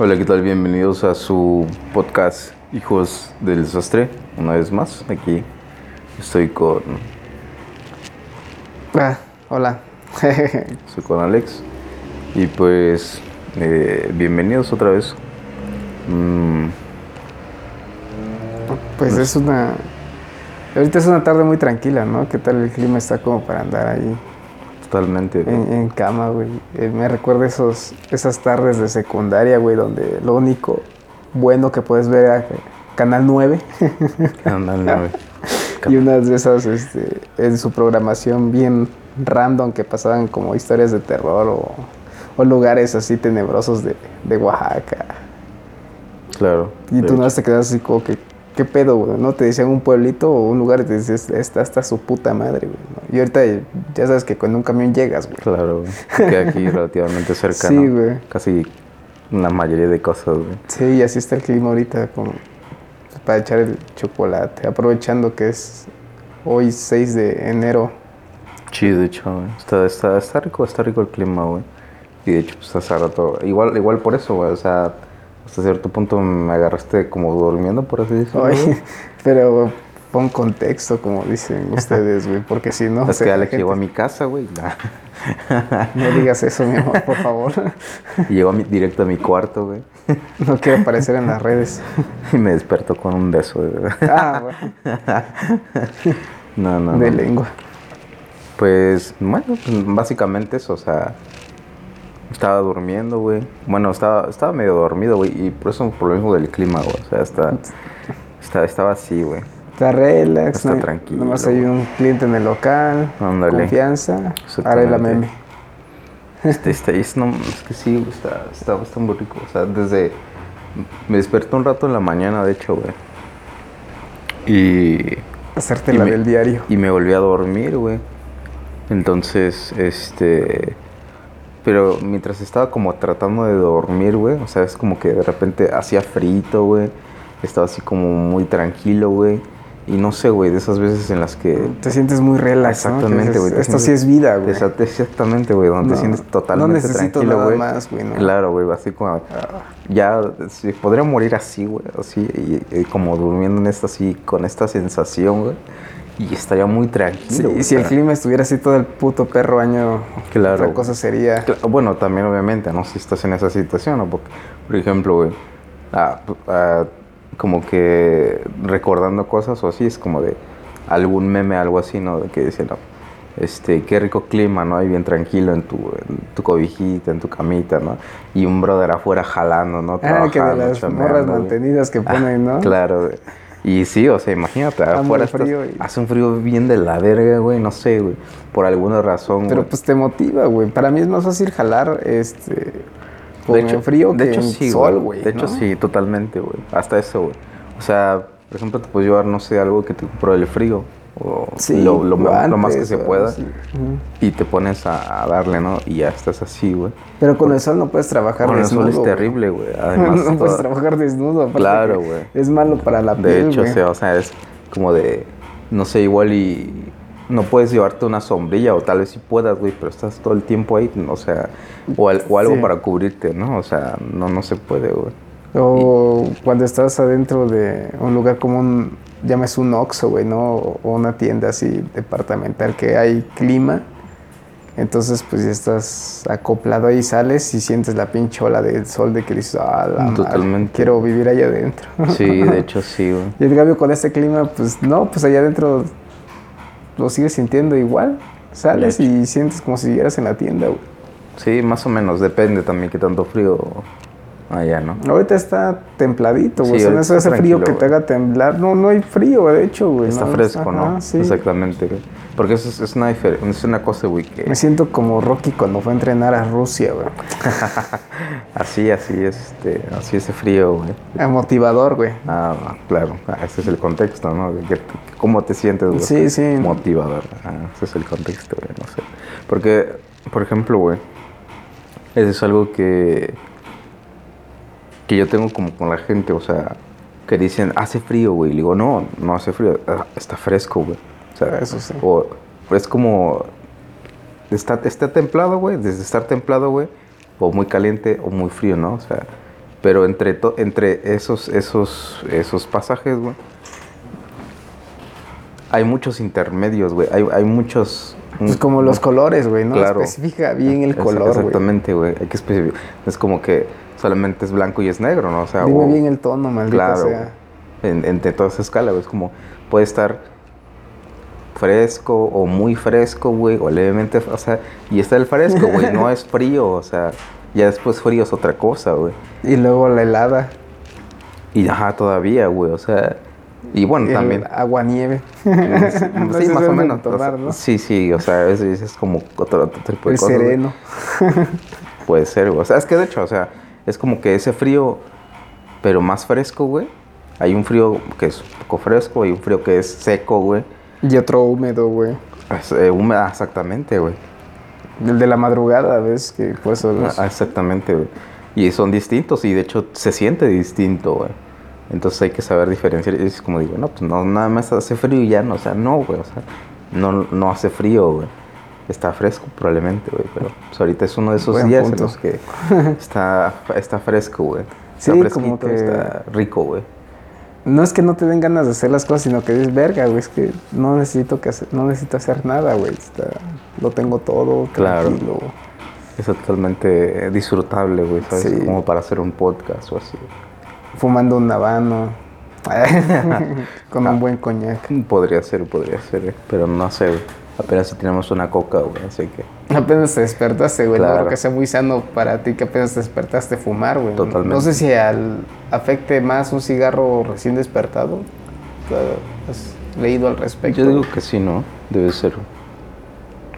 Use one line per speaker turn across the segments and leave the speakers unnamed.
Hola, ¿qué tal? Bienvenidos a su podcast Hijos del Desastre. Una vez más, aquí estoy con,
Ah, hola.
estoy con Alex. Y pues, eh, bienvenidos otra vez. Mm,
pues es una. Ahorita es una tarde muy tranquila, ¿no? ¿Qué tal el clima está como para andar ahí
totalmente.
en, en cama, güey? Eh, me recuerda esos, esas tardes de secundaria, güey, donde lo único bueno que puedes ver era Canal 9
Ándale, güey.
y unas de esas este, en su programación bien random que pasaban como historias de terror o, o lugares así tenebrosos de, de Oaxaca.
Claro.
Y tú no
hecho.
te quedas así como que, ¿qué pedo, güey? ¿No? Te decían un pueblito o un lugar y te decías, esta está su puta madre, güey. ¿no? Y ahorita ya sabes que con un camión llegas, güey.
Claro. Queda aquí relativamente cerca,
Sí,
¿no?
güey.
Casi la mayoría de cosas, güey.
Sí, y así está el clima ahorita, como pues, para echar el chocolate. Aprovechando que es hoy 6 de enero.
Sí, de hecho, güey. Está, está, está rico, está rico el clima, güey. Y de hecho, pues hace rato. Igual, igual por eso, güey. O sea, hasta cierto punto me agarraste como durmiendo, por así decirlo. Güey.
pero pon contexto, como dicen ustedes, güey, porque si no...
Es que Alex
gente-
llegó a mi casa, güey.
No digas eso, mi amor, por favor.
y llegó a mi- directo a mi cuarto, güey.
No quiero aparecer en las redes.
Y me despertó con un beso, güey.
Ah, bueno,
No, no,
de
no.
lengua.
Pues, bueno, pues, básicamente eso, o sea, estaba durmiendo, güey. Bueno, estaba, estaba medio dormido, güey, y por eso, lo mismo del clima, güey. O sea, está, está- estaba así, güey.
Está relax,
Está
no
tranquilo,
Nomás hay un cliente en el local,
Ándale.
confianza,
Exactamente.
arregla meme.
Este, este, es, no, es que sí, güey, está, está, está muy rico. O sea, desde. Me desperté un rato en la mañana, de hecho, güey. Y.
Hacerte la
me-
del diario.
Y me volví a dormir, güey. Entonces, este. Pero mientras estaba como tratando de dormir, güey. O sea, es como que de repente hacía frito, güey. Estaba así como muy tranquilo, güey. Y no sé, güey, de esas veces en las que.
Te sientes muy relax, ¿no?
Exactamente, güey. te
Esto sí es vida, güey.
Exact- Exactamente, güey. Donde
No,
te sientes
no
totalmente
necesito
tranquilo, güey.
más, güey, ¿no?
Claro, güey. Así como. Ya, podría morir así, güey. Así, y, y como durmiendo en esta, así, con esta sensación, güey. Y estaría muy tranquilo.
Sí, y si el clima estuviera así todo el puto perro año,
Claro.
otra cosa sería...
Bueno, también obviamente, ¿no? Si estás en esa situación, ¿no? Porque, por ejemplo, güey, ah, ah, como que recordando cosas o así, es como de algún meme, algo así, ¿no? De que dice, no, este, qué rico clima, ¿no? Y bien tranquilo en tu, en tu cobijita, en tu camita, ¿no? Y un brother afuera jalando, ¿no?
Ah, que de las morras mantenidas que
Ah,
ponen, ¿no?
Claro, güey. Y sí, o sea, imagínate,
Está
afuera
frío
hace un frío bien de la verga, güey, no sé, güey, por alguna razón,
Pero
güey.
pues te motiva, güey. Para mí es más fácil jalar, este... Con
de hecho,
el frío
de
que
hecho
en
sí,
sol, güey.
De hecho sí, totalmente, güey. Hasta eso, güey. O sea, por ejemplo, te puedes llevar, no sé, algo que te pro el frío. O
Sí,
lo, lo, ma- lo más que se pueda. Y te pones a, a darle, ¿no? Y ya estás así, güey.
Pero con el sol no puedes trabajar
Con el
desnudo.
sol es terrible, güey. Además,
no puedes trabajar desnudo.
Claro, güey.
Es malo para la
de
piel,
hecho, o
güey.
sea, o sea, es como de, no sé, igual y no puedes llevarte una sombrilla o tal vez sí puedas, güey, pero estás todo el tiempo ahí, o sea, o, al- o algo
Sí.
para cubrirte, ¿no? O sea, no, no se puede, güey.
O cuando estás adentro de un lugar como un, llames un Oxxo, güey, ¿no? O una tienda así departamental que hay clima. Entonces, pues ya estás acoplado ahí, sales y sientes la pinche ola del sol de que dices, ah, la
Totalmente.
quiero vivir allá adentro.
Sí, de hecho sí, güey.
Y en cambio con este clima, pues no, pues allá adentro lo sigues sintiendo igual. Sales y sientes como si estuvieras en la tienda, güey.
Sí, más o menos, depende también qué tanto frío allá, ¿no?
Ahorita está templadito, güey.
Sí,
o sea, no
ahorita
es ese frío que te haga temblar. No, no hay frío, de hecho, güey.
Está
¿no?
fresco, ¿no?
Sí.
Exactamente, güey. Porque eso es, es una es una cosa, güey, que
Me siento como Rocky cuando fue a entrenar a Rusia, güey.
así, así es, este, así ese frío, güey.
Ah, Motivador, güey.
Ah, claro, ah, ese es el contexto, ¿no? Que- ¿Cómo te sientes, güey?
Sí, sí.
Motivador. Ah, ese es el contexto, güey, no sé. Porque, por ejemplo, güey, eso es algo que, que yo tengo como con la gente, o sea, que dicen, hace frío, güey. Y le digo, no, no hace frío, ah, está fresco, güey. O sea,
Eso sí.
o es como, está, está templado, güey, desde estar templado, güey, o muy caliente o muy frío, ¿no? O sea, Pero entre, to- entre esos, esos, esos pasajes, güey, hay muchos intermedios, güey. Hay, hay muchos...
Pues como los colores, güey, ¿no?
Claro.
Especifica bien el color.
Exactamente, güey. Hay que especificar. Es como que solamente es blanco y es negro, ¿no? O sea,
Dime
o-
bien el tono, maldita
Claro,
sea.
en, entre toda esa escala, güey. Es como, puede estar fresco o muy fresco, güey, o levemente, o sea, y está el fresco, güey, no es frío, o sea, ya después frío es otra cosa, güey.
Y luego la helada.
Y ajá, todavía, güey, o sea, y bueno,
el
también.
agua nieve.
Sí,
No
sí, más o menos.
tomar,
o sea,
¿no?
Sí, sí, o sea, es, es como otro, otro tipo de
El
cosas. güey.
sereno.
Puede ser, güey. O sea, es que de hecho, o sea, es como que ese frío, pero más fresco, güey. Hay un frío que es un poco fresco, hay un frío que es seco, güey.
Y otro húmedo, güey.
Eh, húmeda, exactamente, güey.
El de la madrugada, ¿ves? Que
Ah, exactamente, güey. Y son distintos y de hecho se siente distinto, güey. Entonces hay que saber diferenciar. Y es como digo, no, pues no, nada más hace frío y ya no, o sea, no, güey, o sea, no, no hace frío, güey. Está fresco probablemente, güey, pero pues, ahorita es uno de esos
Buen
días
punto.
en los que está, está fresco, güey. Está
Sí,
fresquito,
como que-
está rico, güey.
No es que no te den ganas de hacer las cosas, sino que dices, verga, güey, es que no necesito, que hacer, no necesito hacer nada, güey. Está- lo tengo todo,
Claro.
tranquilo.
Es totalmente disfrutable, güey, ¿sabes?
Sí.
Como para hacer un podcast o así.
Fumando un habano. con un buen coñac.
Podría ser, podría ser, eh, pero no sé, güey. Apenas si tenemos una coca, güey, así que...
Apenas te despertaste, güey. No
Claro.
creo que sea muy sano para ti que apenas te despertaste fumar, güey.
Totalmente.
No sé si al, afecte más un cigarro recién despertado. ¿Has leído al respecto?
Yo digo que sí, ¿no? Debe ser.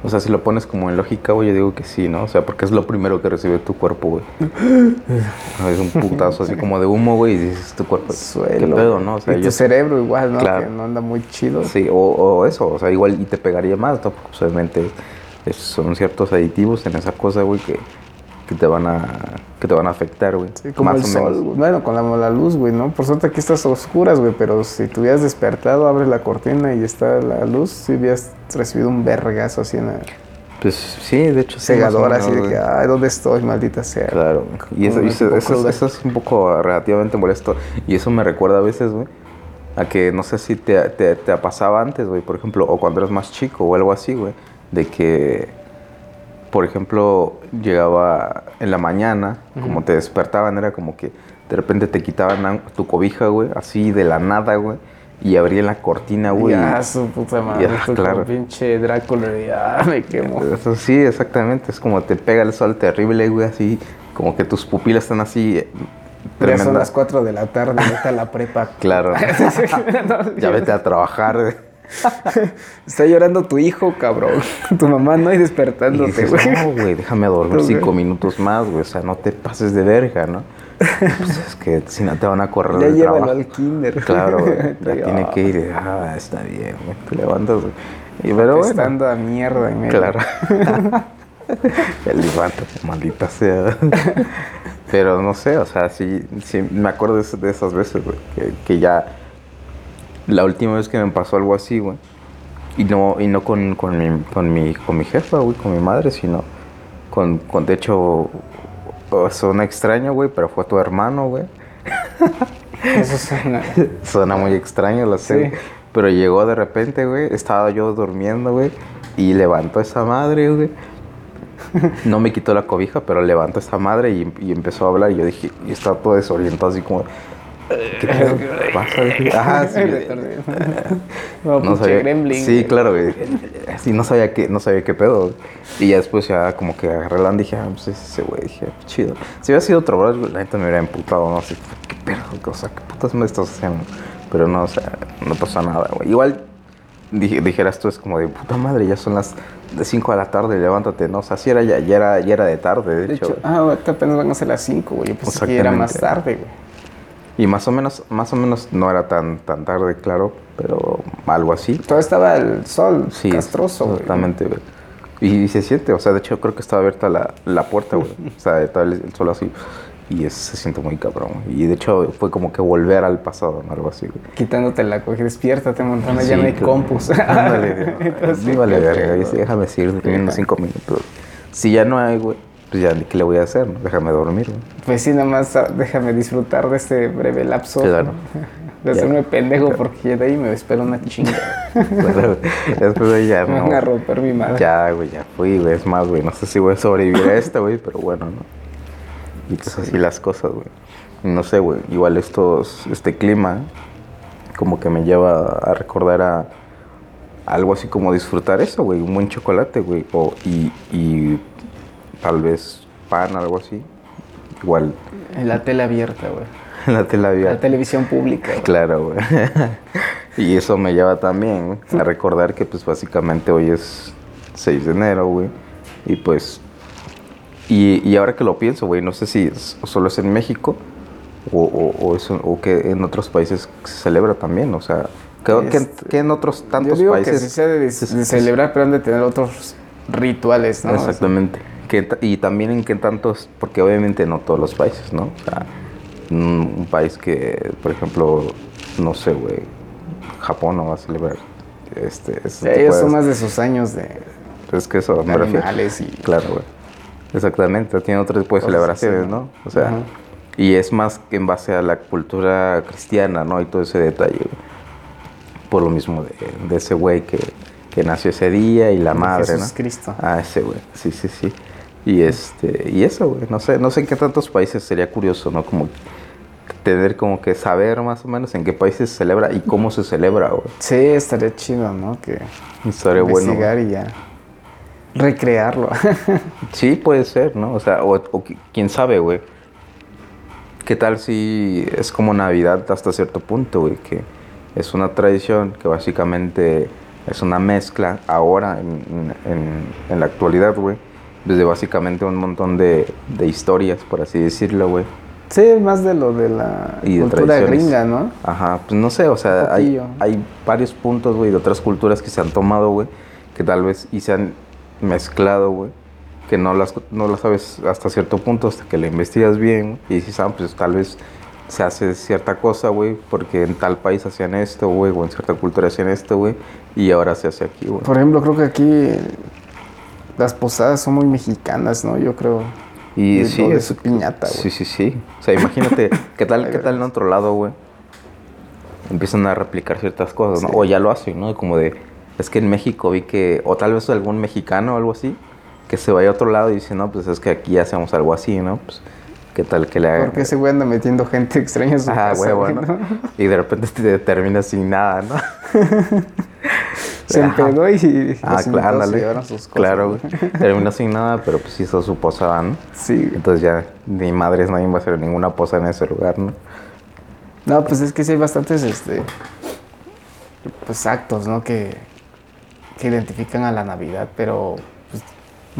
O sea, si lo pones como en lógica, güey, yo digo que sí, ¿no? O sea, porque es lo primero que recibe tu cuerpo, güey. es un putazo así como de humo, güey, y dices tu cuerpo.
Suelo.
¿Qué pedo, no? O sea,
y
yo
tu cerebro igual, ¿no?
Claro.
Que no anda muy chido.
Sí, o, o eso, o sea, igual y te pegaría más, ¿no? Porque pues, obviamente son ciertos aditivos en esa cosa, güey, que, que te van a que te van a afectar, güey.
Sí, como el sol. Bueno, con la, la luz, güey, ¿no? Por suerte aquí estás a oscuras, güey, pero si te hubieras despertado, abres la cortina y está la luz, si hubieras recibido un vergazo así en la
Pues sí, de hecho sí. más
cegadora, así de que, ay, ¿dónde estoy, maldita sea?
Claro, güey. y eso, y eso, eso es un poco relativamente molesto. Y eso me recuerda a veces, güey, a que no sé si te, te, te pasaba antes, güey, por ejemplo, o cuando eras más chico o algo así, güey, de que, por ejemplo, llegaba en la mañana, como te despertaban, era como que de repente te quitaban tu cobija, güey, así de la nada, güey, y abrían la cortina, güey.
Ya, su puta madre,
Ya, claro.
pinche Drácula, y ya, me quemo.
Eso sí, exactamente. Es como te pega el sol terrible, güey, así. Como que tus pupilas están así. eh,
Ya son las 4 de la tarde, vete a la prepa.
Claro. ya vete a trabajar. Güey.
Está llorando tu hijo, cabrón. Tu mamá no hay
Y
despertándote, güey.
no, güey, déjame dormir
güey.
cinco minutos más, güey. O sea, no te pases de verga, ¿no? Pues es que si no te van a correr
Ya
del
llévalo
trabajo.
al kinder.
Claro, güey. Ya
Ya.
tiene que ir. Ah, está bien, güey. Te levantas, güey. Y pero bueno.
Estando a mierda medio.
Claro. El levanta, maldita sea. Pero no sé, o sea, sí, sí me acuerdo de, es- de esas veces, güey. Que, que ya. La última vez que me pasó algo así, güey. Y no, y no con, con, mi, con, mi, con mi jefa, güey, con mi madre, sino con, con de hecho, suena extraño, güey, pero fue tu hermano, güey.
Eso suena.
Suena muy extraño, lo sé.
Sí.
Pero llegó de repente, güey. Estaba yo durmiendo, güey. Y levantó esa madre, güey. No me quitó la cobija, pero levantó esa madre y, y empezó a hablar. Y yo dije, y estaba todo desorientado, así como, ¿qué pasa? Ajá, sí.
No,
sabía.
gremlin.
Sí, claro, güey. Sí, no sabía qué, no sabía qué pedo. Y ya después ya como que agarré la dije, ah, pues es ese güey, dije, chido. Si hubiera sido otro güey, la neta me hubiera emputado, no sé, qué pedo, o sea, qué putas me estás haciendo. Pero no, o sea, no pasó nada, güey. Igual dije- dijeras tú, es como de puta madre, ya son las 5 de la tarde, levántate, ¿no? O sea, sí era ya, ya era, ya era de tarde, de,
De
hecho.
hecho, ah, apenas van a ser las 5, güey. Yo pensé que era más tarde, güey.
Y más o menos, más o menos no era tan, tan tarde, claro, pero algo así.
Todavía estaba el sol
Sí,
castroso,
exactamente, güey. Y, se siente, o sea, de hecho creo que estaba abierta la, la puerta, güey. O sea, estaba el, el sol así. Y es- se siente muy cabrón. Y de hecho fue como que volver al pasado, ¿no? algo así, güey.
Quitándote la cogida, despiértate, Montana,
Sí,
ya no hay compus.
Ándale,
Entonces,
sí, vale, verga. déjame seguir
Ajá.
cinco minutos. Si ya no hay, güey, pues ya, ¿qué le voy a hacer? no? Déjame dormir, güey.
Pues sí, nada más ah, déjame disfrutar de este breve lapso.
Claro.
De
Ya.
hacerme pendejo porque de ahí me espera una chinga.
Claro, Después de ya,
Me
no.
van a romper mi madre.
Ya, güey, ya fui, güey. Es más, güey, no sé si voy a sobrevivir a esto, güey, pero bueno, ¿no? Y pues así las cosas, güey. No sé, güey, igual estos, este clima como que me lleva a recordar a algo así como disfrutar eso, güey, un buen chocolate, güey, o, y, y tal vez pan, algo así. Igual
En la tele abierta, güey.
la tela abierta.
La televisión pública.
Claro, güey. y eso me lleva también a recordar que pues básicamente hoy es 6 de enero, güey. Y pues... Y, y ahora que lo pienso, güey, no sé si es- solo es en México o, o, o, es- o que en otros países se celebra también. O sea, que, que-
Este,
que en otros
Yo
tantos
digo
países...
que sí se de, de celebrar, pero han de tener otros rituales, ¿no?
Exactamente. Que, y también en qué tantos, porque obviamente no todos los países, ¿no? O sea, un, país que, por ejemplo, no sé, güey, Japón no va a celebrar este,
Sí, ellos son más de sus años de,
Es que eso me refiero.
y...
Claro, güey. Exactamente, tiene otro tipo de
Cosas
celebraciones,
así,
¿no?
¿no?
O sea, y es más que en base a la cultura cristiana, ¿no? Y todo ese detalle, güey. Por lo mismo de, de ese güey que, que nació ese día y la madre,
Jesús
¿no?
Cristo.
Ah, ese güey, sí, sí, sí. Y este, y eso, güey, no sé, no sé en qué tantos países sería curioso, ¿no? Como tener como que saber más o menos en qué países se celebra y cómo se celebra, güey.
Sí, estaría chido, ¿no? Que
Estaría bueno.
investigar y ya recrearlo.
Sí, puede ser, ¿no? O sea, o, o qui- quién sabe, güey. ¿Qué tal si es como Navidad hasta cierto punto, güey? Que es una tradición que básicamente es una mezcla ahora, en, en- en la actualidad, güey. Desde básicamente un montón de, de historias, por así decirlo, güey.
sí, más de lo de la
Y de
cultura
tradiciones.
gringa, ¿no?
Ajá, pues no sé, o sea, hay, hay varios puntos, güey, de otras culturas que se han tomado, güey, que tal vez y se han mezclado, güey, que no las, no las sabes hasta cierto punto, hasta que la investigas bien, y dices, ah, pues tal vez se hace cierta cosa, güey, porque en tal país hacían esto, güey, o en cierta cultura hacían esto, güey, y ahora se hace aquí, güey.
Por ejemplo, creo que aquí las posadas son muy mexicanas, ¿no? Yo creo.
Y sí,
de
es-
su piñata, güey.
Sí, sí, sí. O sea, imagínate, ¿qué tal, qué tal en otro lado, güey? Empiezan a replicar ciertas cosas, ¿no?
Sí.
O ya lo hacen, ¿no? Como de, es que en México vi que, o tal vez algún mexicano o algo así, que se vaya a otro lado y dice, no, pues es que aquí hacemos algo así, ¿no? Pues, ¿qué tal que le hagan?
Porque ese güey anda metiendo gente extraña en su
Ajá,
casa,
huevo,
güey,
¿no?
¿no?
Y de repente te terminas sin nada, ¿no?
Se empedó y
Ah, claro,
se llevaron sus cosas.
Claro, güey. Terminas sin nada, pero pues hizo su posada, ¿no?
Sí.
Entonces ya ni madres nadie va a hacer ninguna posada en ese lugar, ¿no?
No, pues es que sí hay bastantes, este, pues actos, ¿no? Que, que identifican a la Navidad, pero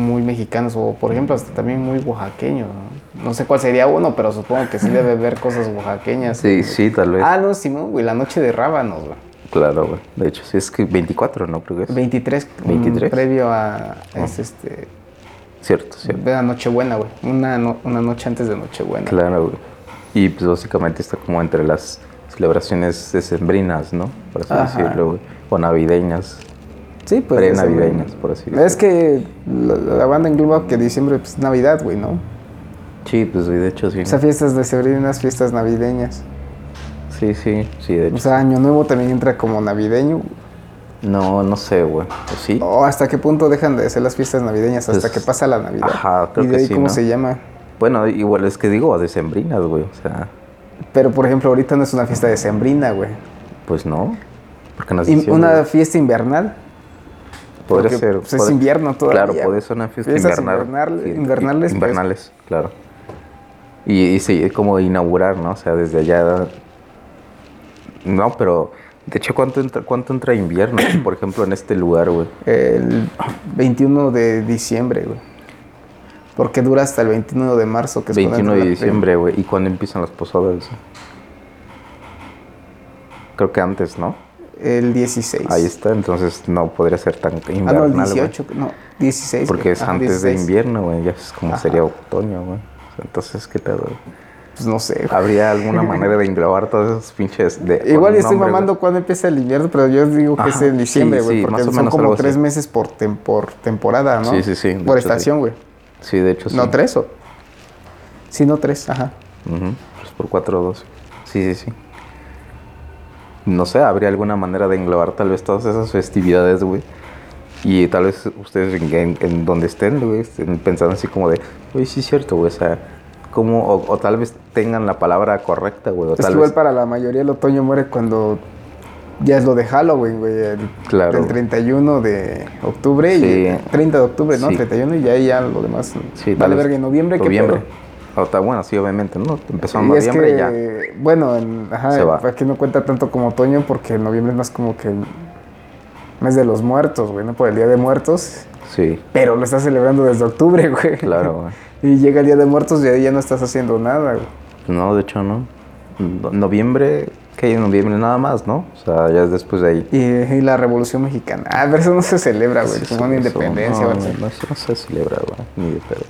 muy mexicanos o, por ejemplo, hasta también muy oaxaqueños, ¿no? No sé cuál sería uno, pero supongo que sí debe haber cosas oaxaqueñas.
Sí, sí, tal vez.
Ah, no, Simón, güey, la noche de rábanos, güey.
Claro, güey. De hecho, sí, es que 24, ¿no? Creo que es.
23, mm,
23.
previo a, es este,
Cierto, cierto.
de la Nochebuena, güey. Una, no- una noche antes de Nochebuena.
Claro, güey. Y pues básicamente está como entre las celebraciones decembrinas, ¿no? Por así
Ajá.
decirlo, güey. O navideñas.
Sí, pues.
Pre-navideñas, por así decirlo.
Es que la, la banda engloba que diciembre pues Navidad, güey, ¿no?
Sí, pues de hecho sí.
O sea, fiestas decembrinas, fiestas navideñas.
Sí, sí, sí, de
O
hecho.
sea, Año Nuevo también entra como navideño.
No, no sé, güey. ¿O sí?
¿O hasta qué punto dejan de ser las fiestas navideñas? Hasta
Pues,
que pasa la Navidad.
ajá, creo
¿Y de
que
ahí
sí,
cómo
¿no?
se llama?
Bueno, igual es que digo decembrinas, güey. O sea,
Pero, por ejemplo, ahorita no es una fiesta decembrina, güey.
pues no. Porque no es.
Una fiesta invernal.
Podría ser.
pues, es
podría-
invierno todavía,
Claro, puede
güey.
ser una fiesta invernal.
invernal- invernales, pues.
Invernales, claro. Y, y sí, es como inaugurar, ¿no? O sea, desde allá. No, pero. De hecho, ¿cuánto entra, cuánto entra invierno? Por ejemplo, en este lugar, güey.
El 21 de diciembre, güey. Porque dura hasta el 21 de marzo, que es cuando
21
entra
de diciembre, güey. ¿Y cuándo empiezan las posadas? Creo que antes, ¿no?
El 16.
Ahí está, entonces no podría ser tan
Ah, no,
invernal,
el
güey.
18, no, 16.
Porque es antes de
16.
invierno, güey. Ya es como
Ajá.
sería otoño, güey. Entonces, ¿qué güey?
Pues no sé.
¿Habría alguna manera de englobar todos esos pinches de.
Igual estoy
nombre,
mamando cuando empieza el invierno, pero yo digo que es
Ajá,
en diciembre,
sí,
güey,
sí,
porque
más o
son como tres
así.
meses por, tem- por temporada, ¿no?
Sí, sí, sí, de
Por
hecho,
estación, güey.
Sí, de hecho sí.
No, tres o. Sí, no tres, ajá.
Ujú, Pues por 4 o 12. Sí, sí, sí. No sé, habría alguna manera de englobar tal vez todas esas festividades, güey. Y tal vez ustedes en, donde estén, güey, estén pensando así como de, oye, sí es cierto, güey, o sea, como, o, o tal vez tengan la palabra correcta, güey, o
Es
tal
igual
vez...
para la mayoría el otoño muere cuando ya es lo de Halloween, güey. El,
Claro.
el 31 de octubre
Sí.
y el 30 de octubre, ¿no?
Sí.
31 y ya, ya lo demás.
Sí,
vale verga en noviembre, ¿qué
Noviembre.
pedo?
O ta- bueno, sí, obviamente, ¿no? Empezó en
Y es
noviembre
que,
y ya.
bueno, en, ajá,
Se va.
aquí no cuenta tanto como otoño porque en noviembre es más como que el mes de los muertos, güey, ¿no? Por el Día de Muertos.
Sí,
Pero lo estás celebrando desde octubre, güey.
claro, güey.
Y llega el Día de Muertos y ahí ya no estás haciendo nada, güey.
No, de hecho, no. No- Noviembre, ¿qué hay en noviembre? Nada más, ¿no? O sea, ya es después de ahí.
Y, y la Revolución Mexicana. Ah, pero eso no se celebra, güey. Como una independencia,
No,
güey.
no, eso no se celebra, güey. Ni de pedo.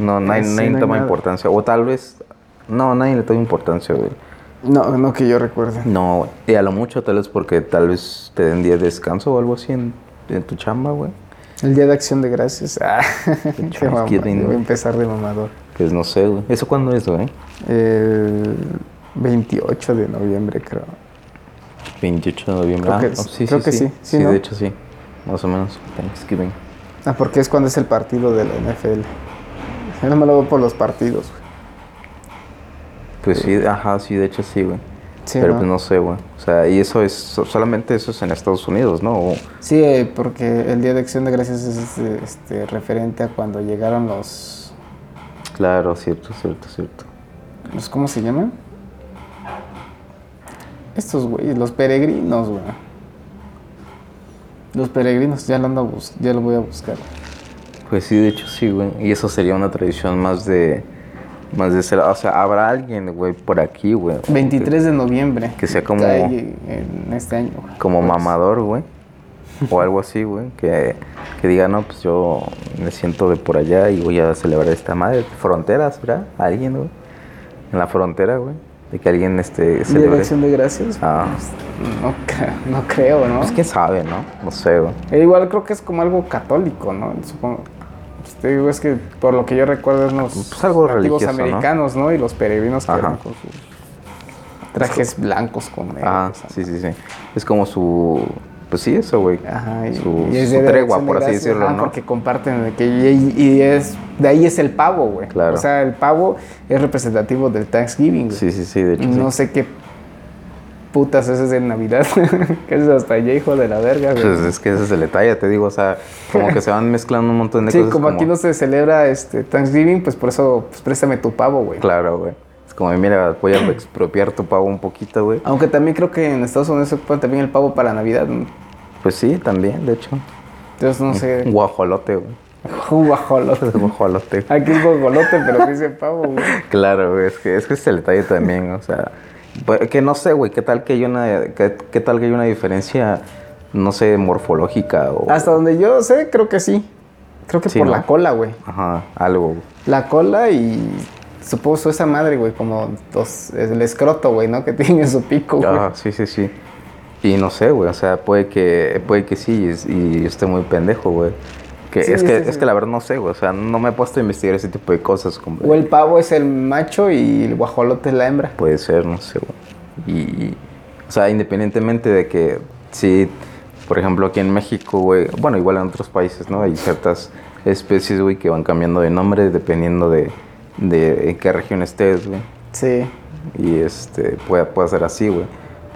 No, nadie,
Sí,
nadie
no
toma
nada.
importancia. O tal vez. No, nadie le toma importancia, güey.
No, no que yo recuerde.
No. Y a lo mucho, tal vez porque tal vez te den día de descanso o algo así en, en tu chamba, güey.
El Día de Acción de Gracias. Ah, qué mamá. Voy a empezar de mamador.
Pues no sé, güey. ¿Eso cuándo es, güey?
El 28 de noviembre, creo.
28 de noviembre.
Creo
ah,
que
oh, sí,
creo
sí,
que
sí.
sí. Sí, ¿no?
de hecho sí. Más o menos. Thanksgiving.
Ah, porque es cuando es el partido de la NFL. Yo no me lo veo por los partidos, güey.
Pues sí, ajá, sí, de hecho sí, güey.
Sí,
Pero
¿no?
pues no sé, güey. O sea, y eso es, so- solamente eso es en Estados Unidos, ¿no? O-
Sí, eh, porque el Día de Acción de Gracias es este, referente a cuando llegaron los,
claro, cierto, cierto, cierto.
los. ¿Cómo se llaman? Estos güeyes, los peregrinos, güey. Los peregrinos, ya lo, ando a bus- ya lo voy a buscar.
Pues sí, de hecho sí, güey. Y eso sería una tradición más de... Más de ser... O sea, habrá alguien, güey, por aquí, güey.
23 de noviembre.
Que sea como-
en este año. güey.
Como
Pues,
mamador, güey. O algo así, güey. Que, que diga, no, pues yo me siento de por allá y voy a celebrar esta madre. Fronteras, ¿verdad? Alguien, güey. En la frontera, güey. De que alguien este,
de. Acción de Gracias.
Ah,
No, cre- no creo, ¿no?
pues quién sabe, ¿no? No sé, güey.
E igual creo que es como algo católico, ¿no? Supongo. Te digo, es que por lo que yo recuerdo es los
Pues algo
americanos, ¿no? Y los peregrinos que van con sus trajes blancos con negros.
Ah, sí, sí, sí. Es como su... Pues sí, eso, güey.
Ajá, y,
Su-
y es
su tregua, por así decirlo,
ajá,
¿no?
Porque comparten que y, y es de ahí es el pavo, güey.
Claro.
O sea, el pavo es representativo del Thanksgiving. güey.
Sí, sí, sí, de hecho
No
sí.
sé qué putas ese es de Navidad. que es hasta ya hijo de la verga, güey.
Pues es que ese es el detalle, te digo, o sea, como que se van mezclando un montón de
Sí,
cosas.
como, aquí no se celebra este Thanksgiving, pues por eso pues préstame tu pavo, güey.
Claro, güey. Es como, mira, voy a expropiar tu pavo un poquito, güey.
Aunque también creo que en Estados Unidos se ocupa también el pavo para Navidad. ¿no?
Pues sí, también, de hecho.
Entonces no sé.
Un guajolote, güey.
Guajolote.
Guajolote.
Aquí es guajolote, pero dice pavo, güey.
Claro, güey, es que, es que es el detalle también, o sea, que no sé, güey, qué tal que hay una, qué, qué tal que hay una diferencia, no sé, morfológica o,
Hasta donde yo sé, creo que sí. Creo que
Sí,
por
¿no?
la cola, güey.
ajá, algo.
La cola y supongo esa madre, güey, como los, el escroto, güey, ¿no? Que tiene su pico, güey.
Ah, sí, sí, sí. Y no sé, güey, o sea, puede que, puede que sí, y, y esté muy pendejo, güey. Que
Sí,
es que,
sí,
es que la verdad no sé, güey, o sea, no me he puesto a investigar ese tipo de cosas, como,
O el pavo es el macho y el guajolote es la hembra.
puede ser, no sé, güey. Y, y, o sea, independientemente de que, sí, por ejemplo, aquí en México, güey, bueno, igual en otros países, ¿no? Hay ciertas especies, güey, que van cambiando de nombre dependiendo de, de en qué región estés, güey.
Sí.
Y este, puede, puede ser así, güey.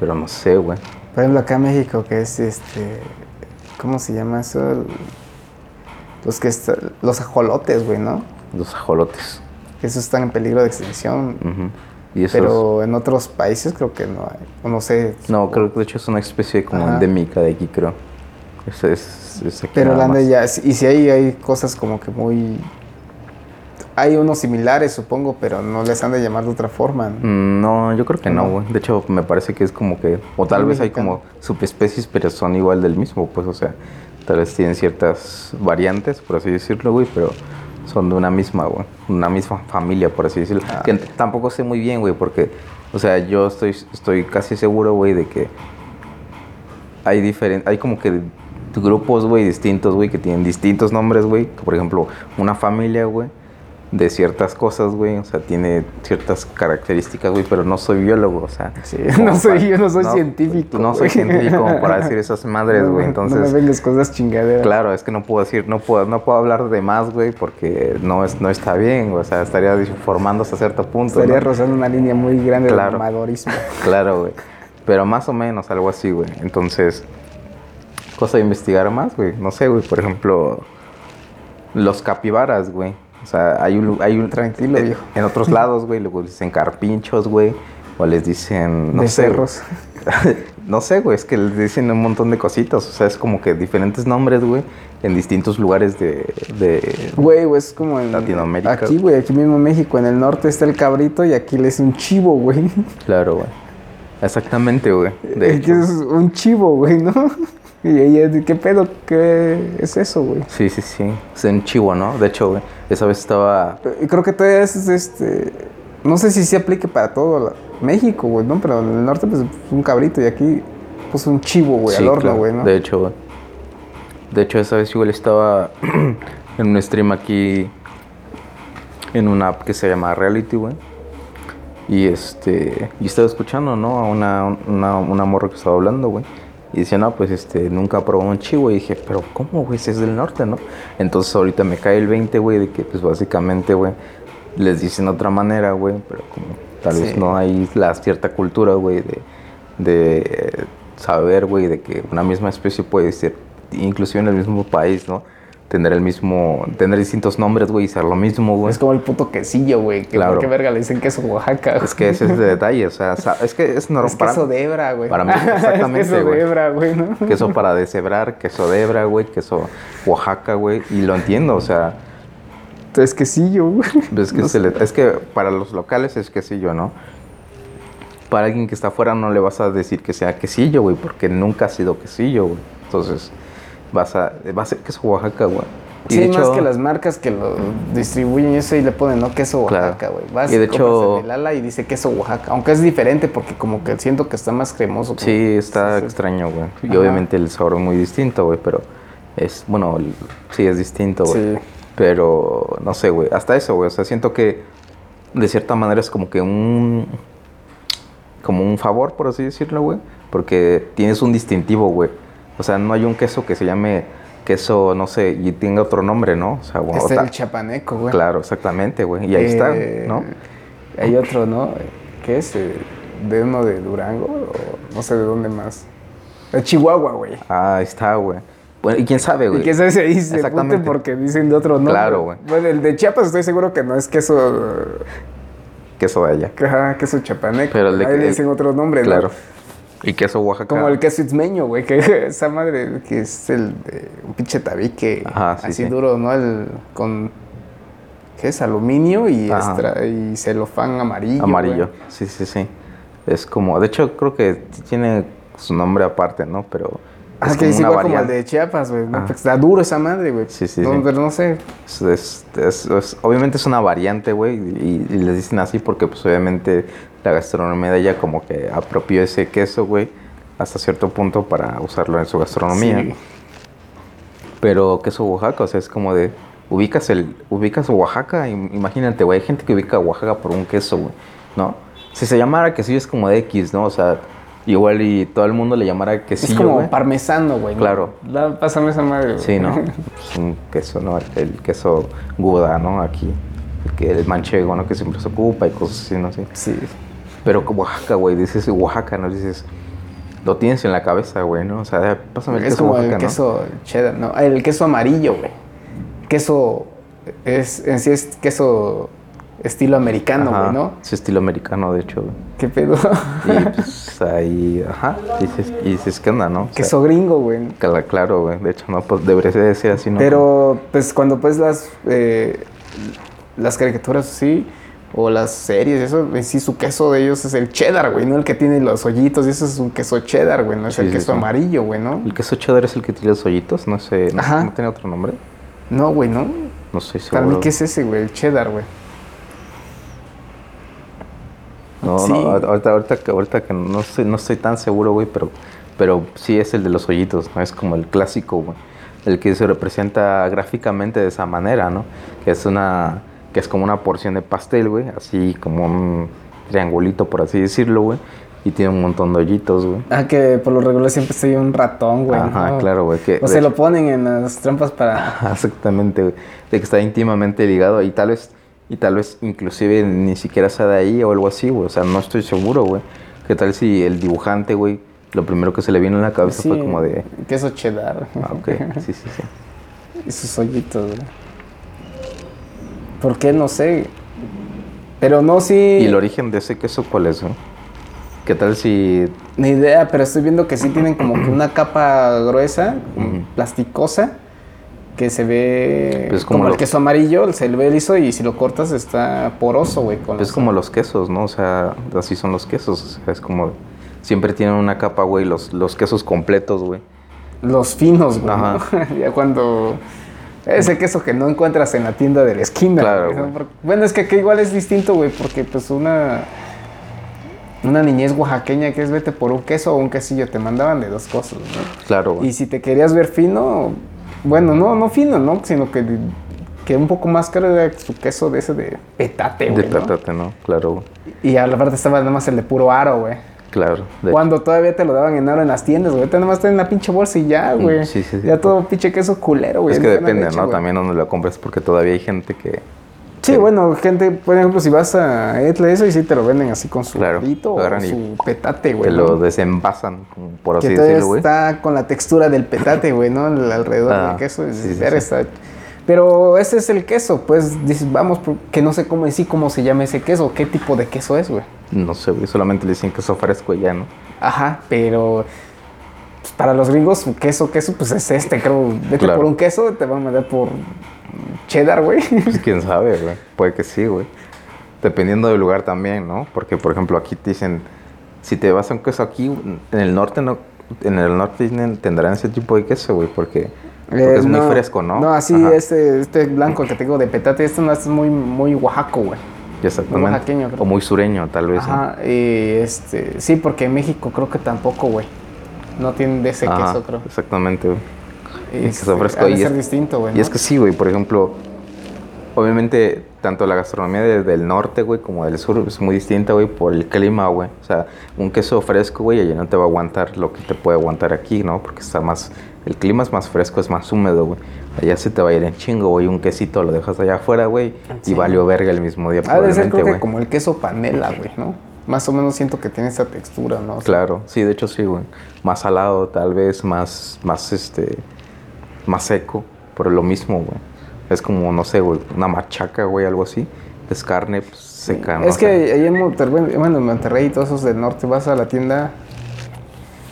Pero no sé, güey.
Por ejemplo, acá en México, que es este. ¿Cómo se llama eso? Los que está- los ajolotes, güey, ¿no?
Los ajolotes.
Que esos están en peligro de extinción.
Y
Pero en otros países creo que no hay. O no sé.
No, creo que de hecho es una especie como
Ajá.
endémica de aquí, creo. Es, es, es aquí
Pero ya. Y si hay, hay cosas como que muy. Hay unos similares, supongo, pero no les han de llamar de otra forma. ¿no?
Mm, No, yo creo que no,
No.
güey. De hecho, me parece que es como que... O tal
Muy
vez hay como subespecies, pero son igual del mismo, pues, o sea... Tal vez tienen ciertas variantes, por así decirlo, güey, pero son de una misma, güey. Una misma familia, por así decirlo.
Ah.
Que tampoco sé muy bien, güey, porque... O sea, yo estoy, estoy casi seguro, güey, de que... Hay diferente... Hay como que grupos, güey, distintos, güey, que tienen distintos nombres, güey. Por ejemplo, una familia, güey, de ciertas cosas, güey. O sea, tiene ciertas características, güey, pero no soy biólogo, o sea.
Sí, no soy,
para-
yo no soy científico.
No soy científico como para decir esas madres,
No,
güey.
No
Entonces,
me vengas con esas chingaderas.
Claro, es que no puedo decir, no puedo, no puedo hablar de más, güey, porque no es, no está bien, güey, o sea, estaría desinformando hasta cierto punto.
Estaría
¿no?
rozando una línea muy grande
Claro.
de amadorismo.
Claro, güey. Pero más o menos algo así, güey. Entonces, cosa de investigar más, güey. No sé, güey, por ejemplo, los capibaras, güey. O sea, hay un, hay un
Tranquilo,
eh,
viejo.
En otros lados, güey, luego dicen carpinchos, güey, o les dicen no
de
sé,
cerros.
no sé, güey, es que les dicen un montón de cositas, o sea, es como que diferentes nombres, güey, en distintos lugares de, de
Güey, güey, es como en
Latinoamérica.
Aquí, güey, aquí mismo en México, en el norte está el cabrito y aquí le es un chivo, güey.
claro, güey. Exactamente, güey. De hecho.
es un chivo, güey, ¿no? Y ella, ¿qué pedo? ¿Qué es eso, güey?
Sí, sí, sí. Es en Chihuahua, ¿no? De hecho, güey, esa vez estaba
Y creo que todavía es este. No sé si se aplique para todo México, güey, ¿no? Pero en el norte, pues un cabrito y aquí, pues un chivo, güey,
Sí,
al horno,
claro.
güey, ¿no?
De hecho, güey. De hecho, esa vez igual estaba en un stream aquí en una app que se llama Reality, güey. Y este, y estaba escuchando, ¿no? A una, una, una morra que estaba hablando, güey. Y decía, no, pues este, nunca probó un chivo. Y dije, pero ¿cómo, güey? Si es del norte, ¿no? Entonces ahorita me cae el 20, güey, de que pues básicamente, güey, les dicen de otra manera, güey, pero como tal vez no hay la cierta cultura, güey, de, de saber, güey, de que una misma especie puede ser, inclusive en el mismo país, ¿no? Tener el mismo, tener distintos nombres, güey, y ser lo mismo, güey.
Es como el puto quesillo, güey. Que
Claro.
¿Por qué verga le dicen queso Oaxaca?
Es que ese es el detalle, o sea, es que es normal.
Es queso de hebra, güey.
para mí, exactamente,
es queso
güey.
de hebra, güey, ¿no?
Queso para deshebrar, queso de hebra, güey, queso Oaxaca, güey, y lo entiendo, o sea,
Es quesillo, güey.
es que,
No
se le- es que para los locales es quesillo, ¿no? Para alguien que está afuera no le vas a decir que sea quesillo, güey, porque nunca ha sido quesillo, güey. Entonces, vas a, va a ser queso Oaxaca, güey. Y
Sí,
de
más
hecho-
que las marcas que lo distribuyen y eso y le ponen, ¿no? Queso
Claro.
Oaxaca, güey. Vas
Y de hecho-
el de Lala y dice queso Oaxaca. Aunque es diferente porque como que siento que está más cremoso. como-
Sí, está
Sí,
extraño, güey. Y
Ajá.
obviamente el sabor es muy distinto, güey, pero es, bueno, sí es distinto, güey.
Sí.
Pero, no sé, güey, hasta eso, güey. O sea, siento que de cierta manera es como que un, como un favor, por así decirlo, güey. Porque tienes un distintivo, güey. O sea, no hay un queso que se llame queso, no sé, y tenga otro nombre, ¿no? O sea, güey,
Este
o
es
ta-
el chapaneco, güey.
Claro, exactamente, güey. Y ahí está,
Eh,
¿no?
Hay otro, ¿no? ¿Qué es? Eh, ¿De uno de Durango? O no sé de dónde más. De Chihuahua, güey.
Ah, ahí está, güey. Bueno, y quién sabe, güey.
Y que sabe si ahí se
Exactamente.
porque dicen de otro nombre.
Claro, güey.
Bueno, el de Chiapas estoy seguro que no es queso.
Queso de allá.
Ajá, queso chapaneco.
Pero el de-
ahí
el-
dicen otro nombre, ¿no?
Y queso Oaxaca.
Como el queso itzmeño, güey, que esa madre que es el de un pinche tabique
Ajá, sí,
así
sí.
duro, ¿no? El con ¿qué es? aluminio y extra, y celofán amarillo.
Amarillo.
güey.
Sí, sí, sí. Es como, de hecho, creo que tiene su nombre aparte, ¿no? Pero. Es
que es igual como el de Chiapas, güey. está duro esa madre, güey.
Sí, sí,
No,
sí.
Pero no sé.
Es- es- obviamente es una variante, güey, y, y les dicen así porque, pues, obviamente la gastronomía de ella como que apropió ese queso, güey, hasta cierto punto para usarlo en su gastronomía.
Sí.
Pero queso Oaxaca, o sea, es como de. Ubicas el. Ubicas Oaxaca, im- imagínate, güey. Hay gente que ubica Oaxaca por un queso, güey. ¿No? Si se llamara quesillo es como de X, ¿no? O sea, igual y todo el mundo le llamara quesillo.
es como
güey.
parmesano, güey. ¿no?
Claro.
Da- pásame esa madre, güey.
Sí, ¿no? Pues un queso, ¿no? El, el queso Gouda, ¿no? Aquí. El, el manchego, ¿no? Que siempre se ocupa y cosas así, ¿no? Sí.
Sí.
Pero como Oaxaca, güey. Dices Oaxaca, ¿no? Dices. Lo tienes en la cabeza, güey, ¿no? O sea, pásame el
Es
queso
como
Oaxaca,
el
¿no?
queso cheddar, no, el queso amarillo, güey. Queso es en sí es queso estilo americano, güey, ¿no?
Es estilo americano, de hecho, güey.
¿Qué pedo?
Y pues ahí, ajá, dices, y dices, ¿qué onda, no? O sea,
queso gringo, güey.
cla- claro, güey. De hecho, no, pues debería de ser así, ¿no?
Pero pues cuando pues las eh, las caricaturas sí o las series, eso en sí su queso de ellos es el cheddar, güey, no el que tiene los hoyitos, y eso es un queso cheddar, güey, no es
Sí,
el
sí,
queso
sí.
amarillo, güey, ¿no?
El queso cheddar es el que tiene los hoyitos, no sé, no,
Ajá.
¿no tiene otro nombre?
No, güey, no.
No estoy seguro.
Para mí qué es ese, güey, el cheddar, güey.
No,
Sí.
no, ahorita, ahorita, que- ahorita que no estoy, no estoy tan seguro, güey, pero Pero sí es el de los hoyitos, ¿no? Es como el clásico, güey. El que se representa gráficamente de esa manera, ¿no? Que es una... Que es como una porción de pastel, güey. Así como un triangulito, por así decirlo, güey. Y tiene un montón de hoyitos, güey.
Ah, que por lo regular siempre estoy un ratón, güey.
Ajá,
¿no?
claro, güey. que
O se lo ponen en las trampas para...
Exactamente, güey. De que está íntimamente ligado y tal vez, y tal vez inclusive ni siquiera sea de ahí o algo así, güey. O sea, no estoy seguro, güey. ¿Qué tal si el dibujante, güey, lo primero que se le vino en la cabeza
Sí,
fue como de...
Queso cheddar.
Ah, ok, sí, sí, sí.
y sus hoyitos, güey. ¿Por qué? No sé. Pero no, sí...
¿Y el origen de ese queso cuál es, güey? ¿Qué tal si...
Ni idea, pero estoy viendo que sí tienen como que una capa gruesa,
Ujú.
plasticosa, que se ve
Pues
como,
como
el queso amarillo, se ve liso y si lo cortas está poroso, güey.
Es como los quesos, ¿no? O sea, así son los quesos. O sea, es como... Siempre tienen una capa, güey, los, los quesos completos, güey.
Los finos, güey.
Ajá.
¿no? ya cuando... Ese queso que no encuentras en la tienda de la esquina.
Claro,
güey,
güey.
Bueno, es que aquí igual es distinto, güey, porque pues una... Una niñez oaxaqueña que es vete por un queso o un quesillo, te mandaban de dos cosas, ¿no?
Claro, güey.
Y si te querías ver fino, bueno, no, no fino, ¿no? Sino que, que un poco más caro era su queso de ese de petate,
De
güey. ¿no?
petate, ¿no? Claro, güey.
Y a la parte estaba nada más el de puro aro, güey.
Claro. de-
Cuando todavía te lo daban en aro en las tiendas, güey. Ahorita nada más en la pinche bolsa y ya, güey.
Sí, sí, sí.
Ya todo pinche queso culero, güey.
Es que depende, ¿no?
güey.
También donde lo compres, porque todavía hay gente que...
Sí, bueno, gente, por ejemplo, si vas a Etle eso y sí te lo venden así con su
Claro,
arito o su petate,
que
güey.
lo
¿no?
desenvasan, por así
que
decirlo, güey.
está con la textura del petate, güey, ¿no? El alrededor
Ah,
del queso. es-
sí, sí,
está- Pero ese es el queso, pues dices, vamos, que no sé cómo sí cómo se llama ese queso, qué tipo de queso es, güey.
No sé, güey. Solamente le dicen queso fresco y ya, ¿no?
Ajá, pero pues, para los gringos, queso, queso, pues es este, creo. Vete
Claro.
por un queso, te van a mandar por cheddar, güey.
Pues quién sabe, güey. Puede que sí, güey. Dependiendo del lugar también, ¿no? Porque, por ejemplo, aquí te dicen, si te vas a un queso aquí, en el norte no... En el norte tendrán ese tipo de queso, güey, porque, porque
Eh,
es muy fresco, ¿no?
No, así,
Ajá,
este, este blanco que tengo de petate, este no este es muy, muy oaxaco, güey.
Exactamente.
oaxaqueño, creo.
o muy sureño, tal vez. ¿no?
Ajá, y este, sí, porque en México creo que tampoco, güey. No tienen de ese
Ajá,
queso, creo.
Exactamente, güey.
Y
queso fresco, y
ser
es-
distinto, güey.
Y es que sí, güey, por ejemplo, obviamente tanto la gastronomía de- del norte, güey, como del sur es muy distinta, güey, por el clima, güey. O sea, un queso fresco, güey, allá no te va a aguantar lo que te puede aguantar aquí, ¿no? Porque está más, el clima es más fresco, es más húmedo, güey. Allá se te va a ir en chingo, güey, un quesito lo dejas allá afuera, güey,
Sí.
y valió verga el mismo día,
Ha de ser,
probablemente,
creo que
güey.
como el queso panela, güey, ¿no? Más o menos siento que tiene esa textura, ¿no? O sea,
Claro, sí, de hecho sí, güey. Más salado, tal vez, más, más, este, más seco, pero lo mismo, güey. Es como, no sé, güey, una machaca, güey, algo así. Es carne pues, seca, ¿no?
Es que ahí en Monterrey, bueno, en Monterrey y todos esos del norte vas a la tienda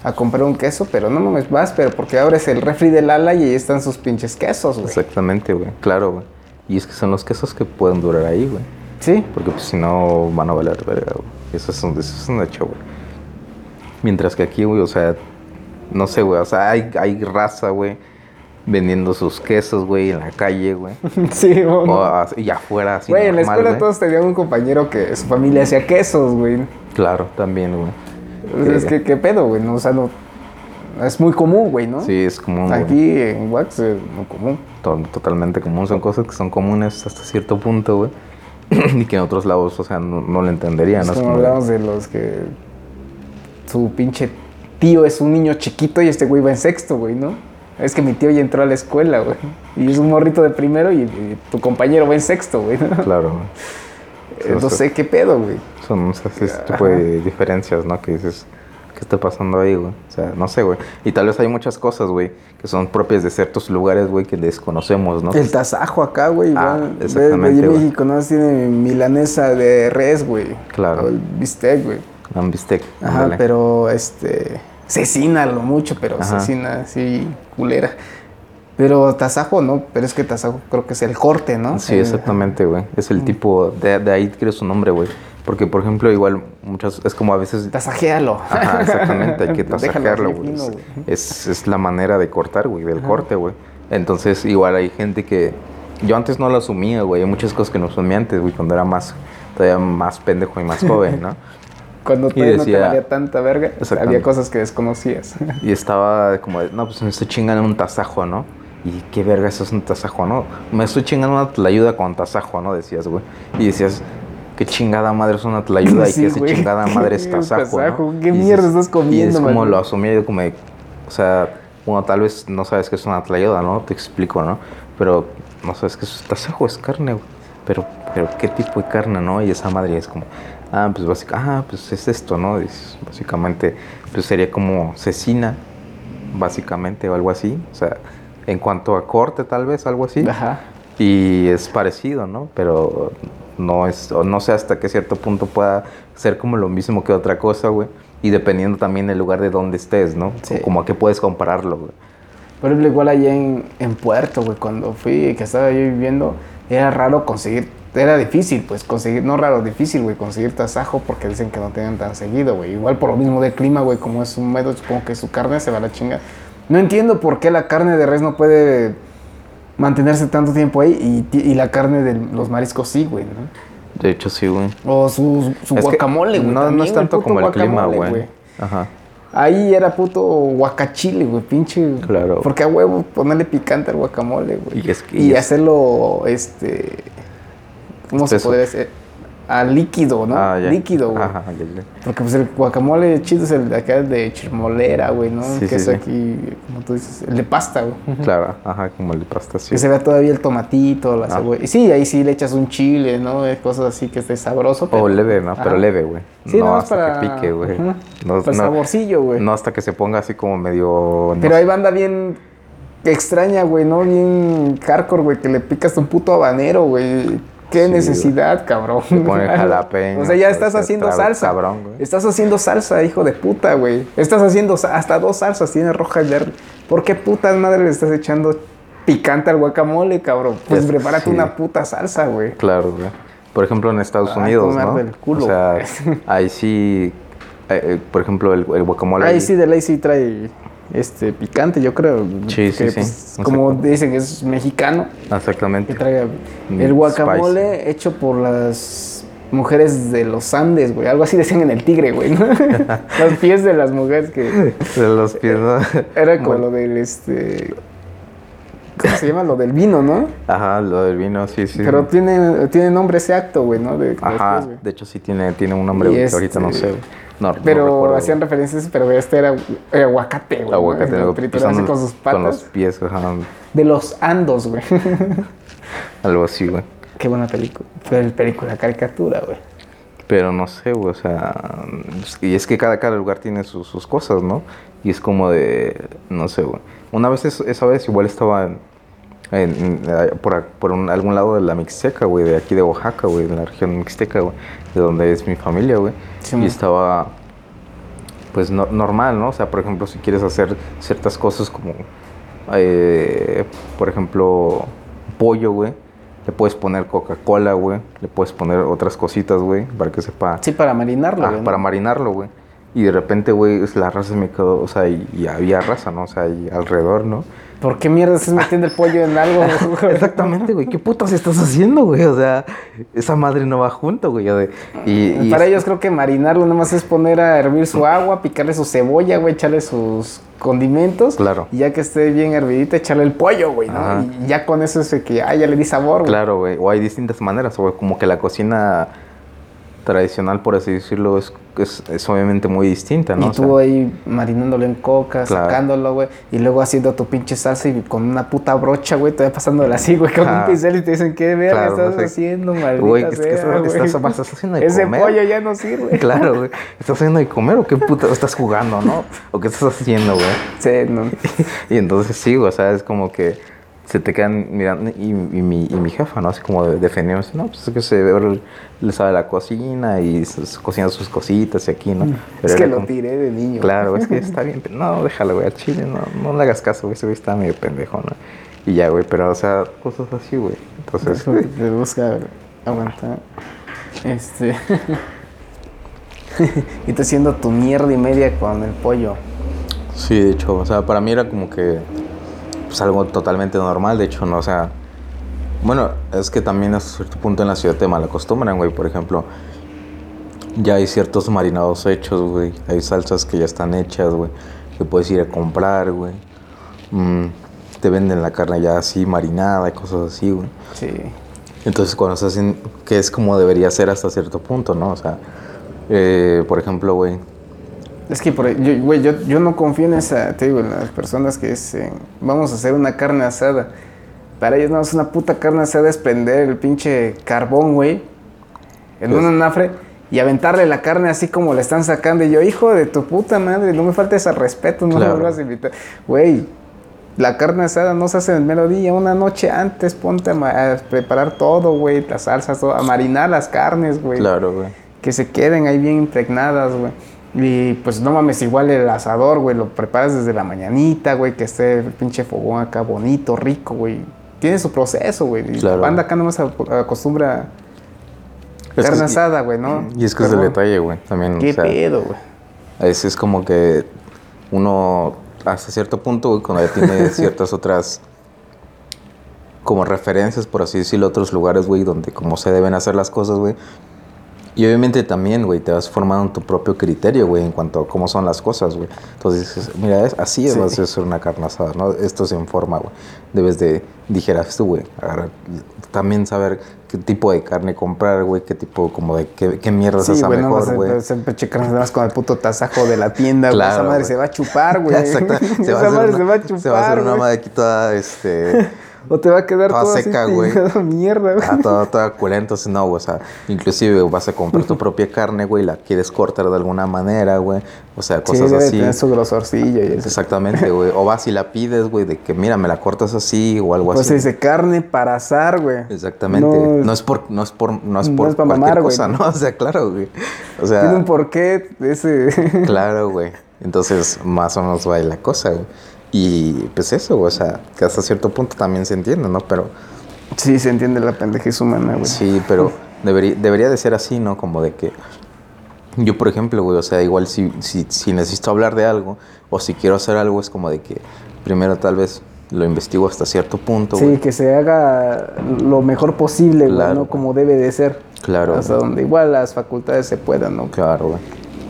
a comprar un queso, pero no mames, vas, pero porque abres el refri del ala y ahí están sus pinches quesos, güey.
Exactamente, güey, claro, güey. Y es que son los quesos que pueden durar ahí, güey.
Sí,
Porque pues si no van a valer verga, güey. Eso es un, eso es un hecho, güey. Mientras que aquí, güey, o sea, no sé, güey, o sea, hay, hay raza, güey, vendiendo sus quesos, güey, en la calle, güey.
sí, o no.
y afuera, así
Güey, en la escuela
güey.
todos tenían un compañero que su familia hacía quesos, güey.
Claro, también, güey.
Entonces,
Eh,
¿qué, ¿qué pedo, güey? No, o sea, no... Es muy común, güey, ¿no?
Sí, es común. güey.
Aquí en Wax es muy común.
To- totalmente común. Son cosas que son comunes hasta cierto punto, güey. y que en otros lados, o sea, no, no lo entenderían.
Es
¿no?
Como hablamos de los que su pinche tío es un niño chiquito y este güey va en sexto, güey, ¿no? Es que mi tío ya entró a la escuela, güey. Y es un morrito de primero y, y tu compañero va en sexto, güey. ¿no?
Claro, güey.
Eh, no sé qué pedo, güey.
Son ese tipo de diferencias, ¿no? Que dices, ¿qué está pasando ahí, güey? O sea, no sé, güey. Y tal vez hay muchas cosas, güey, que son propias de ciertos lugares, güey, que desconocemos, ¿no?
El tasajo acá, güey.
Ah, exactamente, güey.
México, ¿no? Tiene milanesa de res, güey.
Claro.
O el bistec, güey.
Un bistec.
Ajá,
ándale.
pero este. Cecina lo mucho, pero
Ajá.
cecina así, culera. Pero tasajo no, pero es que tasajo creo que es el corte, ¿no?
Sí,
El-
exactamente, güey. Es el tipo, de, de ahí quiere su nombre, güey. Porque, por ejemplo, igual muchas, es como a veces...
Tasajealo.
Ajá, exactamente, hay que tasajearlo, güey. Es, es, es la manera de cortar, güey, del corte, güey. Entonces, igual hay gente que... Yo antes no lo asumía, güey. Hay muchas cosas que no asumía antes, güey, cuando era más... Todavía más pendejo y más joven, ¿no?
Cuando todavía no te valía tanta verga, había cosas que desconocías.
Y estaba como no, pues me estoy chingando un tasajo, ¿no? Y qué verga, eso es un tasajo, ¿no? Me estoy chingando una tlayuda con tasajo, ¿no? Decías, güey. Y decías, qué chingada madre es una tlayuda y
Sí,
qué ese
güey.
chingada madre es
¿Qué
tasajo,
tasajo?
¿no?
¿Qué
Y
mierda estás comiendo,
Y es como
man?
lo asumía yo como, de, o sea, bueno, tal vez no sabes qué es una tlayuda, ¿no? Te explico, ¿no? Pero no sabes qué es tasajo, es carne, güey. Pero, pero qué tipo de carne, ¿no? Y esa madre es como, ah, pues básicamente, ah, pues es esto, ¿no? Dices, básicamente, pues sería como cecina, básicamente, o algo así. O sea, en cuanto a corte, tal vez, algo así.
Ajá.
Y es parecido, ¿no? Pero no es, o no sé hasta qué cierto punto pueda ser como lo mismo que otra cosa, güey. Y dependiendo también del lugar de donde estés, ¿no?
Sí.
Como a qué puedes compararlo, güey.
Por ejemplo, igual allá en, en Puerto, güey, cuando fui, que estaba yo viviendo, era raro conseguir, era difícil, pues, conseguir, no raro, difícil, güey, conseguir tasajo porque dicen que no tienen tan seguido, güey. Igual por lo mismo del clima, güey, como es húmedo, supongo que su carne se va a la chinga. No entiendo por qué la carne de res no puede mantenerse tanto tiempo ahí y, la carne de los mariscos sí, güey, ¿no?
De hecho, sí, güey.
O su, su guacamole, güey.
No, es tanto como el clima, güey. Ajá.
Ahí era puto guacachile, güey, pinche.
Claro.
Porque a huevo ponerle picante al guacamole, güey.
Y es que-
Y
y es-
hacerlo, este. ¿Cómo se podría decir? A líquido, ¿no?
Ah, ya.
Líquido, güey.
Ajá, ya, ya.
Porque pues el guacamole chido es el de acá, el de chirmolera, güey, ¿no?
Sí,
que
sí,
es
sí.
aquí, como tú dices, el de pasta, güey.
Claro, ajá, como el de pasta, sí.
Que se vea todavía el tomatito, la
Ah.
cebolla. Sí, ahí sí le echas un chile, ¿no? Cosas así que esté sabroso.
O
pero-
leve, ¿no? Pero leve, güey.
Sí,
no hasta
para-
que pique, güey. No,
Para
no-
saborcillo, güey.
no hasta que se ponga así como medio...
Pero
no
hay banda bien extraña, güey, ¿no? Bien hardcore, güey, que le picas un puto habanero, güey. Qué
Sí,
necesidad, cabrón.
Le ponen jalapeño,
O sea, ya
pues,
estás haciendo
trabe
salsa.
cabrón, güey.
Estás haciendo salsa, hijo de puta, güey. Estás haciendo hasta dos salsas, tiene roja y verde. ¿Por qué putas madre le estás echando picante al guacamole, cabrón? Pues
Es-
prepárate
sí.
una puta salsa, güey.
Claro, güey. Por ejemplo, en Estados
Ah,
Unidos, ¿no?
culo,
o sea,
güey.
ahí sí... eh, eh, por ejemplo, el, el guacamole...
Ahí sí, de ley sí trae este picante, yo creo.
Sí, sí,
que,
sí.
pues, como dicen que es mexicano. que
Exactamente.
traiga
Mm,
el guacamole hecho por las mujeres de los Andes, güey. Algo así decían en el tigre, güey. ¿no? los pies de las mujeres que
De los pies, ¿no?
era como
Bueno,
lo del este ¿cómo se llama? Lo del vino, ¿no?
Ajá, lo del vino, sí, sí.
Pero tiene, tiene nombre ese acto, güey, ¿no? De,
Ajá,
güey.
de hecho sí tiene, tiene un nombre
Y
güey, que ahorita no
este-
sé. güey. No, no
Pero hacían referencias, pero este era, era aguacate, güey. ¿no?
Aguacate,
así
pisando
con sus patas.
Con los pies, ajá,
De los Andos, güey.
algo así, güey.
Qué buena película. Fue película, caricatura, güey.
Pero no sé, güey, o sea, y es que cada, cada lugar tiene sus, sus cosas, ¿no? Y es como de, no sé, güey. Una vez, es- esa vez igual estaba en, en- por, por un- algún lado de la Mixteca, güey, de aquí de Oaxaca, güey, de la región Mixteca, güey, de donde es mi familia, güey.
Sí,
y estaba, pues, no- normal, ¿no? O sea, por ejemplo, si quieres hacer ciertas cosas como, eh, por ejemplo, pollo, güey. Le puedes poner Coca-Cola, güey. Le puedes poner otras cositas, güey, para que sepa.
Sí, para marinarlo,
Ah,
güey. ¿no?
para marinarlo, güey. Y de repente, güey, la raza me quedó, o sea, y, y había raza, ¿no? O sea, y alrededor, ¿no?
¿Por qué mierda estás metiendo el pollo en algo? güey?
Exactamente, güey. ¿Qué putas estás haciendo, güey? O sea, esa madre no va junto, güey. de- Y, y
Para
es-
ellos creo que marinarlo nada más es poner a hervir su agua, picarle su cebolla, güey, echarle sus condimentos.
Claro.
Y ya que esté bien hervidita, echarle el pollo, güey, ¿no?
Ajá.
Y ya con eso es que, ah, ya le di sabor, güey.
Claro, güey. O hay distintas maneras, güey. Como que la cocina tradicional, por así decirlo, es, es, es obviamente muy distinta, ¿no?
Y
O sea,
tú ahí marinándolo en coca,
Claro.
sacándolo, güey. Y luego haciendo tu pinche salsa y con una puta brocha, güey, todavía pasándola así, güey, con un pincel y te dicen, ¿qué verga
Claro,
estás
no sé.
haciendo, maldita
Güey,
sea,
estás- estás- vas- estás haciendo de
Ese
comer.
pollo ya no sirve.
Claro, güey. ¿Estás haciendo de comer o qué puta estás jugando, no? ¿O qué estás haciendo, güey?
Sí, no.
Y entonces sí, güey, o sea, es como que se te quedan mirando y, y mi, y mi jefa, ¿no? Así como de- defendiéndose, no, pues es que se ve, le sabe la cocina y se, se cocina sus cositas y aquí, ¿no?
es
Pero
que
era
lo
como-
tiré de niño.
Claro, es que está bien, pero no, déjalo, güey, al chile, no, no le hagas caso, güey, ese güey está medio pendejo, ¿no? Y ya, güey, pero, o sea, cosas así, güey. Entonces,
Te busca aguantar. Este. y te haciendo tu mierda y media con el pollo.
Sí, de hecho, o sea, para mí era como que pues algo totalmente normal, de hecho, no, o sea, bueno, es que también a cierto punto en la ciudad te malacostumbran, güey, por ejemplo, ya hay ciertos marinados hechos, güey. Hay salsas que ya están hechas, güey. Que puedes ir a comprar, güey. Mm, te venden la carne ya así marinada y cosas así, güey.
Sí.
Entonces cuando se hacen, que es como debería ser hasta cierto punto, ¿no? O sea, eh, por ejemplo, güey.
Es que, por, yo, güey, yo, yo no confío en esa, te digo, en las personas que dicen, vamos a hacer una carne asada. Para ellos no es una puta carne asada, es prender el pinche carbón, güey, en
Pues-
un anafre y aventarle la carne así como le están sacando. Y yo, hijo de tu puta madre, no me faltes al respeto, no
Claro.
me vuelvas a invitar. Güey, la carne asada no se hace en el mero día, una noche antes ponte a, a preparar todo, güey, las salsas, todo, a marinar las carnes, güey
Claro, güey.
que se queden ahí bien impregnadas, güey. Y pues no mames, igual el asador, güey, lo preparas desde la mañanita, güey, que esté el pinche fogón acá bonito, rico, güey. Tiene su proceso, güey. Y
Claro.
La banda acá nomás ac- acostumbra
Es
carne asada, güey, ¿no?
Y es que es el detalle, güey. También,
¿Qué
o sea,
pedo, güey?
es como que uno, hasta cierto punto, güey, cuando ya tiene ciertas otras como referencias, por así decirlo, otros lugares, güey, donde como se deben hacer las cosas, güey. Y obviamente también, güey, te vas formando tu propio criterio, güey, en cuanto a cómo son las cosas, güey. Entonces dices, mira, es, así es,
Sí.
vas a hacer una carne asada, ¿no? Esto se informa, güey. Debes de, dijeras tú, güey, también saber qué tipo de carne comprar, güey, qué tipo, como de, qué, qué mierda
Sí,
es esa
güey, no
mejor, güey.
siempre checar nada más con el puto tasajo de la tienda, güey.
Claro,
Esa madre se va a chupar, güey.
Exacto. Se va,
Esa madre
una,
se va a chupar,
se va a hacer una madre aquí toda, este,
O te va a quedar
toda seca, güey.
mierda, güey.
ah, toda, toda culera. Entonces, no, güey, o sea, inclusive vas a comprar tu propia carne, güey, la quieres cortar de alguna manera, güey. O sea,
Sí,
cosas
debe
así.
tener su grosorcillo y eso.
Exactamente, güey. O vas y la pides, güey, de que mira, me la cortas así o algo
Pues se
así.
dice carne para asar, güey.
Exactamente.
No,
No, es por, no es por, no es
no
por
es
cualquier
mamar, güey.
cosa, ¿no? O sea, claro, güey. O sea,
Tiene un porqué ese.
Claro, güey. Entonces, más o menos va ahí la cosa, güey. Y pues eso, güey, o sea, que hasta cierto punto también se entiende, ¿no? Pero
sí, se entiende la pendejez humana, güey.
sí, pero debería, debería de ser así, ¿no? Como de que yo, por ejemplo, güey, o sea, igual si, si, si necesito hablar de algo o si quiero hacer algo, es como de que primero tal vez lo investigo hasta cierto punto,
Sí,
güey.
que se haga lo mejor posible, güey,
Claro.
¿no? Como debe de ser.
Claro,
Hasta
güey.
donde igual las facultades se puedan, ¿no?
Claro, güey.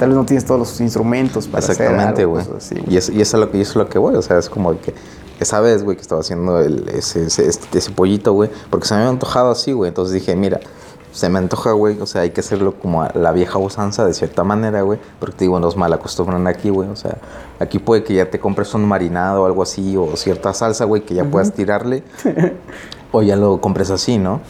Tal vez no tienes todos los instrumentos para
Exactamente, güey.
así,
Y, es, y eso es lo que, y eso es lo que voy, o sea, es como que esa vez, güey, que estaba haciendo el, ese, ese, este- ese pollito, güey, porque se me había antojado así, güey. Entonces dije, mira, se me antoja, güey, o sea, hay que hacerlo como a la vieja usanza de cierta manera, güey, porque te digo, nos mal acostumbran aquí, güey, o sea, aquí puede que ya te compres un marinado o algo así, o cierta salsa, güey, que ya puedas tirarle, o ya lo compres así, ¿no?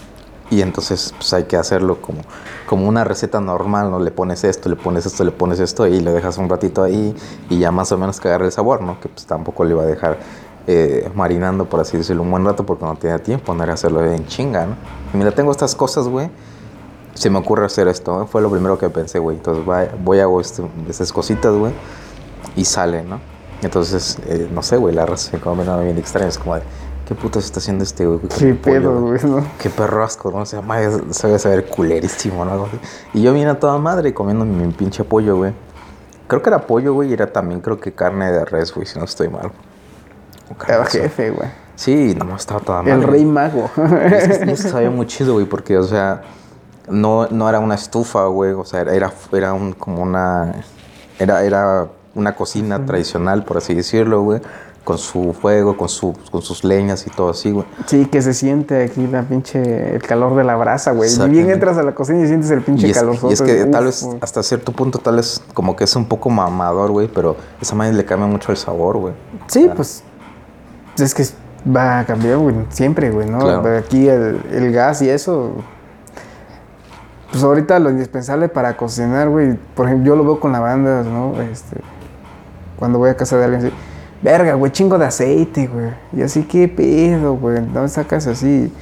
Y entonces, pues hay que hacerlo como, como una receta normal, ¿no? Le pones esto, le pones esto, le pones esto y le dejas un ratito ahí y ya más o menos que el sabor, ¿no? Que pues tampoco le iba a dejar eh, marinando, por así decirlo, un buen rato porque no tenía tiempo, no era hacerlo en chinga, ¿no? Y mira, tengo estas cosas, güey. Se me ocurre hacer esto, ¿eh? fue lo primero que pensé, güey. Entonces va- voy a hago este- estas cositas, güey, y sale, ¿no? Entonces, eh, no sé, güey, la raza se mirando bien extraña. Es como de, ¿qué putas está haciendo este, güey?
Qué pedo, güey, ¿no?
Qué perro asco, ¿no? O sea, madre, se debe saber culerísimo, ¿no? Y yo vine a toda madre comiendo mi pinche pollo, güey. Creo que era pollo, güey, y era también, creo que carne de res, güey, si no estoy mal.
Era jefe, güey.
Sí, no, estaba toda madre.
El rey mago.
Es que, es que sabía muy chido, güey, porque, o sea, no, no era una estufa, güey, o sea, era, era, era un, como una, era, era una cocina tradicional, por así decirlo, güey, con su fuego, con, su, con sus leñas y todo así, güey.
Sí, que se siente aquí la pinche, el calor de la brasa, güey. Y bien entras a la cocina y sientes el pinche
Y es,
calor.
y es que tal vez hasta cierto punto, tal vez como que es un poco mamador, güey, pero esa madre le cambia mucho el sabor, güey.
Sí, pues es que va a cambiar, güey, siempre, güey, ¿no?
Claro.
Aquí el, el gas y eso. Pues ahorita lo indispensable para cocinar, güey. Por ejemplo, yo lo veo con la banda, ¿no? Este, cuando voy a casa de alguien, así, verga, güey, chingo de aceite, güey. Y así, ¿qué pedo, güey? ¿Dónde sacas así?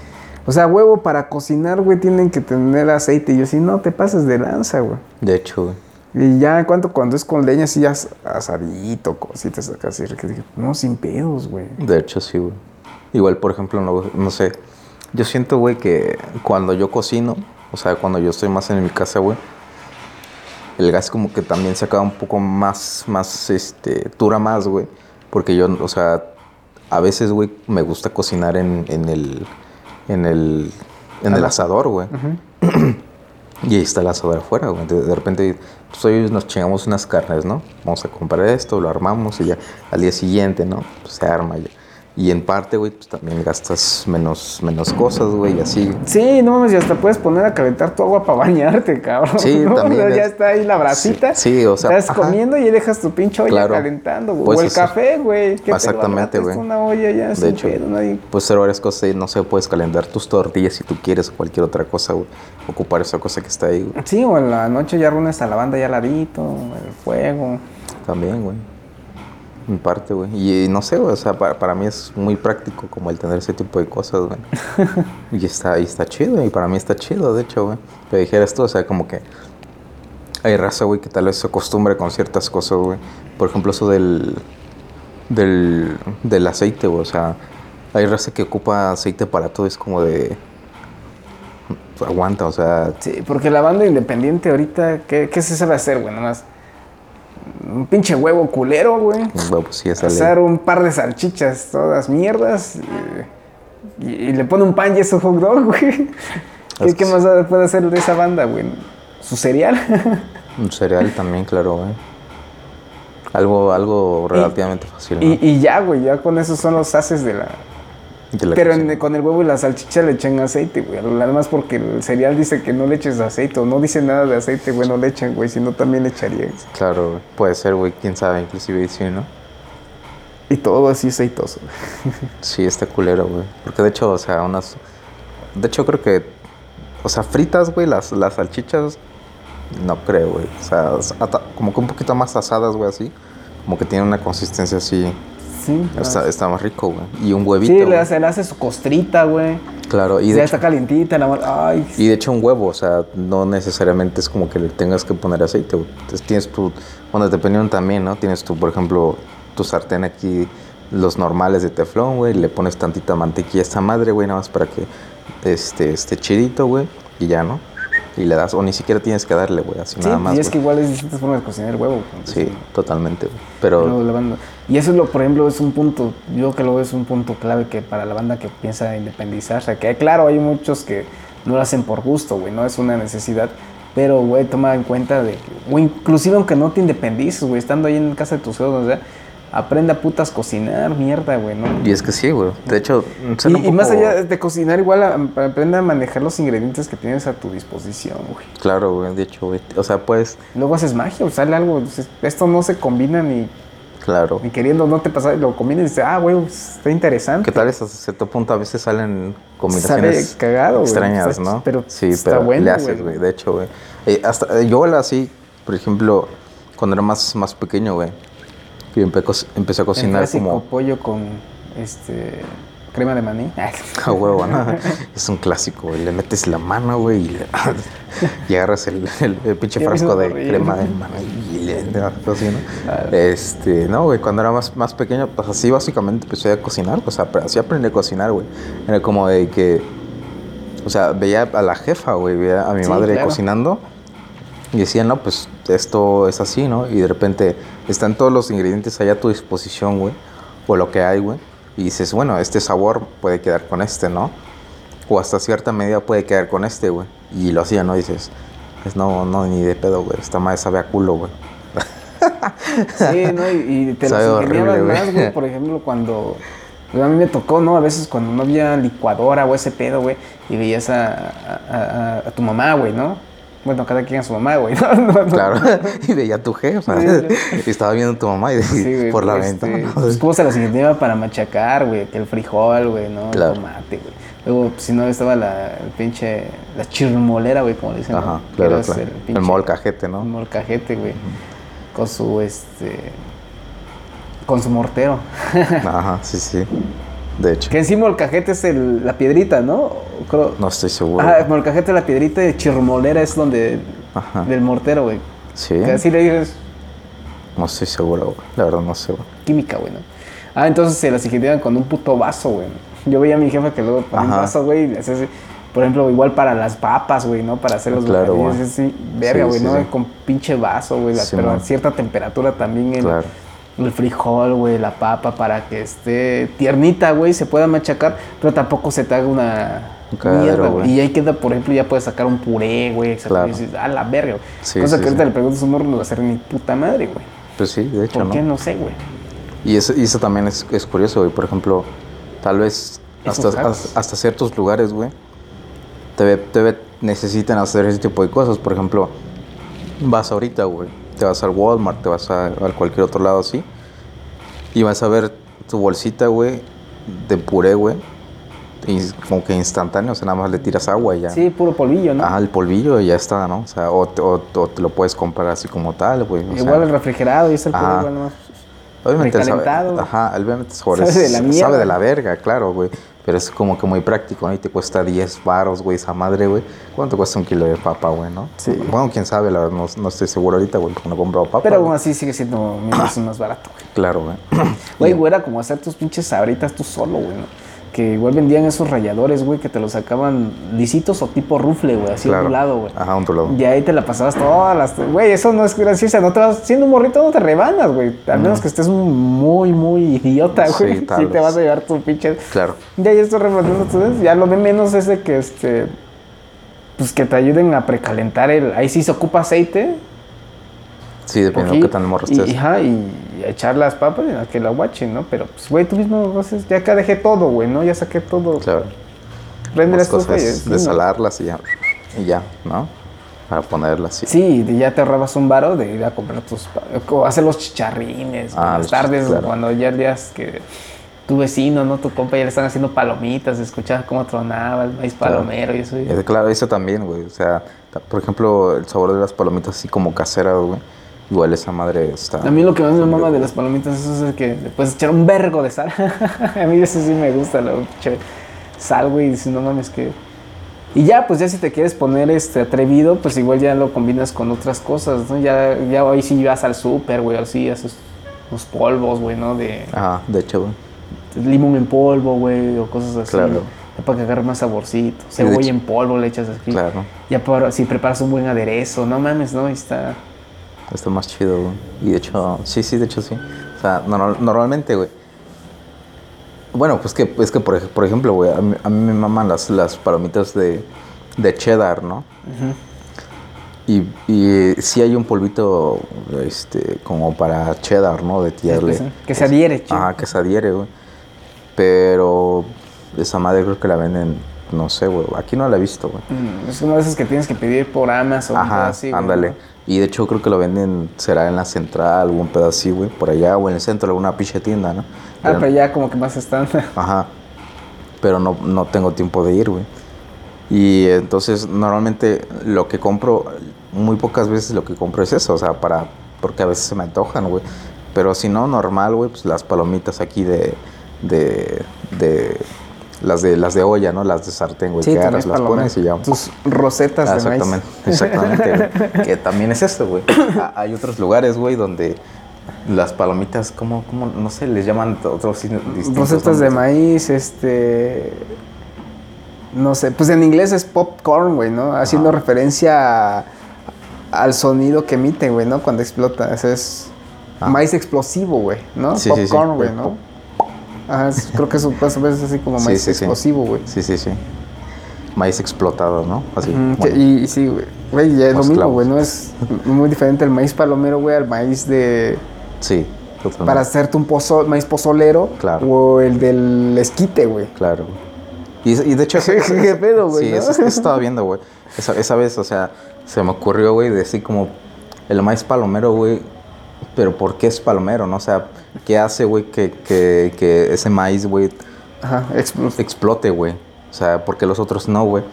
O sea, huevo para cocinar, güey, tienen que tener aceite. Y yo, sí, no te pases de lanza, güey.
De hecho, güey.
Y ya cuanto cuando es con leña, así as- asadito, cositas acá, así, que dije, no, sin pedos, güey.
De hecho, sí, güey. Igual, por ejemplo, no, no sé. Yo siento, güey, que cuando yo cocino, o sea, cuando yo estoy más en mi casa, güey, el gas como que también se acaba un poco más, más, este, dura más, güey. Porque yo, o sea, a veces, güey, me gusta cocinar en, en el, en el, en el asador, güey. Y ahí está el asador afuera, güey. De, de repente, pues hoy nos chingamos unas carnes, ¿no? Vamos a comprar esto, lo armamos y ya al día siguiente, ¿no? Pues se arma ya. Y en parte, güey, pues también gastas menos, menos cosas, güey, y así.
Sí, no mames, y hasta puedes poner a calentar tu agua para bañarte, cabrón.
Sí,
¿no?
también
O sea, ya
es-
está ahí la brasita.
Sí, sí, o sea,
Estás
ajá.
comiendo y dejas tu pinche olla
Claro.
calentando, güey.
Puedes
o el café, güey.
Exactamente, güey.
una olla ya
De hecho,
pedo, nadie-
puedes hacer varias cosas no sé, puedes calentar tus tortillas si tú quieres o cualquier otra cosa, güey. Ocupar esa cosa que está ahí, güey.
Sí, o en la noche ya runes a la banda ya al ladito, el fuego.
También, güey. En parte, güey. Y, no sé, güey, o sea, para, para mí es muy práctico como el tener ese tipo de cosas, güey. y está, y está chido, y para mí está chido, de hecho, güey. Pero dijeras tú, o sea, como que hay raza, güey, que tal vez se acostumbre con ciertas cosas, güey. Por ejemplo, eso del, del, del aceite, güey. O sea, hay raza que ocupa aceite para todo, es como de... Aguanta, o sea,
Sí, porque la banda independiente ahorita, ¿qué, qué se sabe hacer, güey? Nada más un pinche huevo culero, güey.
güey, pues sí.
Hacer un par de salchichas, todas mierdas. Y, y- y le pone un pan y es un hot dog, güey. ¿Qué, más puede hacer de esa banda, güey? ¿Su cereal?
Un cereal también, claro, güey. Algo, algo relativamente fácil, ¿no?
y, y ya, güey, ya con eso son los haces de la... Pero en- con el huevo y la salchicha le echan aceite, güey. Además porque el cereal dice que no le eches aceite o no dice nada de aceite, güey, no le echan, güey. Si no, también le echarían.
Claro, güey. puede ser, güey, quién sabe, inclusive sí, ¿no?
Y todo así aceitoso.
Sí, está culero, güey. Porque de hecho, o sea, unas... De hecho, creo que... O sea, fritas, güey, las, las salchichas... No creo, güey. O sea, como que un poquito más asadas, güey, así. Como que tiene una consistencia así...
Sí.
Está, está más rico, güey. Y un huevito,
Sí, le hace, le hace su costrita, güey.
Claro, y de,
ya
hecho,
está calientita, la Ay,
y de hecho un huevo, o sea, no necesariamente es como que le tengas que poner aceite, güey. Entonces tienes tu... Bueno, dependiendo también, ¿no? Tienes tu, por ejemplo, tu sartén aquí, los normales de teflón, güey. Le pones tantita mantequilla a esta madre, güey, nada más para que este, esté chidito, güey. Y ya, ¿no? Y le das, o ni siquiera tienes que darle, güey, así
Sí,
nada más.
y es que igual es distintas formas de cocinar el huevo. güey.
Sí, totalmente, güey. Pero,
Pero Y eso es lo, por ejemplo, es un punto, yo que lo veo es un punto clave que para la banda que piensa independizarse, que claro, hay muchos que no lo hacen por gusto, güey, no es una necesidad, pero, güey, toma en cuenta de, que- güey, inclusive aunque no te independices, güey, estando ahí en casa de tus suegros, o sea, aprende a putas cocinar, mierda, güey, ¿no?
y es que sí, güey. De hecho,
Y,
un
y más
poco-
allá de cocinar, igual a- aprende a manejar los ingredientes que tienes a tu disposición, güey.
Claro, güey, de hecho, güey. O sea, pues,
Luego haces magia, o sale algo, esto no se combina ni,
claro.
ni queriendo, no te pasa, lo combinas y dices, ah, güey, está interesante.
Que tal vez hasta cierto punto a veces salen combinaciones
cagado,
extrañas, ¿no?
pero
sí,
está
pero
bueno,
le haces,
güey.
De hecho, güey. Eh, hasta eh, yo así, por ejemplo, cuando era más, más pequeño, güey, empe- co- empecé a
El
cocinar
clásico
como
pollo con este crema de maní.
a huevo, ¿no? es un clásico, güey. Le metes la mano, güey, y, le- y agarras el, el- el pinche frasco de crema de maní y le así, ¿no? Este, no, güey, cuando era más, más pequeño, pues así básicamente empecé a cocinar, o sea, pero así aprendí a cocinar, güey. Era como de que, o sea, veía a la jefa, güey, veía a mi
Sí,
madre
claro.
cocinando y decía, no, pues esto es así, ¿no? Y de repente están todos los ingredientes allá a tu disposición, güey, o lo que hay, güey. Y dices, bueno, este sabor puede quedar con este, ¿no? O hasta cierta medida puede quedar con este, güey. Y lo hacía, ¿no? Dices, pues no, no, ni de pedo, güey. Esta madre sabe a culo, güey.
Sí, ¿no? Y, y te
Sabe
ingeniabas más, güey. Por ejemplo, cuando. pues, a mí me tocó, ¿no? A veces cuando no había licuadora o ese pedo, güey. Y veías a, a, a- a tu mamá, güey, ¿no? Bueno, cada quien a su mamá, güey. ¿no? No, no.
Claro, y veía a tu jefa. Y estaba viendo a tu mamá y
Sí, güey,
por la
este,
ventana.
Pues, cómo se las ingeniaba para machacar, güey. Que el frijol, güey, ¿no?
Claro.
El tomate, güey. Luego, pues, si no, estaba la el pinche. La chirmolera, güey, como le dicen.
Ajá, claro, claro.
el
El,
pinche-
molcajete,
Un
¿no?
molcajete, güey. Con su, este. Con su mortero.
Ajá, sí, sí. De hecho,
que en sí molcajete es el- la piedrita, ¿no? Creo-
no estoy seguro.
Ajá, molcajete es la piedrita y chirmolera es donde.
Ajá.
Del mortero, güey.
Sí,
Que así le dices
no estoy seguro, güey. La verdad, no sé, güey.
química, güey, ¿no? Ah, entonces se las ingeniaban con un puto vaso, güey. Yo veía a mi jefa que luego ponía vaso, güey. Por ejemplo, igual para las papas, güey, ¿no? Para hacer los
Claro,
bocadillos, así, verga, güey,
sí,
¿no?
sí.
Con pinche vaso, güey, pero a cierta temperatura también el,
Claro.
El frijol, güey, la papa, para que esté tiernita, güey, se pueda machacar, pero tampoco se te haga una, Mierda, güey. Y ahí queda, por ejemplo, ya puedes sacar un puré, güey.
Claro.
y dices, a la verga, güey.
Sí,
Cosa
sí,
que ahorita
sí.
le preguntas a un no va a hacer ni puta madre, güey.
Pues sí, de hecho,
¿Por
¿no?
qué? No sé, güey.
Y eso, y eso también es, es curioso, güey. Por ejemplo, tal vez hasta, hasta ciertos lugares, güey, te, te necesitan hacer ese tipo de cosas. Por ejemplo, vas ahorita, güey, te vas al Walmart, te vas a, a cualquier otro lado así, y vas a ver tu bolsita, güey, de puré, güey, y como que instantáneo, o sea, nada más le tiras agua y ya.
Sí, puro polvillo, ¿no?
Ajá, el polvillo y ya está, ¿no? O sea, o, te- o- o te lo puedes comprar así como tal, güey. sea,
Igual el refrigerado y es el puré,
ajá.
igual nomás.
Obviamente sabe, ajá, obviamente
Sabe de la mierda.
sabe de la verga, claro, güey. Pero es como que muy práctico, ¿no? Y te cuesta 10 baros, güey, esa madre, güey. ¿Cuánto cuesta un kilo de papa, güey, no?
Sí.
Bueno, quién sabe, la verdad, no, no estoy seguro ahorita, güey, porque no he comprado papa.
Pero aún así sigue siendo mil veces más barato, güey.
Claro, güey.
Güey, güey, era como hacer tus pinches sabritas tú solo, güey, ¿no? Que igual vendían esos ralladores, güey, que te los sacaban lisitos o tipo rufle, güey, así
claro.
ondulado, güey.
Ajá, ondulado.
Y ahí te la pasabas todas las... Güey, eso no es graciosa, no te vas... Siendo un morrito no te rebanas, güey. Al menos que estés muy, muy idiota,
Sí,
güey. Sí,
tal
te vas a llevar tu pinche...
Claro.
Ya, ya estoy rebanando, entonces ya lo de menos es de que, este... Pues que te ayuden a precalentar el... Ahí sí se ocupa aceite.
Sí, dependiendo de qué tan morro estés.
y, ajá, y echar las papas y que la guachen, ¿no? Pero, pues, güey, tú mismo haces... Ya acá dejé todo, güey, ¿no? Ya saqué todo.
Claro.
Prende la
Las
y...
cosas
sí,
de
¿no?
salarlas y ya. Y ya, ¿no? Para ponerlas así.
Sí, y ya te ahorrabas un varo de ir a comprar tus... O hacer los chicharrines.
Ah,
las tardes,
claro.
cuando ya días que tu vecino, ¿no? Tu compa ya le están haciendo palomitas, escuchabas cómo tronaba el maíz
Claro.
palomero y eso. y-
Eh, Claro, eso también, güey. O sea, por ejemplo, el sabor de las palomitas así como caseras, güey. Igual esa madre está...
A mí lo que más me mama de las palomitas eso es el que le puedes echar un vergo de sal. a mí eso sí me gusta, la sal, güey. Y dices, no mames, que... Y ya, pues ya si te quieres poner este atrevido, pues igual ya lo combinas con otras cosas, ¿no? Ya, ya ahí sí vas al súper, güey, así, haces unos polvos, güey, ¿no? De
Ajá, de hecho, güey.
limón en polvo, güey, o cosas así.
Claro.
Ya para que agarre más saborcito. Cebolla en polvo le echas aquí.
Claro.
Ya para, si preparas un buen aderezo, no mames, ¿no? Ahí está...
Está más chido, güey. Y de hecho, sí, sí, de hecho sí. O sea, normal- normalmente, güey. Bueno, pues que, es que por, por ejemplo, güey, a mí, a mí me maman las, las palomitas de, de cheddar, ¿no? Y, y sí hay un polvito, este, como para cheddar, ¿no? De tirarle.
pues, que se adhiere, chido.
Ajá, que se adhiere, güey. Pero esa madre creo que la venden, no sé, güey. Aquí no la he visto, güey.
Mm, Es una de esas que tienes que pedir por Amazon.
Ajá,
así,
ándale.
¿no?
Y de hecho creo que lo venden, será en la central, algún pedazo así, güey, por allá, o en el centro, alguna pinche tienda, ¿no?
Ah, pero ya como que más estándar.
Ajá. Pero no, no tengo tiempo de ir, güey. Y entonces normalmente lo que compro, muy pocas veces lo que compro es eso, o sea, para, porque a veces se me antojan, güey. Pero si no, normal, güey, pues las palomitas aquí de, de, de, las de, las de olla, ¿no? Las de sartén, güey,
Sí,
que agarras, las pones y ya.
Tus rosetas
Ah,
de maíz.
exactamente, güey. que también es esto, güey. Hay otros lugares, güey, donde las palomitas, ¿cómo, cómo, no sé, les llaman otros distintos
Rosetas de maíz, este... No sé, pues en inglés es popcorn, güey, ¿no? Haciendo referencia a- al sonido que emite, güey, ¿no? Cuando explota. Ese es
Ah.
maíz explosivo, güey, ¿no?
Sí, sí, sí.
popcorn, güey, ¿no? Ajá, es- creo que eso pues, a veces así como maíz
sí, sí.
explosivo, güey.
Sí, sí, sí. Maíz explotado, ¿no? Así.
Mm,
bueno.
y, y sí, güey. Güey, ya es lo mismo, güey. No es muy diferente el maíz palomero, güey, al maíz de.
Sí, totalmente.
Para hacerte un pozo, maíz pozolero.
Claro.
O el del esquite, güey.
Claro. Y, y de hecho...
¿Qué pedo, güey,
Sí,
no?
eso, eso estaba viendo, güey. Esa, esa vez, o sea, se me ocurrió, güey, decir como... El maíz palomero, güey... Pero ¿por qué es palomero, no? O sea, ¿qué hace, güey, que, que, que ese maíz, güey, explote, güey? O sea, porque los otros no, güey.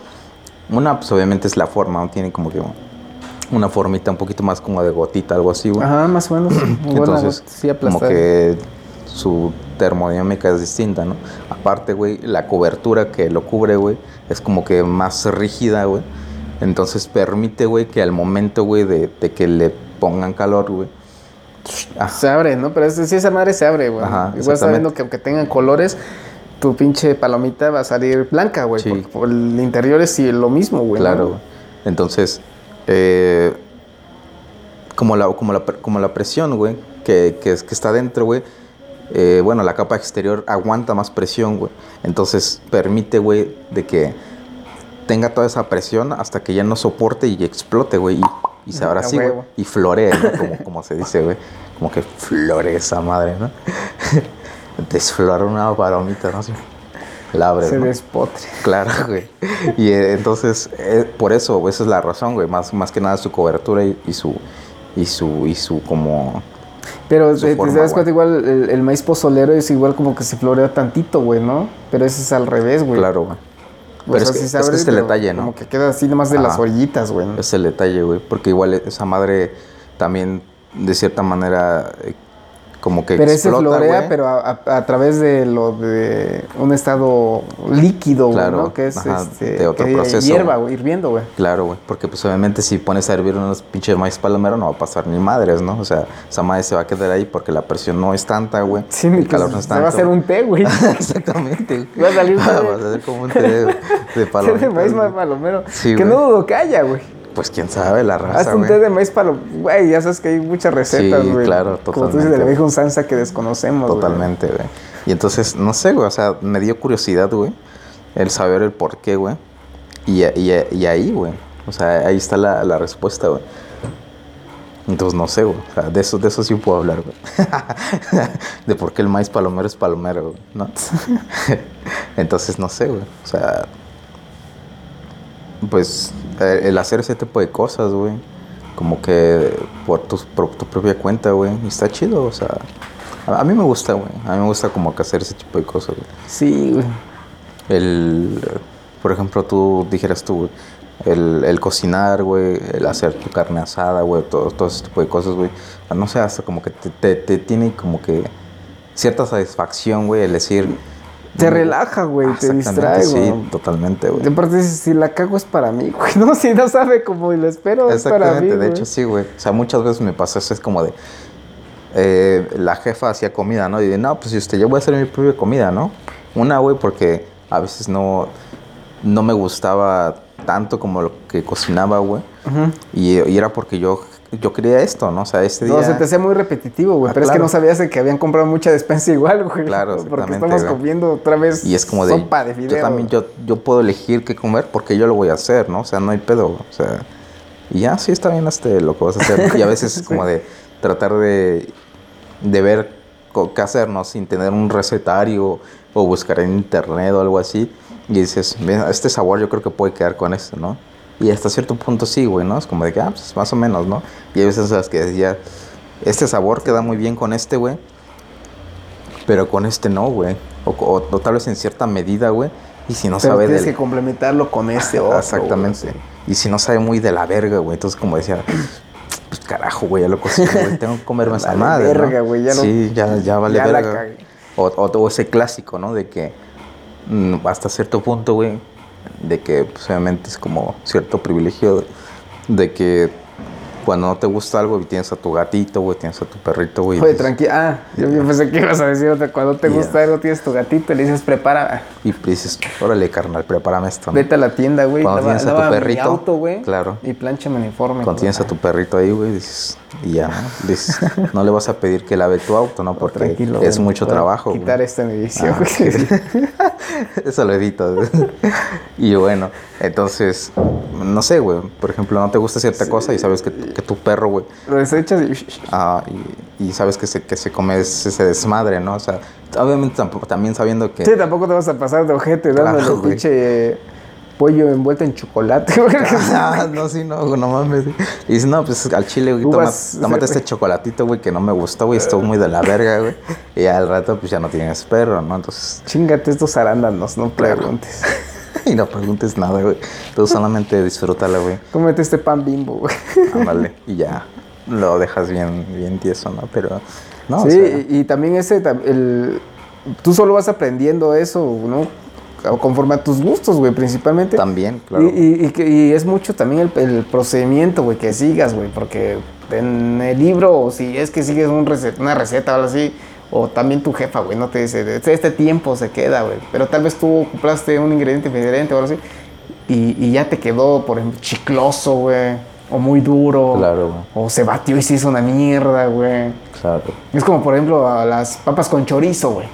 Una, pues obviamente es la forma, ¿no? Tiene como que una formita un poquito más como de gotita, algo así, güey.
Ajá, más o menos.
Entonces,
sí,
como que su termodinámica es distinta, ¿no? Aparte, güey, la cobertura que lo cubre, güey, es como que más rígida, güey. Entonces permite, güey, que al momento, güey, de, de que le pongan calor, güey.
Se abre, ¿no? Pero es, sí, esa madre se abre, güey.
Ajá,
Igual viendo que aunque tengan colores, tu pinche palomita va a salir blanca, güey.
Sí.
Porque por el interior es lo mismo, güey. ¿no?
Claro, güey. Entonces, eh, como, la, como, la, como la presión, güey, que, que, es- que está dentro, güey, eh, bueno, la capa exterior aguanta más presión, güey. Entonces, permite, güey, de que tenga toda esa presión hasta que ya no soporte y explote, güey. Y, y se abra así, güey. Y floree, ¿no? como, como se dice, güey. Como que flore esa madre, ¿no? Desflora una palomita, ¿no? Así, la abre,
Se
¿no?
despotre.
Claro, güey. Y eh, entonces, eh, por eso, güey, esa es la razón, güey. Más, más que nada su cobertura y, y su. Y su. Y su como.
Pero te, te
forma,
das
güey.
cuenta, igual el, el maíz pozolero es igual como que se florea tantito, güey, ¿no? Pero ese es al revés, güey.
Claro, güey.
O
Pero
sea,
es que-
sí
es que el detalle, ¿no?
Como que queda así nomás de las orillitas, güey.
Es el detalle, güey. Porque igual esa madre también, de cierta manera, eh, como que
Pero ese
explota,
florea,
güey.
pero a, a- a través de lo de un estado líquido,
Claro,
¿no? Que es
ajá,
este,
de otro
que
proceso,
hierba,
güey,
hirviendo, güey.
Claro, güey. Porque pues obviamente si pones a hervir unos pinches maíz palomero no va a pasar ni madres, ¿no? O sea, esa madre se va a quedar ahí porque la presión no es tanta, güey.
Sí,
el calor
se,
no es
se
tanto.
va a hacer un té, güey.
Exactamente.
Va a salir
Va
de-
a ser como un té de, de
té
palomitas,
de maíz palomero.
Sí,
que no dudo que haya, güey.
Pues quién sabe, la raza,
Haz un té de maíz palomero. Güey, ya sabes que hay muchas recetas,
Sí,
güey.
claro,
Como tú dices, de
totalmente.
la vieja que desconocemos, güey.
Totalmente, güey. Y entonces, no sé, güey, o sea, me dio curiosidad, güey, el saber el por qué, güey. Y, y, y ahí, güey, o sea, ahí está la, la respuesta, güey. Entonces, no sé, güey, o sea, de eso, de eso sí puedo hablar, güey. de por qué el maíz palomero es palomero, güey, ¿no? entonces, no sé, güey, o sea, pues, el hacer ese tipo de cosas, güey, como que por tu, por tu propia cuenta, güey, y está chido, o sea, a, mí me gusta, güey, a mí me gusta como que hacer ese tipo de cosas, güey.
Sí, güey.
El, por ejemplo, tú dijeras tú, güey, el, el cocinar, güey, el hacer tu carne asada, güey, todo, todo ese tipo de cosas, güey. No sé, hasta como que te, te, te tiene como que cierta satisfacción, güey, el decir...
Te relaja, güey, te distrae, güey.
Sí, totalmente, güey.
De parte si la cago es para mí, güey. No, si no sabe como lo espero, es para mí,
Exactamente, de hecho sí, güey. O sea, muchas veces me pasa eso, es como de... eh, la jefa hacía comida, ¿no? Y de, no, pues usted, yo voy a hacer mi propia comida, ¿no? Una, güey, porque a veces no, no me gustaba tanto como lo que cocinaba, güey.
Ujú.
y, y era porque yo, yo quería esto, ¿no? O sea, este
No,
día...
se te hacía muy repetitivo, güey.
Ah,
pero es que no sabías de que habían comprado mucha despensa igual, güey.
Claro,
Porque
exactamente,
estamos
güey.
comiendo otra vez
Y es como de...
sopa de fideo.
yo también, yo, yo puedo elegir qué comer porque yo lo voy a hacer, ¿no? O sea, no hay pedo, o sea... Y ya, sí está bien este, lo que vas a hacer. Y a veces es como de tratar de, de ver qué hacer, ¿no? Sin tener un recetario o buscar en internet o algo así. Y dices, "Mira, este sabor yo creo que puede quedar con esto, ¿no? Y hasta cierto punto sí, güey, ¿no? Es como de que, ah, pues más o menos, ¿no? Y hay veces las que decía, este sabor queda muy bien con este, güey. Pero con este no, güey. O, o- o tal vez en cierta medida, güey. Y si no
Pero
sabe
tienes
del...
que complementarlo con este otro.
Exactamente. Y si no sabe muy de la verga, güey. Entonces, como decía, pues carajo, güey, ya lo cocino, güey. Tengo que comerme esa madre. ¿no?
verga, güey, ya no-
Sí, ya, ya vale
ya la
verga. O, o, o ese clásico, ¿no? De que mm, hasta cierto punto, güey, de que pues, obviamente es como cierto privilegio de, de que cuando no te gusta algo tienes a tu gatito, güey, tienes a tu perrito, güey.
Oye, tranquila. Ah, yo, yo pensé que ibas a decir otra. Cuando te
Yeah.
gusta algo, tienes tu gatito y le dices, prepara.
Y dices, órale, carnal, prepárame esto. ¿no?
Vete a la tienda, güey.
Cuando
lava-
tienes a tu perrito,
auto, güey.
claro.
Y plancha mi uniforme.
Cuando tienes a tu perrito ahí, güey, dices, y ya, ¿no? Dices, no le vas a pedir que lave tu auto, ¿no? Porque
Tranquilo,
es mucho trabajo. güey.
Quitar esta en edición,
Ah, ok. Eso lo edito. y bueno, entonces, no sé, güey. Por ejemplo, no te gusta cierta cosa y sabes que, tu- que tu perro, güey,
Lo desechas y...
ah, y, y sabes que se, que se come ese desmadre, ¿no? O sea, obviamente tampoco, también sabiendo que...
Sí, tampoco te vas a pasar de ojete
Claro,
dándole
güey.
pinche pollo envuelto en chocolate.
Ah, no, sí, no, no mames. Y dices, no, pues al chile, güey, toma- tómate este chocolatito, güey, que no me gustó, güey, estuvo muy de la verga, güey. Y al rato, pues ya no tienes perro, ¿no? Entonces,
Chingate estos arándanos, no preguntes.
y no preguntes nada, güey. Tú solamente disfrútala, güey.
Cómete este pan bimbo, güey.
Ándale, y ya lo dejas bien, bien tieso, ¿no? Pero, no,
sí,
o sea,
y, y también ese, el, tú solo vas aprendiendo eso, ¿no? Conforme a tus gustos, güey, principalmente.
también, claro.
Y, y- es mucho también el, el procedimiento, güey, que sigas, güey, porque en el libro, o si es que sigues un recet- una receta o algo así, o también tu jefa, güey, no te dice, "De este tiempo se queda, güey, pero tal vez tú compraste un ingrediente diferente o algo así, y, y ya te quedó, por ejemplo, chicloso, güey, o muy duro,
Claro, güey.
o se batió y se hizo una mierda, güey.
Claro.
Es como, por ejemplo, a las papas con chorizo, güey.